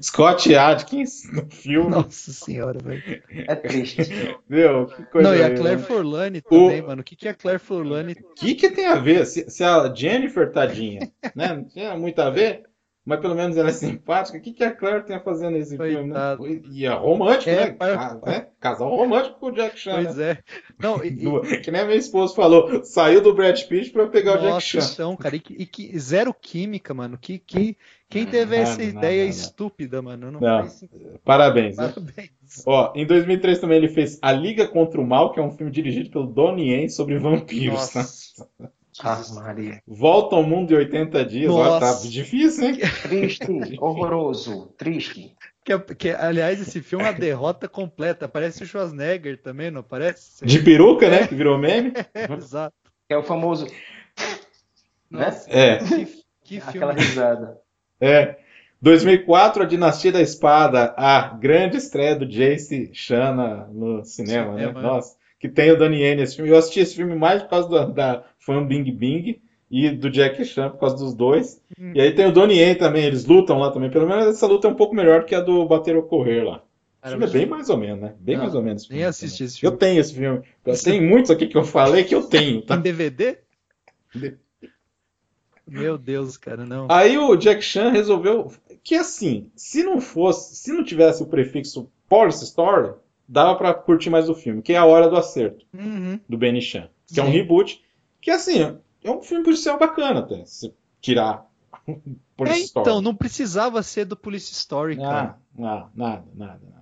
Scott Adkins no filme. Nossa senhora, velho. É triste. Meu, que coisa Não, e a Claire né? Forlani também, mano. O que, que a Claire Forlani. O que, que tem a ver? Se, se a Jennifer, tadinha, né? Não tinha muito a ver, mas pelo menos ela é simpática. O que, que a Claire tem a fazer nesse Coitada. filme, né? E é romântico, É, né? né? Casal romântico com o Jack Chan, Pois né? é. Não, e, e- que nem a minha esposa falou, saiu do Brad Pitt pra pegar o Jack Nossa, Chan. então, cara, e, e que zero química, mano. Que, que, quem teve essa Nada, ideia nada, nada. estúpida, mano? Não, Não, faz sentido. Parabéns. né? Parabéns. Ó, em 2003 também ele fez A Liga contra o Mal, que é um filme dirigido pelo Donnie Yen sobre vampiros. Nossa. Ah, Maria. Volta ao mundo em 80 dias. Ó, tá Nossa. difícil, hein? Triste, horroroso, triste. Que, é- que, aliás, esse filme é uma derrota completa. Parece o Schwarzenegger também, não parece? De peruca, né? Que virou meme. Exato. É o famoso. Né? Nossa, É. que, que Aquela filme. risada. É. 2004, A Dinastia da Espada, a grande estreia do Jace Chana no cinema, né? Cinema, é. Nossa, que tem o Donnie Yen nesse filme. Eu assisti esse filme mais por causa da, da fã Bing Bing e do Jack Chan, por causa dos dois. Hum. E aí tem o Donnie Yen também, eles lutam lá também. Pelo menos essa luta é um pouco melhor que a do Bater ou Correr lá. O filme é bem mais ou menos, né? Bem Não, mais ou menos. esse nem assisti também. esse filme. Eu tenho esse filme. Eu tenho muitos aqui que eu falei que eu tenho, tá? Em DVD? De- Meu Deus, cara, não. Aí o Jack Chan resolveu que assim, se não fosse, se não tivesse o prefixo Police Story, dava pra curtir mais o filme, que é A Hora do Acerto, Uhum. do Benny Chan, que é um Sim. reboot, que assim, é um filme policial bacana até, se tirar Police É, Story. então, não precisava ser do Police Story, cara. Ah, nada, nada, nada, nada.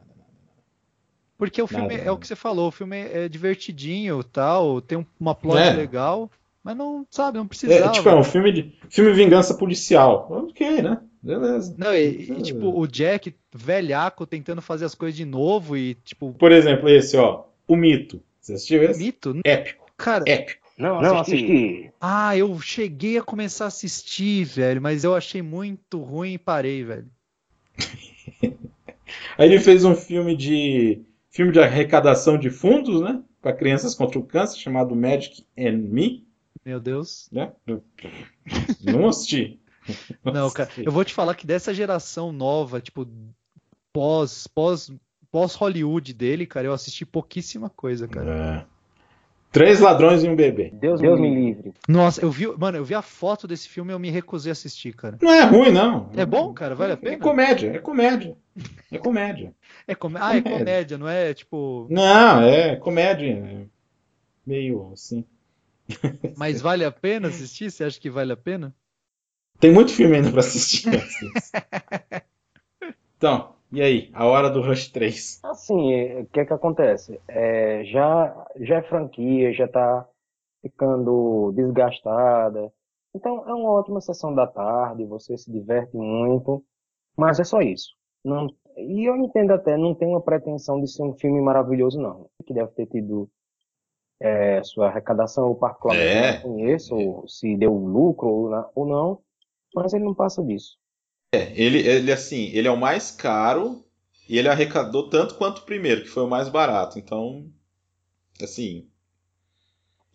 Porque o filme Nada, é nada. o que você falou, o filme é divertidinho tal, tem um- uma plot É. legal, mas não, sabe, não É, precisava. tipo, é um filme de filme vingança policial. Ok, né? Beleza. Não, e, e, tipo, o Jack, velhaco, tentando fazer as coisas de novo e, tipo, Por exemplo, esse, ó. O Mito. Você assistiu esse? mito. Épico. Cara, Épico. Não, Não assisti. assisti. ah, eu cheguei a começar a assistir, velho, mas eu achei muito ruim e parei, velho. Aí ele fez um filme de filme de arrecadação de fundos, né? Para crianças contra o câncer, chamado Magic and Me, Meu Deus. né? Não assisti. Não, cara, eu vou te falar que dessa geração nova, tipo, pós, pós, pós Hollywood dele, cara, eu assisti pouquíssima coisa, cara. É. Três ladrões e um bebê. Deus, Deus me me livre. Nossa, eu vi, mano, eu vi a foto desse filme e eu me recusei a assistir, cara. Não é ruim, não. É bom, cara? Vale a É pena? comédia, é comédia. É comédia. É com... Ah, é Comédia. comédia, não é tipo. Não, é comédia. é Meio assim. Mas vale a pena assistir? Você acha que vale a pena? Tem muito filme ainda pra assistir. Então, e aí? A hora do Rush 3. Assim, é, o que é que acontece? É, já, já é franquia, já tá ficando desgastada. Então, é uma ótima sessão da tarde, você se diverte muito, mas é só isso. Não, e eu entendo até, não tem uma pretensão de ser um filme maravilhoso, não. Que deve ter tido é, sua arrecadação, eu particularmente É. não conheço, ou se deu lucro ou, ou não, mas ele não passa disso. É, ele, ele assim, ele é o mais caro e ele arrecadou tanto quanto o primeiro, que foi o mais barato. Então, assim,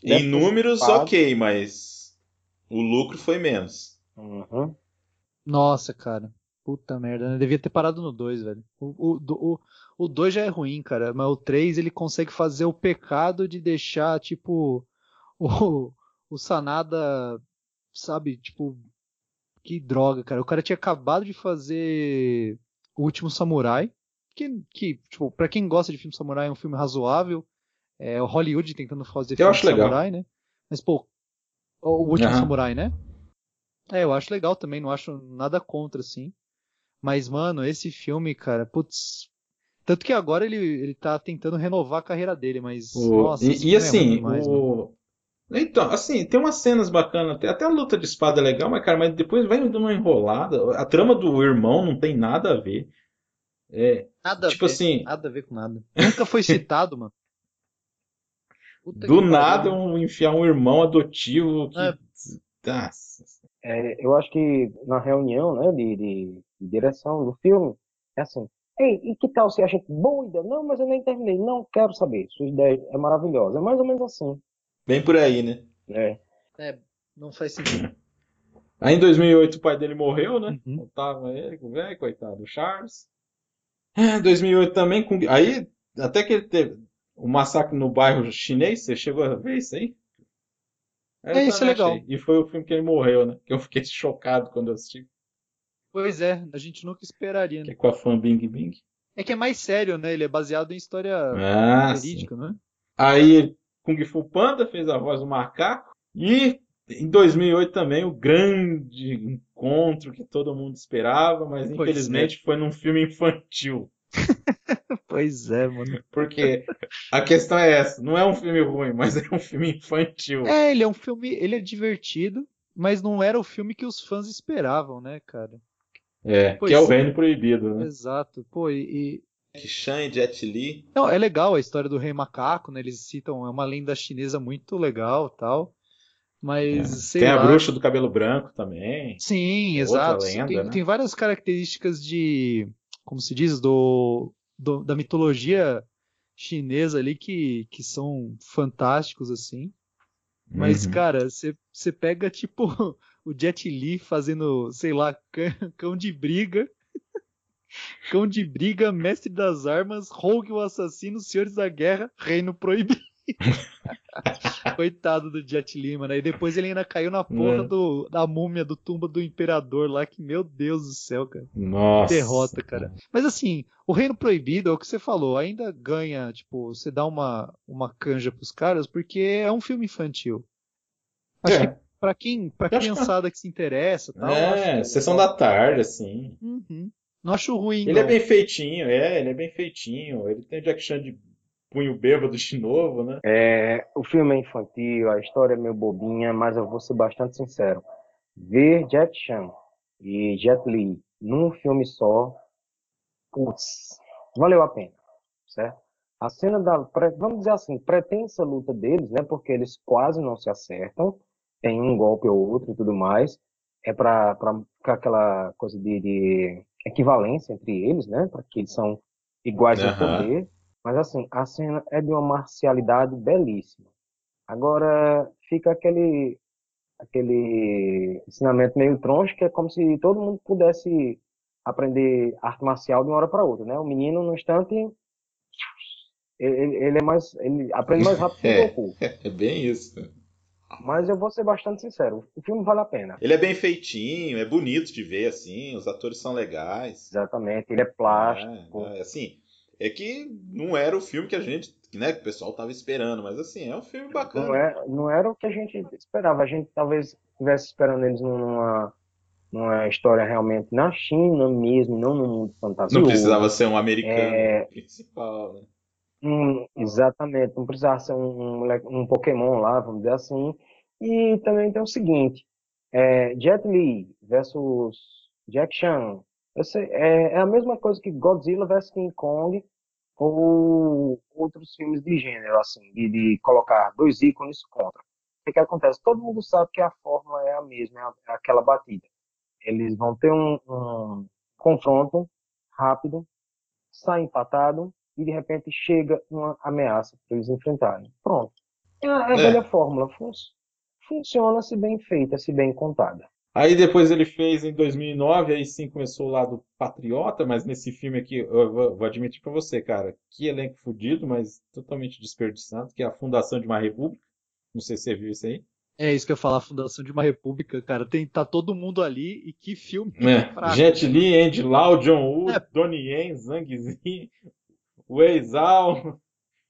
Deve em números, pago. ok, mas o lucro foi menos. Uhum. Nossa, cara. Puta merda, né? Devia ter parado no 2, velho. O, o, do- o, o 2 já é ruim, cara, mas o 3 ele consegue fazer o pecado de deixar, tipo, o, o Sanada, sabe, tipo, que droga, cara. O cara tinha acabado de fazer O Último Samurai, que, que tipo, pra quem gosta de filme samurai é um filme razoável. É o Hollywood tentando fazer Eu filme acho de legal. samurai, né? Mas, pô, o Último Aham. Samurai, né? É, eu acho legal também, não acho nada contra, assim. Mas, mano, esse filme, cara, putz. Tanto que agora ele, ele tá tentando renovar a carreira dele, mas. O- nossa, e, e é assim, mano. o... Então, assim, tem umas cenas bacanas, até, até a luta de espada é legal, mas, cara, mas depois vai dando uma enrolada. A trama do irmão não tem nada a ver. É, Nada tipo a ver, assim- nada a ver com nada. Nunca foi citado, mano. Puta do nada um, enfiar um irmão adotivo que. É. Nossa. É, eu acho que na reunião, né, de, de, de direção do filme, é assim, ei, e que tal se a gente, boa ideia, não, mas eu nem terminei, não quero saber, sua ideia é maravilhosa, é mais ou menos assim, Bem por aí, né? né? É, não faz sentido. Aí em 2008 o pai dele morreu, né? Uhum. Faltava ele, o velho, coitado, o Charles. É, 2008 também, com... aí até que ele teve o massacre no bairro chinês, você chegou a ver isso aí? É, isso é legal. achei. E foi o filme que ele morreu, né? Que eu fiquei chocado quando eu assisti. Pois é, a gente nunca esperaria, Que né? é com a fã Bing Bing. É que é mais sério, né? Ele é baseado em história Ah, sim. verídica, né? Aí Kung Fu Panda fez a voz do macaco. E em 2008 também o grande encontro que todo mundo esperava, mas Pois infelizmente foi num filme infantil. Pois é, mano. Porque a questão é essa, não é um filme ruim, mas é um filme infantil. É, ele é um filme, ele é divertido, mas não era o filme que os fãs esperavam, né, cara? É, Pois que é o é. Reino Proibido, né? Exato. Pô, e, Chan e Jet Li. Não, é legal a história do Rei Macaco, né? Eles citam, é uma lenda chinesa muito legal, tal. Mas sei Tem a lá. bruxa do cabelo branco também. Sim, exato. lenda, tem, né? tem várias características de, como se diz, do, do- da mitologia chinesa ali que, que são fantásticos, assim. Mas, Uhum. cara, você pega, tipo, o Jet Li fazendo, sei lá, cã- cão de briga. Cão de briga, mestre das armas, Rogue o assassino, senhores da guerra, reino proibido. Coitado do Jet Li, mano. E depois ele ainda caiu na porra É. do, da múmia do tumba do imperador lá, que, meu Deus do céu, cara. Nossa. Derrota, cara. Mas assim, o Reino Proibido, é o que você falou, ainda ganha, tipo, você dá uma, uma canja pros caras, porque é um filme infantil. Acho É. que pra quem, pra Eu acho que- criançada que se interessa tal, É, que- sessão da tarde, assim. Uhum. Não acho ruim, Ele é não. bem feitinho, é, ele é bem feitinho. Ele tem o Jack Chan de punho bêbado de novo, né? É, o filme é infantil, a história é meio bobinha, mas eu vou ser bastante sincero. Ver Jack Chan e Jet Li num filme só, putz, valeu a pena, certo? A cena da, vamos dizer assim, pretensa luta deles, né? Porque eles quase não se acertam, tem um golpe ou outro e tudo mais, é para ficar aquela coisa de, de equivalência entre eles, né? Para que eles são iguais em Aham. poder. Mas assim, a cena é de uma marcialidade belíssima. Agora fica aquele aquele ensinamento meio troncho que é como se todo mundo pudesse aprender arte marcial de uma hora para outra, né? O menino no instante ele, ele é mais ele aprende mais rápido que o É, Goku. é bem isso. Mas eu vou ser bastante sincero, o filme vale a pena. Ele é bem feitinho, é bonito de ver, assim, os atores são legais. Exatamente, ele é plástico. É, é, assim, é que não era o filme que a gente, né, que o pessoal tava esperando, mas assim, é um filme bacana. Não, é, não era o que a gente esperava. A gente talvez estivesse esperando eles numa, numa história realmente na China mesmo, não no mundo fantasioso. Não precisava ser um americano É. principal, né? Exatamente, não precisava ser um, um, um Pokémon lá, vamos dizer assim. E também tem o seguinte, é, Jet Li versus Jack Chan, sei, é, é a mesma coisa que Godzilla versus King Kong ou outros filmes de gênero, assim, de, de colocar dois ícones contra. O que que acontece? Todo mundo sabe que a fórmula é a mesma, é, é aquela batida. Eles vão ter um, um confronto rápido, sai empatado e de repente chega uma ameaça para eles enfrentarem. Pronto. É a, é a É. velha fórmula. Fun- funciona se bem feita, se bem contada. Aí depois ele fez em 2009, aí sim começou o lado patriota, mas nesse filme aqui, eu vou, vou admitir pra você, cara, que elenco fudido, mas totalmente desperdiçado, que é a Fundação de uma República. Não sei se você viu isso aí. É isso que eu ia falar, Fundação de uma República, cara. Tem, tá todo mundo ali e que filme É, fraco. Jet Li, Andy Lau, John Woo, É. Donnie Yen, Zhang Zi, Wei Zhao,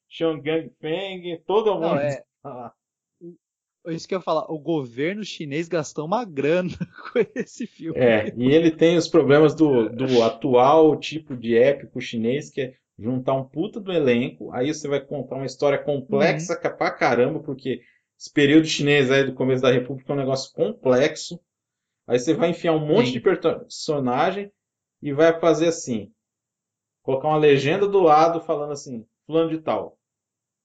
Xiong Feng, todo mundo. Não, é-. É isso que eu ia falar. O governo chinês gastou uma grana com esse filme. É, e ele tem os problemas do, do atual tipo de épico chinês, que é juntar um puta do elenco, aí você vai contar uma história complexa ca- pra caramba, porque esse período chinês aí do começo da República é um negócio complexo. Aí você vai enfiar um monte Sim. de personagem e vai fazer assim, colocar uma legenda do lado falando assim, fulano de tal,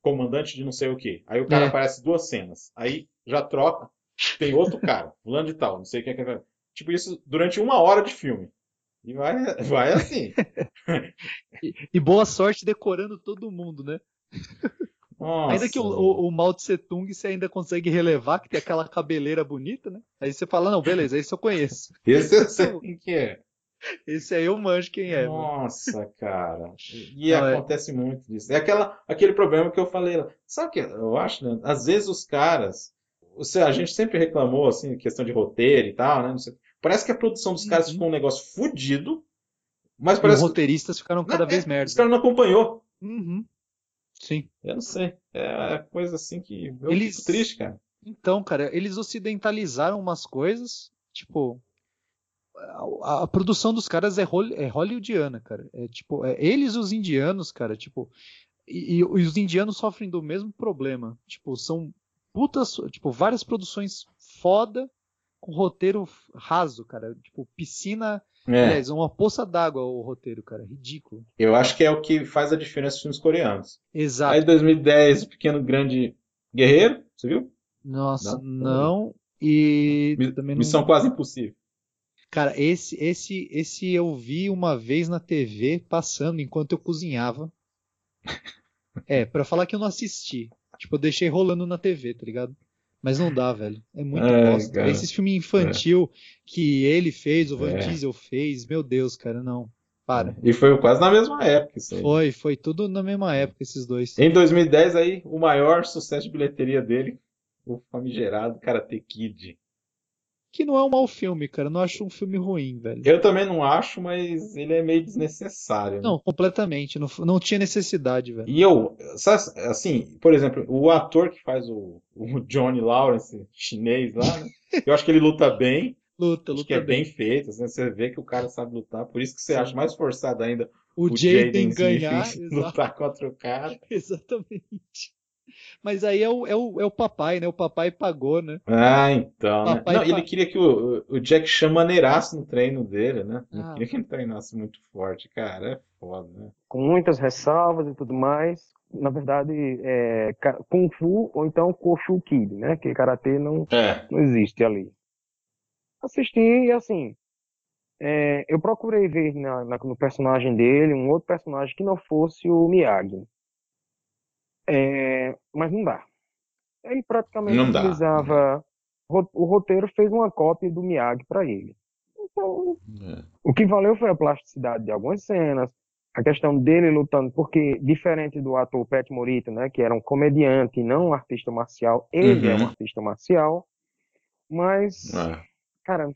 comandante de não sei o quê. Aí o cara É. aparece duas cenas. Aí já troca, tem outro cara, fulano de tal, não sei o que é que é. Tipo isso durante uma hora de filme. E vai, vai assim. E, e boa sorte decorando todo mundo, né? Nossa, ainda que o, o, o Mao Tse Tung você ainda consegue relevar, que tem aquela cabeleira bonita, né? Aí você fala, não, beleza, esse eu conheço. Esse eu sei quem que é. Esse aí eu manjo quem é. mano. Nossa, cara. E Não, é- acontece muito disso. É aquela, aquele problema que eu falei lá. Sabe o que eu acho, né? Às vezes os caras. Você, a gente sempre reclamou, assim, questão de roteiro e tal, né? Não sei. Parece que a produção dos caras Uhum. ficou um negócio fudido, mas E os parece que roteiristas ficaram cada Não, vez é, merda. os caras não acompanhou. Uhum. Sim. Eu não sei. É coisa assim que eu Eles- fico triste, cara. Então, cara, eles ocidentalizaram umas coisas, tipo, a, a produção dos caras é, hol- é hollywoodiana, cara. É tipo, é eles os indianos, cara, tipo, e, e os indianos sofrem do mesmo problema. Tipo, são putas, tipo, várias produções foda com roteiro raso, cara. Tipo, piscina, É, aliás, uma poça d'água o roteiro, cara. Ridículo. eu acho que é o que faz a diferença dos filmes coreanos. Exato. Aí 2010, Pequeno Grande Guerreiro, você viu? Nossa, Não, não. E Mi- também não. Missão Quase Impossível. Cara, esse, esse, esse eu vi uma vez na TV passando enquanto eu cozinhava. É, pra falar que eu não assisti. Tipo, eu deixei rolando na TV, tá ligado? Mas não dá, velho. É muito Ai, bosta. cara. Esses filmes infantil que ele fez, o Van É. Diesel fez, meu Deus, cara, não. Para. E foi quase na mesma época isso aí. Foi, foi tudo na mesma época, esses dois. Em 2010 aí, o maior sucesso de bilheteria dele, o famigerado Karate Kid. Que não é um mau filme, cara. Eu não acho um filme ruim, velho. Eu também não acho, mas ele é meio desnecessário. né? Não, completamente. Não, não tinha necessidade, velho. E eu, assim, por exemplo, o ator que faz o, o Johnny Lawrence, chinês lá, né? Eu acho que ele luta bem, Luta, acho luta que é bem. bem feito, assim, você vê que o cara sabe lutar, por isso que você acha mais forçado ainda O o Jaden ganhar, exato. lutar contra o cara. Exatamente. Mas aí é o, é, o, é o papai, né? O papai pagou, né? Ah, então. Né? Não, ele queria que o, o Jack Chan maneirasse no treino dele, né? Não Ah. queria que ele treinasse muito forte. Cara, é foda, né? com muitas ressalvas e tudo mais. Na verdade, é Kung Fu ou então Koshu Kid, né? Que karatê não, É. não existe ali. Assisti e assim, é, eu procurei ver na, na- no personagem dele um outro personagem que não fosse o Miyagi. É, mas não dá. Ele praticamente Não dá. utilizava. ro- O roteiro fez uma cópia do Miyagi para ele. Então, É. o que valeu foi a plasticidade de algumas cenas, a questão dele lutando, porque diferente do ator Pat Morita, né, que era um comediante e não um artista marcial, ele é um Uhum. artista marcial, mas, É. cara,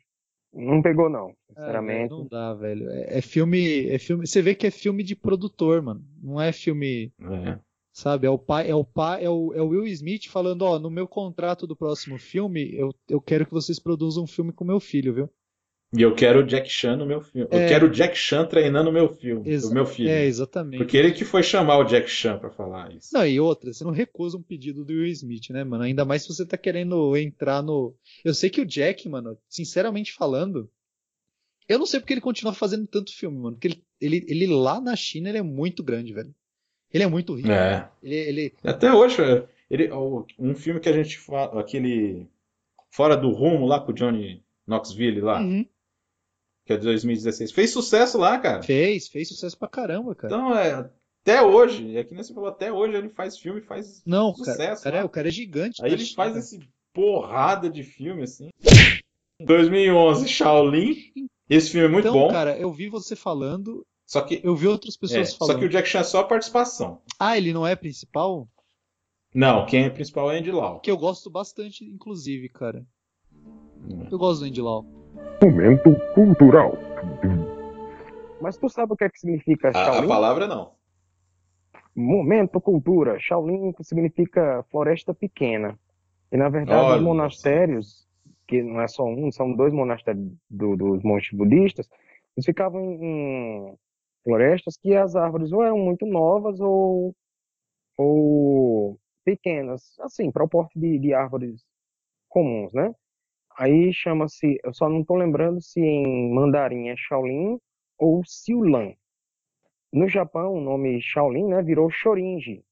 não pegou não, É, sinceramente. velho, não dá, velho. É, é filme, é filme. Você vê que é filme de produtor, mano. Não é filme, É. sabe? É o pai, é o pai, é o, é o Will Smith falando, ó, no meu contrato do próximo filme, eu, eu quero que vocês produzam um filme com meu filho, viu? E eu quero o Jack Chan no meu filme. Eu É. quero o Jack Chan treinando o meu filme, Exa- o meu filho. É, exatamente. Porque ele que foi chamar o Jack Chan pra falar isso. Não, e outra, você não recusa um pedido do Will Smith, né, mano? Ainda mais se você tá querendo entrar no. Eu sei que o Jack, mano, sinceramente falando, eu não sei porque ele continua fazendo tanto filme, mano. Porque ele, ele, ele lá na China ele é muito grande, velho. Ele é muito rico. É. Ele, ele, Até hoje, ele, o- um filme que a gente fala, aquele Fora do Rumo lá com o Johnny Knoxville lá, Uhum. que é de 2016, fez sucesso lá, cara. fez, fez sucesso pra caramba, cara. Então, é, até hoje, é que nem você falou, até hoje ele faz filme e faz não, sucesso. cara, cara, é- o cara é gigante. Aí ele faz esse porrada de filme assim. 2011, Shaolin. Esse filme é muito Então, bom. cara, eu vi você falando, Só que, eu vi outras é, pessoas só falando. que o Jack Chan é só a participação. Ah, ele não é principal? Não, quem é principal é Andy Lau. Que eu gosto bastante, inclusive, cara. Hum. Eu gosto do Andy Lau. Momento cultural. Mas tu sabe o que é que significa A, a Shaolin? palavra não. Momento cultura. Shaolin significa floresta pequena. E na verdade Olha os monastérios, que não é só um, são dois monastérios do- dos monges budistas, eles ficavam em florestas que as árvores ou eram muito novas ou, ou pequenas, assim, para o porte de, de árvores comuns, né? Aí chama-se, eu só não estou lembrando se em mandarim é Shaolin ou Siulan. No Japão, o nome Shaolin, né, virou Shorinji,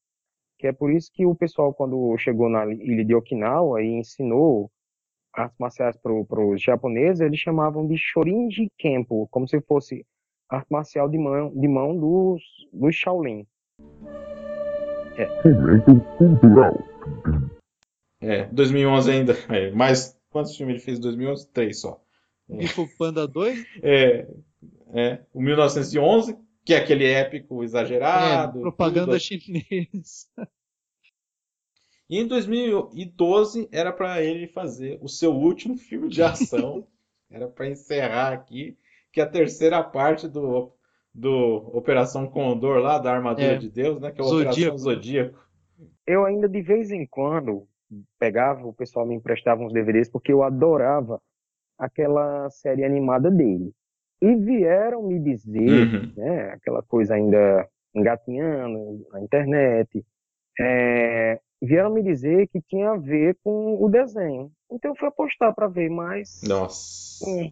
que é por isso que o pessoal, quando chegou na ilha de Okinawa e ensinou artes marciais para os japoneses, eles chamavam de Shorinji Kempo, como se fosse arte marcial de mão, de mão dos, dos Shaolin. Momento cultural. É, 2011 ainda. É, mas quantos filmes ele fez em 2011? Três só. Kung Fu Panda 2? É, é, o 1911, que é aquele épico É, exagerado. propaganda tudo. chinesa. E em 2012 era para ele fazer o seu último filme de ação. era para encerrar aqui, que é a terceira parte do, do Operação Condor lá, da Armadura É. de Deus, né? Que é a Zodíaco. Operação Zodíaco. Eu ainda de vez em quando pegava, o pessoal me emprestava uns DVDs porque eu adorava aquela série animada dele. E vieram me dizer, Uhum. né, aquela coisa ainda engatinhando na internet, é, vieram me dizer que tinha a ver com o desenho. Então eu fui apostar para ver, mas Nossa, hum,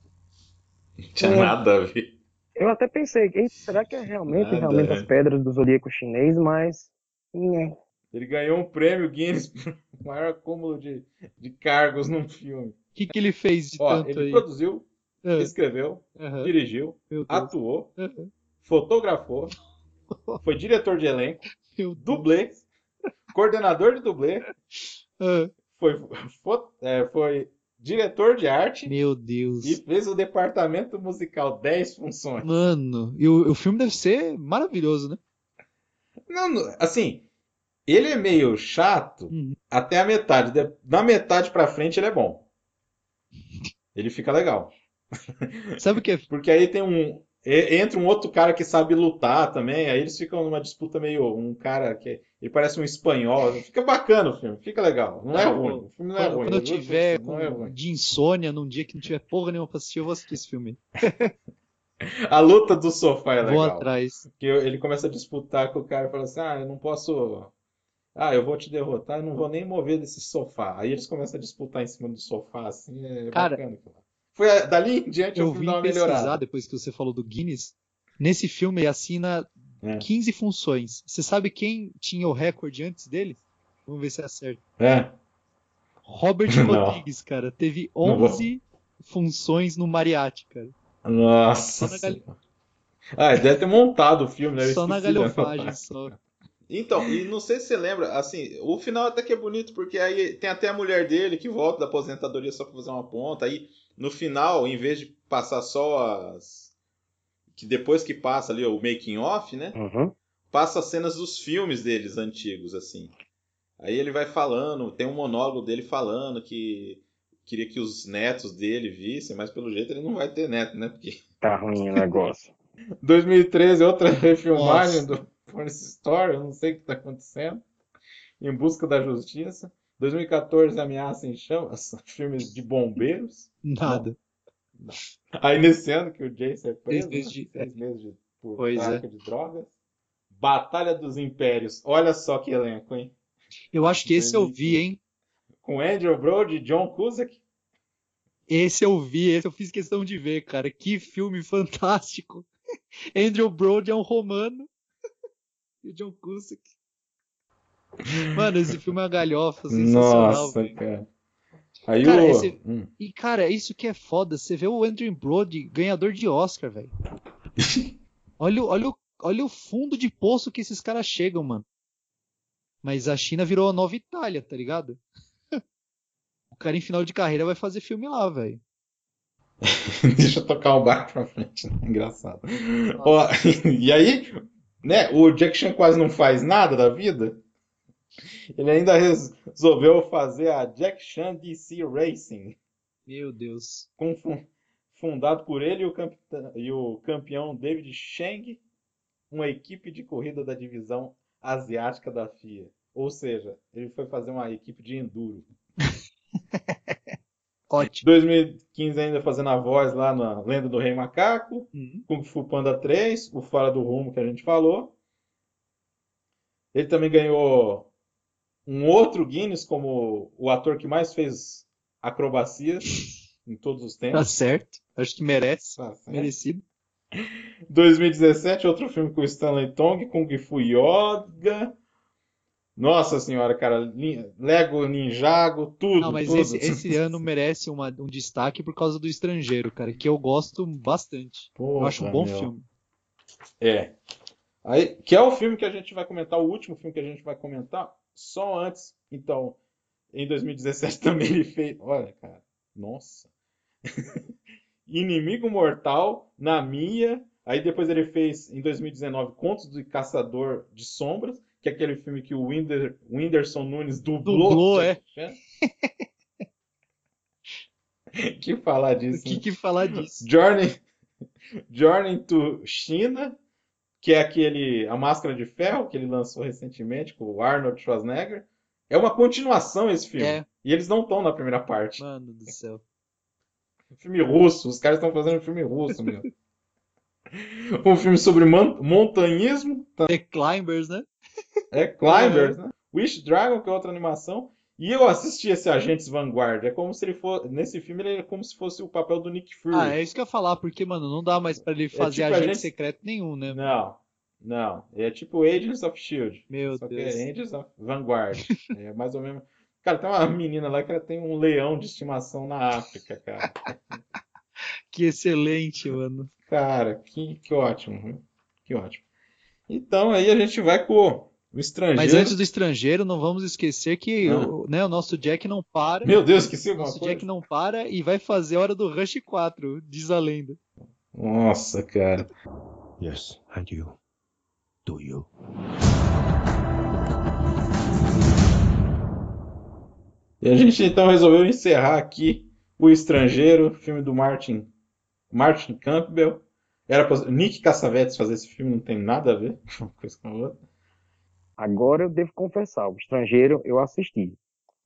não tinha É. nada a ver. eu até pensei, "Eita, será que é realmente, Nada, realmente é. as pedras do zodíaco chinês? Mas hum, Ele ganhou um prêmio Guinness por maior acúmulo de, de cargos num filme. O que, que ele fez de Ó, tanto ele aí? produziu, Ah, escreveu, aham, dirigiu, atuou, Aham, fotografou, foi diretor de elenco, meu Deus. dublê, coordenador de dublê, Ah, foi, fo- é, foi diretor de arte meu Deus. e fez o departamento musical 10 funções. Mano, e o, o filme deve ser maravilhoso, né? Não, assim, ele é meio chato Uhum. até a metade. Da- Da metade pra frente ele é bom. Ele fica legal. Sabe o que é? Porque aí tem um. E- Entra um outro cara que sabe lutar também, aí eles ficam numa disputa meio. Um cara que. Ele parece um espanhol. Fica bacana o filme, fica legal. Não é Não, ruim. O filme não é Quando, ruim. quando eu tiver é com, ruim. de insônia, num dia que não tiver porra nenhuma pra assistir, eu vou assistir esse filme. A luta do sofá é Vou legal. atrás. Que ele começa a disputar com o cara e fala assim: Ah, eu não posso. Ah, eu vou te derrotar, eu não vou nem mover desse sofá. Aí eles começam a disputar em cima do sofá, assim, é Cara, bacana. Foi a- dali em diante eu Eu fui vim pesquisar melhorada. depois que você falou do Guinness. Nesse filme ele assina É. 15 funções. Você sabe quem tinha o recorde antes dele? Vamos ver se acerta. É. Robert Não. Rodrigues, cara, teve Não vou. 11 funções no Mariachi, cara. Nossa. Só na gal-. Ah, ele deve ter montado o filme, né? Só na galhofagem só. Então, e não sei se você lembra, assim, o final até que é bonito, porque aí tem até a mulher dele que volta da aposentadoria só pra fazer uma ponta. Aí, no final, em vez de passar só as. Que depois que passa ali o making off, né? Uhum. Passa as cenas dos filmes deles antigos, assim. Aí ele vai falando, tem um monólogo dele falando que queria que os netos dele vissem, mas pelo jeito ele não vai ter neto, né? Porque Tá ruim o negócio. 2013, outra refilmagem Nossa. do Force Story, eu não sei o que está acontecendo. Em busca da justiça. 2014, Ameaça em Chamas, filmes de bombeiros. Nada. Aí nesse ano que o Jason é Seis preso, meses né? de- seis meses de, por Pois é. de drogas. Batalha dos Impérios, olha só que elenco, hein? Eu acho que esse eu vi, hein? Com Andrew Brody e John Cusack. Esse eu vi, esse eu fiz questão de ver, cara. Que filme fantástico. Andrew Brody é um romano. E o John Cusack. Mano, esse filme é uma galhofa sensacional, Nossa, velho. cara. Aí Cara, o... esse- Hum. E, cara, isso que é foda. Você vê o Andrew Brody ganhador de Oscar, velho. Olha, o- olha, o- olha o fundo de poço que esses caras chegam, mano. Mas a China virou a nova Itália, tá ligado? O cara em final de carreira vai fazer filme lá, velho. Deixa eu tocar o barco pra frente, né? Engraçado. Ó, e aí, né, o Jack Chan quase não faz nada da vida. Ele ainda res- resolveu fazer a Jack Chan DC Racing, Meu Deus. fundado por ele e o, e o campeão David Cheng, uma equipe de corrida da divisão asiática da FIA. Ou seja, ele foi fazer uma equipe de enduro. Ótimo. 2015 ainda fazendo a voz lá na Lenda do Rei Macaco. Uhum. Kung Fu Panda 3, o Fora do Rumo que a gente falou. Ele também ganhou um outro Guinness como o ator que mais fez acrobacias em todos os Tá tempos. certo. Acho que merece. Tá. Merecido. 2017, outro filme com o Stanley Tong, Kung Fu Yoga. Nossa senhora, cara, Lego Ninjago, tudo, Não, mas tudo. esse, esse ano merece uma- um destaque por causa do Estrangeiro, cara, que eu gosto bastante. Eu acho um Porra, bom meu. filme. É. Aí, que é o filme que a gente vai comentar, o último filme que a gente vai comentar, só antes. Então, em 2017 também ele fez. Olha, cara, nossa. Inimigo Mortal, Na Minha. Aí depois ele fez, em 2019, Contos do Caçador de Sombras, que é aquele filme que o Winder, Whindersson Nunes dublou. Dublou, é. que falar disso, que, né? que falar disso? Journey, Journey to China, que é aquele A Máscara de Ferro que ele lançou recentemente com o Arnold Schwarzenegger. É uma continuação esse filme. É. E eles não estão na primeira parte. Mano do céu. Filme russo, os caras estão fazendo um filme russo, meu. Um filme sobre montanhismo, The Climbers, né? É Climbers, né? Wish Dragon, que é outra animação. E eu assisti esse Agentes Vanguard. É como se ele fosse. Nesse filme, ele é como se fosse o papel do Nick Fury. Ah, é isso que eu ia falar, porque, mano, não dá mais pra ele fazer tipo a agente gente- secreto nenhum, né? Não, não. É tipo Agents of Shield. Meu Só que Deus. é Agents of Vanguard. É mais ou menos. Cara, tem uma menina lá que ela tem um leão de estimação na África, cara. Que excelente, mano. Cara, que, que ótimo? Que ótimo. Então aí a gente vai com estrangeiro. Mas antes do estrangeiro, não vamos esquecer que Ah. o, né, o nosso Jack não para. Meu Deus, esqueci o alguma nosso coisa. Jack não para e vai fazer a hora do Rush 4, diz a lenda. Nossa, cara. Yes, and you. Do you? E a gente então resolveu encerrar aqui o estrangeiro, filme do Martin, Martin Campbell. Era pra Nick Cassavetes fazer esse filme, não tem nada a ver uma coisa com a outra. Agora eu devo confessar, o estrangeiro eu assisti.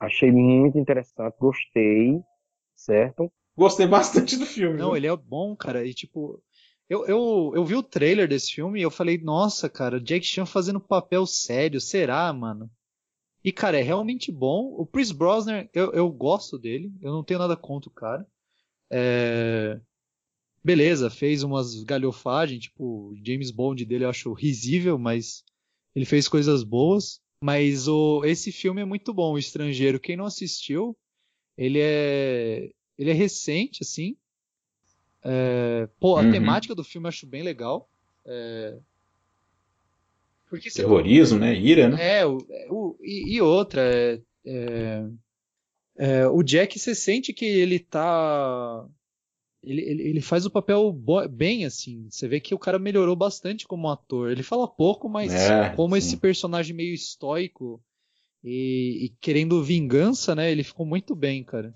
Achei muito interessante, gostei, certo? Gostei bastante do filme. Não, viu? ele é bom, cara. E tipo, eu, eu, eu vi o trailer desse filme e eu falei, nossa, cara, Jack Chan fazendo papel sério, será, mano? E, cara, é realmente bom. O Chris Brosnan, eu, eu gosto dele. Eu não tenho nada contra o cara. É... Beleza, fez umas galhofagens, tipo, o James Bond dele eu acho risível, mas ele fez coisas boas. Mas o, esse filme é muito bom, O Estrangeiro. Quem não assistiu, ele é, ele é recente, assim. É, pô, a Uhum. temática do filme eu acho bem legal. É, porque Terrorismo, né? Ira, né? é, o, é, o- e, e outra, é, é, é, o Jack, você sente que ele tá. Ele, ele, ele faz o papel bo- bem, assim. Você vê que o cara melhorou bastante como ator. Ele fala pouco, mas É, como sim. esse personagem meio estoico e, e querendo vingança, né? Ele ficou muito bem, cara.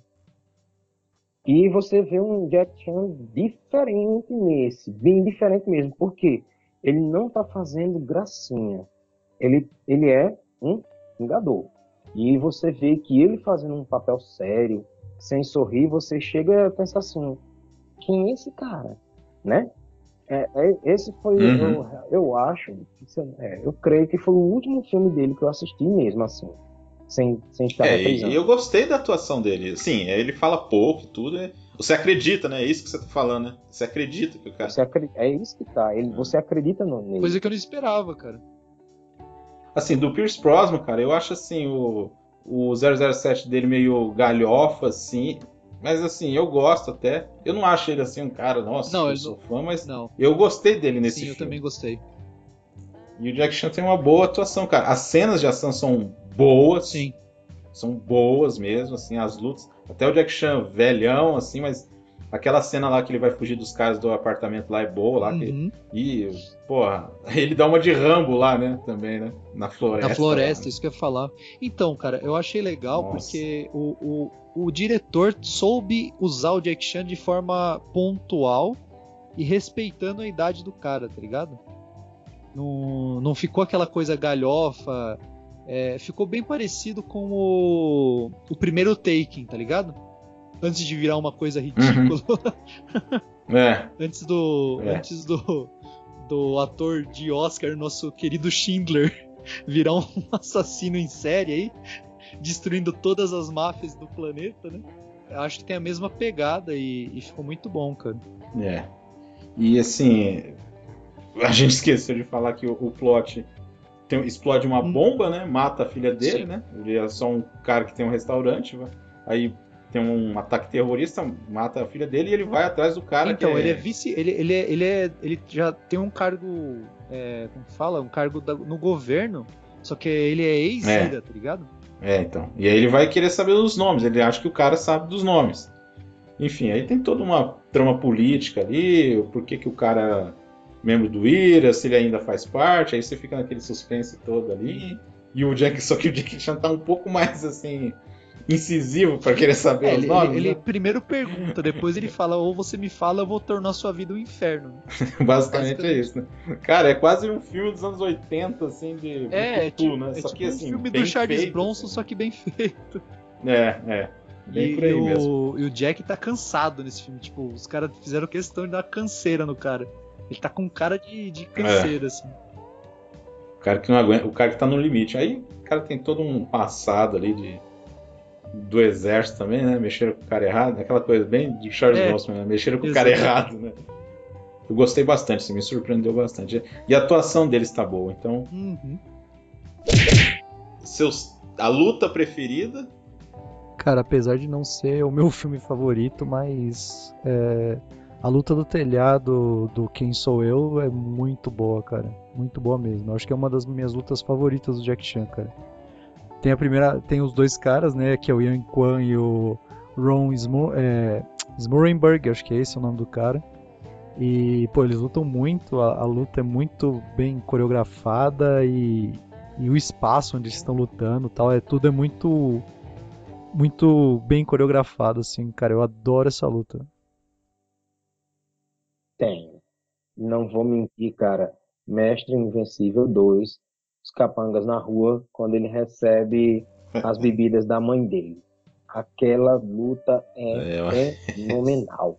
E você vê um Jack Chan diferente nesse, bem diferente mesmo, porque ele não tá fazendo gracinha. Ele, ele é um vingador. E você vê que ele fazendo um papel sério, sem sorrir, você chega a pensar assim, quem é esse cara? Né? É, é- esse foi, Uhum. eu, eu acho, é, eu creio que foi o último filme dele que eu assisti mesmo, assim, sem, sem estar É, e eu gostei da atuação dele. Sim, ele fala pouco e tudo. é- Você acredita, né? É isso que você tá falando, né? Você acredita que o cara. Você acre- É isso que tá. Ele, você acredita no, nele. Coisa que eu não esperava, cara. Assim, do Pierce Brosnan, cara, eu acho assim, o, o 007 dele meio galhofa, assim. Mas assim, eu gosto até. Eu não acho ele assim um cara, nossa, Não, eu sou fã, mas Não. eu gostei dele nesse Sim, eu filme. também gostei. E o Jack Chan tem uma boa atuação, cara. As cenas de ação são boas. Sim. São boas mesmo, assim, as lutas. Até o Jack Chan velhão, assim, mas aquela cena lá que ele vai fugir dos caras do apartamento lá é boa lá. que- Uhum. E, porra, ele dá uma de Rambo lá, né? Também, né? Na floresta. Na floresta, lá. isso que eu ia falar. Então, cara, eu achei legal Nossa. porque o, o, o diretor soube usar o Jack Chan de forma pontual e respeitando a idade do cara, tá ligado? Não, não ficou aquela coisa galhofa. é, ficou bem parecido com o, o primeiro Taken, tá ligado? Antes de virar uma coisa ridícula. É, antes do. É. Antes do. Do ator de Oscar, nosso querido Schindler, virar um assassino em série aí, destruindo todas as máfias do planeta, né? Eu acho que tem a mesma pegada e, e ficou muito bom, cara. é. E assim, a gente esqueceu de falar que o, o plot tem- explode uma Hum. bomba, né? Mata a filha dele, Sim. né? Ele é só um cara que tem um restaurante, aí tem um ataque terrorista, mata a filha dele e ele vai atrás do cara então, que ele é vice. Ele, ele, é, ele, é, ele já tem um cargo. É, como que fala? Um cargo da- no governo. Só que ele é ex-ira, tá ligado? É, então. E aí ele vai querer saber dos nomes. Ele acha que o cara sabe dos nomes. Enfim, aí tem toda uma trama política ali, o porquê que o cara era membro do IRA, se ele ainda faz parte, aí você fica naquele suspense todo ali. E o Jack, só que o Jack Chan tá um pouco mais assim, incisivo pra querer saber É, os ele, nomes. ele- ele né? primeiro pergunta, depois ele fala, ou você me fala, eu vou tornar sua vida um inferno. Basicamente é isso, né? Cara, é quase um filme dos anos 80, assim, de É, é tipo, né? é Só tipo que um assim, filme bem do Charles feito, Bronson, assim. só que bem feito. É, é. Bem E, por aí o, mesmo. e o Jack tá cansado nesse filme. Tipo, os caras fizeram questão de dar canseira no cara. Ele tá com cara de, de canseira, assim. O cara que não aguenta, o cara que tá no limite. Aí o cara tem todo um passado ali de do exército também, né? Mexeram com o cara errado, aquela coisa bem de Charles É, Bronson, né? Mexeram com o cara errado, né? Eu gostei bastante, assim, me surpreendeu bastante. E a atuação deles tá boa, então. Uhum. Seus, a luta preferida? Cara, apesar de não ser o meu filme favorito, mas é, a luta do telhado do Quem Sou Eu é muito boa, cara. Muito boa mesmo. Eu acho que é uma das minhas lutas favoritas do Jack Chan, cara. Tem a primeira, tem os dois caras, né, que é o Yan Kwan e o Ron Smo, é, Smoorenberg, acho que é esse o nome do cara. E, pô, eles lutam muito, a, a luta é muito bem coreografada e, e o espaço onde eles estão lutando, tal, é tudo é muito muito bem coreografado, assim, cara. Eu adoro essa luta. Tem. Não vou mentir, cara. Mestre Invencível 2, os capangas na rua, quando ele recebe as bebidas da mãe dele. Aquela luta é, É, fenomenal.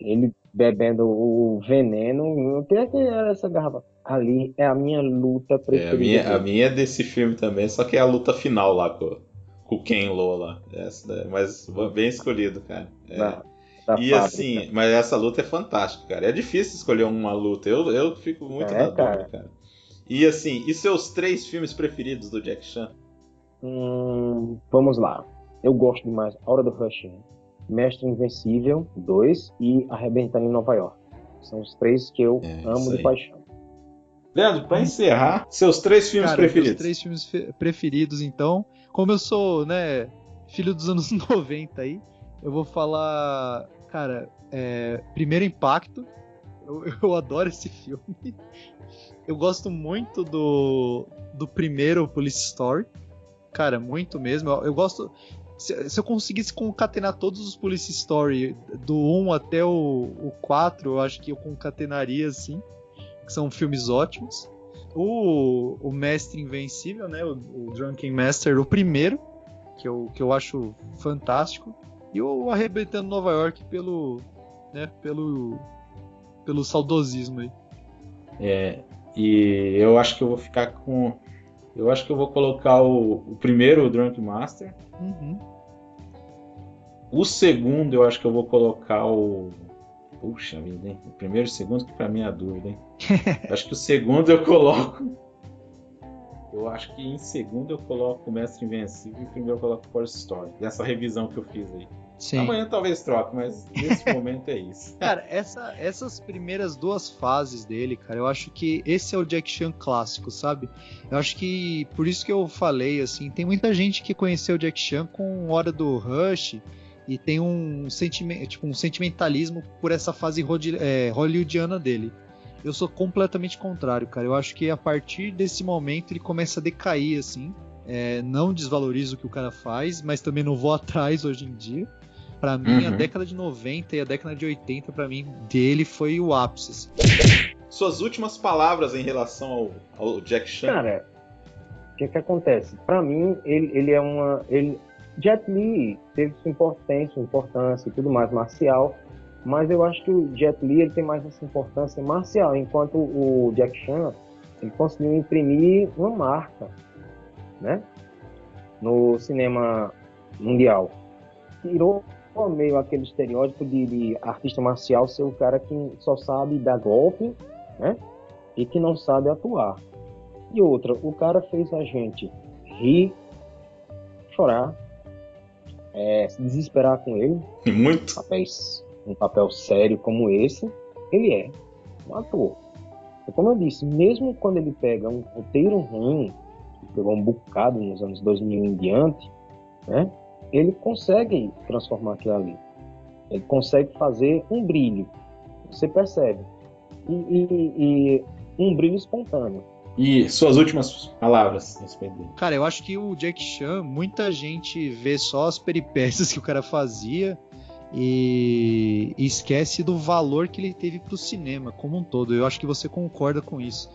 Ele bebendo o veneno. O que é que era essa garrafa? ali é a minha luta É, preferida. a, minha, a minha é desse filme também, só que é a luta final lá com, com o Ken Lo lá. Essa daí, mas bem escolhido, cara. É. E fábrica. assim, mas essa luta é fantástica, cara. É difícil escolher uma luta. Eu, eu fico muito É, na dúvida, cara. E assim, e seus três filmes preferidos do Jack Chan? Hum, vamos lá. Eu gosto demais Hora do Rush? Mestre Invencível 2 e Arrebentando em Nova York. São os três que eu É, amo de paixão. Leandro, pra encerrar, seus três filmes Cara, meus preferidos. três filmes fe- preferidos, então. Como eu sou, né, filho dos anos 90 aí, eu vou falar, cara, é, Primeiro Impacto. Eu, eu adoro esse filme. Eu gosto muito do, do primeiro Police Story. Cara, muito mesmo. Eu, eu gosto. Se, se eu conseguisse concatenar todos os Police Story, do 1 até o, o 4, eu acho que eu concatenaria, assim. Que são filmes ótimos. O, o Mestre Invencível, né? O, o Drunken Master, o primeiro, que eu, que eu acho fantástico. E o Arrebentando Nova York pelo. Né, pelo. Pelo saudosismo aí. É, e eu acho que eu vou ficar com. Eu acho que eu vou colocar o, o primeiro, o Drunk Master. Uhum. O segundo, eu acho que eu vou colocar o. Puxa vida, hein? O primeiro e o segundo, que pra mim é a dúvida, hein? Acho que o segundo eu coloco. Eu acho que em segundo eu coloco o Mestre Invencível e primeiro eu coloco o Force Story. Dessa revisão que eu fiz aí. Sim. Amanhã talvez troque, mas nesse momento é isso. Cara, essa- essas primeiras duas fases dele, cara, eu acho que esse é o Jack Chan clássico, sabe? Eu acho que por isso que eu falei assim, tem muita gente que conheceu o Jack Chan com Hora do Rush e tem um sentimento, tipo, um sentimentalismo por essa fase é, hollywoodiana dele. Eu sou completamente contrário, cara. Eu acho que a partir desse momento ele começa a decair, assim. É, não desvalorizo o que o cara faz, mas também não vou atrás hoje em dia. Pra mim, a Uhum. década de 90 e a década de 80, pra mim, dele foi o ápice. Suas últimas palavras em relação ao, ao Jack Chan. Cara, o que que acontece? Pra mim, ele, ele é uma. Ele, Jet Li teve sua importância, sua importância e tudo mais marcial, mas eu acho que o Jet Li ele tem mais essa importância marcial, enquanto o Jack Chan ele conseguiu imprimir uma marca, né? No cinema mundial. Tirou meio aquele estereótipo de, de artista marcial ser o cara que só sabe dar golpe, né? E que não sabe atuar. E outra, o cara fez a gente rir, chorar, é, se desesperar com ele. Muito. Papéis, um papel sério como esse, ele é um ator. E como eu disse, mesmo quando ele pega um roteiro ruim, que pegou um bocado nos anos 2000 em diante, né? Ele consegue transformar aquilo ali. Ele consegue fazer um brilho. Você percebe. E, e- e um brilho espontâneo. E suas últimas palavras respeito dele. Cara, eu acho que o Jack Chan, muita gente vê só as peripécias que o cara fazia e, e esquece do valor que ele teve pro cinema como um todo. Eu acho que você concorda com isso.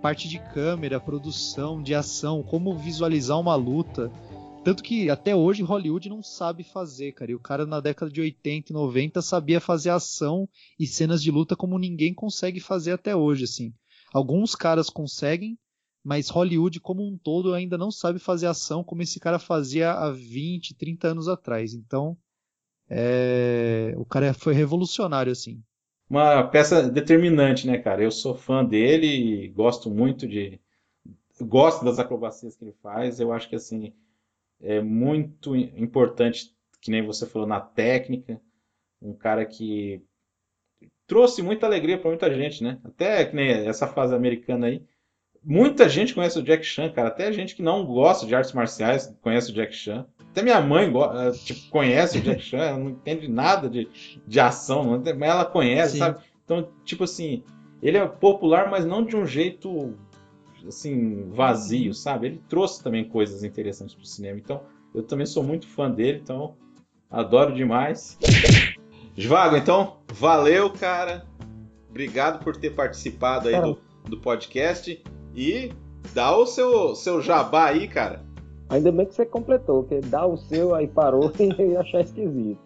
Parte de câmera, produção, de ação, como visualizar uma luta. Tanto que até hoje Hollywood não sabe fazer, cara. E o cara na década de 80 e 90 sabia fazer ação e cenas de luta como ninguém consegue fazer até hoje, assim. Alguns caras conseguem, mas Hollywood como um todo ainda não sabe fazer ação como esse cara fazia há 20, 30 anos atrás. Então, é... o cara foi revolucionário, assim. Uma peça determinante, né, cara? Eu sou fã dele e gosto muito de. Gosto das acrobacias que ele faz. Eu acho que, assim, é muito importante, que nem você falou, na técnica. Um cara que trouxe muita alegria para muita gente, né? Até que nem essa fase americana aí. Muita gente conhece o Jack Chan, cara. Até gente que não gosta de artes marciais conhece o Jack Chan. Até minha mãe eh, tipo, conhece o Jack Chan, ela não entende nada de, de ação, mas ela conhece, Sim. sabe? Então, tipo assim, ele é popular, mas não de um jeito assim vazio, sabe? Ele trouxe também coisas interessantes pro cinema. Então, eu também sou muito fã dele, então adoro demais. Svago, então, valeu, cara. Obrigado por ter participado aí do, do podcast e dá o seu, seu jabá aí, cara. Ainda bem que você completou, porque dá o seu, aí parou e eu ia achar esquisito.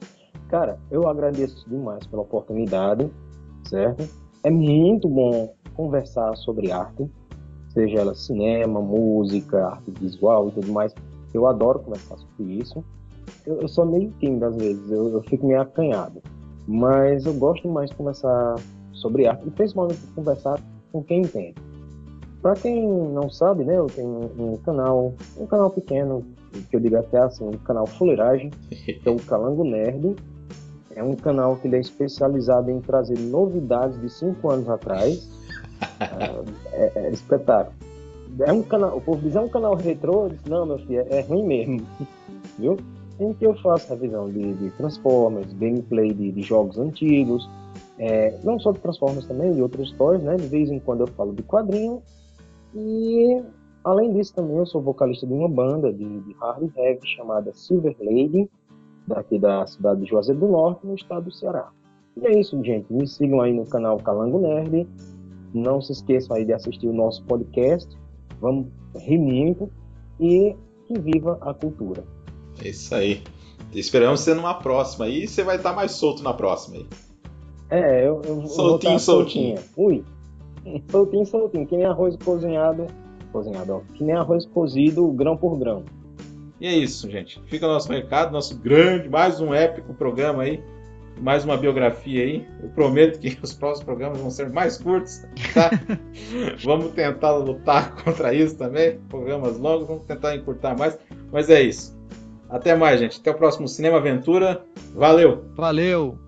Cara, eu agradeço demais pela oportunidade, certo? É muito bom conversar sobre arte, seja ela cinema, música, arte visual e tudo mais. Eu adoro conversar sobre isso. Eu, eu sou meio tímido às vezes, eu, eu fico meio acanhado. Mas eu gosto mais de conversar sobre arte, e principalmente conversar com quem entende. Para quem não sabe, né, eu tenho um canal, um canal pequeno, que eu digo até assim, um canal fuleiragem, que é o Calango Nerd. É um canal que ele é especializado em trazer novidades de cinco anos atrás. É, é, é espetáculo. É um canal, o povo diz, é um canal retrô? Eu disse, não, meu filho, é, é ruim mesmo. Viu? Em que eu faço revisão de, de Transformers, gameplay de, de jogos antigos, é, não só de Transformers também, de outras histórias, né? De vez em quando eu falo de quadrinho. E, além disso, também eu sou vocalista de uma banda de, de hard heavy chamada Silver Lady, daqui da cidade de Juazeiro do Norte, no estado do Ceará. E é isso, gente. Me sigam aí no canal Calango Nerd. Não se esqueçam aí de assistir o nosso podcast. Vamos rir muito e que viva a cultura. É isso aí. Esperamos ser numa próxima aí. Você vai estar mais solto na próxima aí. É, eu, eu soltinho, soltinho. Ui, soltinho, soltinho, que nem arroz cozinhado, cozinhado, ó, que nem arroz cozido grão por grão. E é isso, gente. Fica o nosso recado, nosso grande, mais um épico programa aí, mais uma biografia aí. Eu prometo que os próximos programas vão ser mais curtos, tá? vamos tentar lutar contra isso também. Programas longos, vamos tentar encurtar mais. Mas é isso. Até mais, gente. Até o próximo Cinema Aventura. Valeu! Valeu!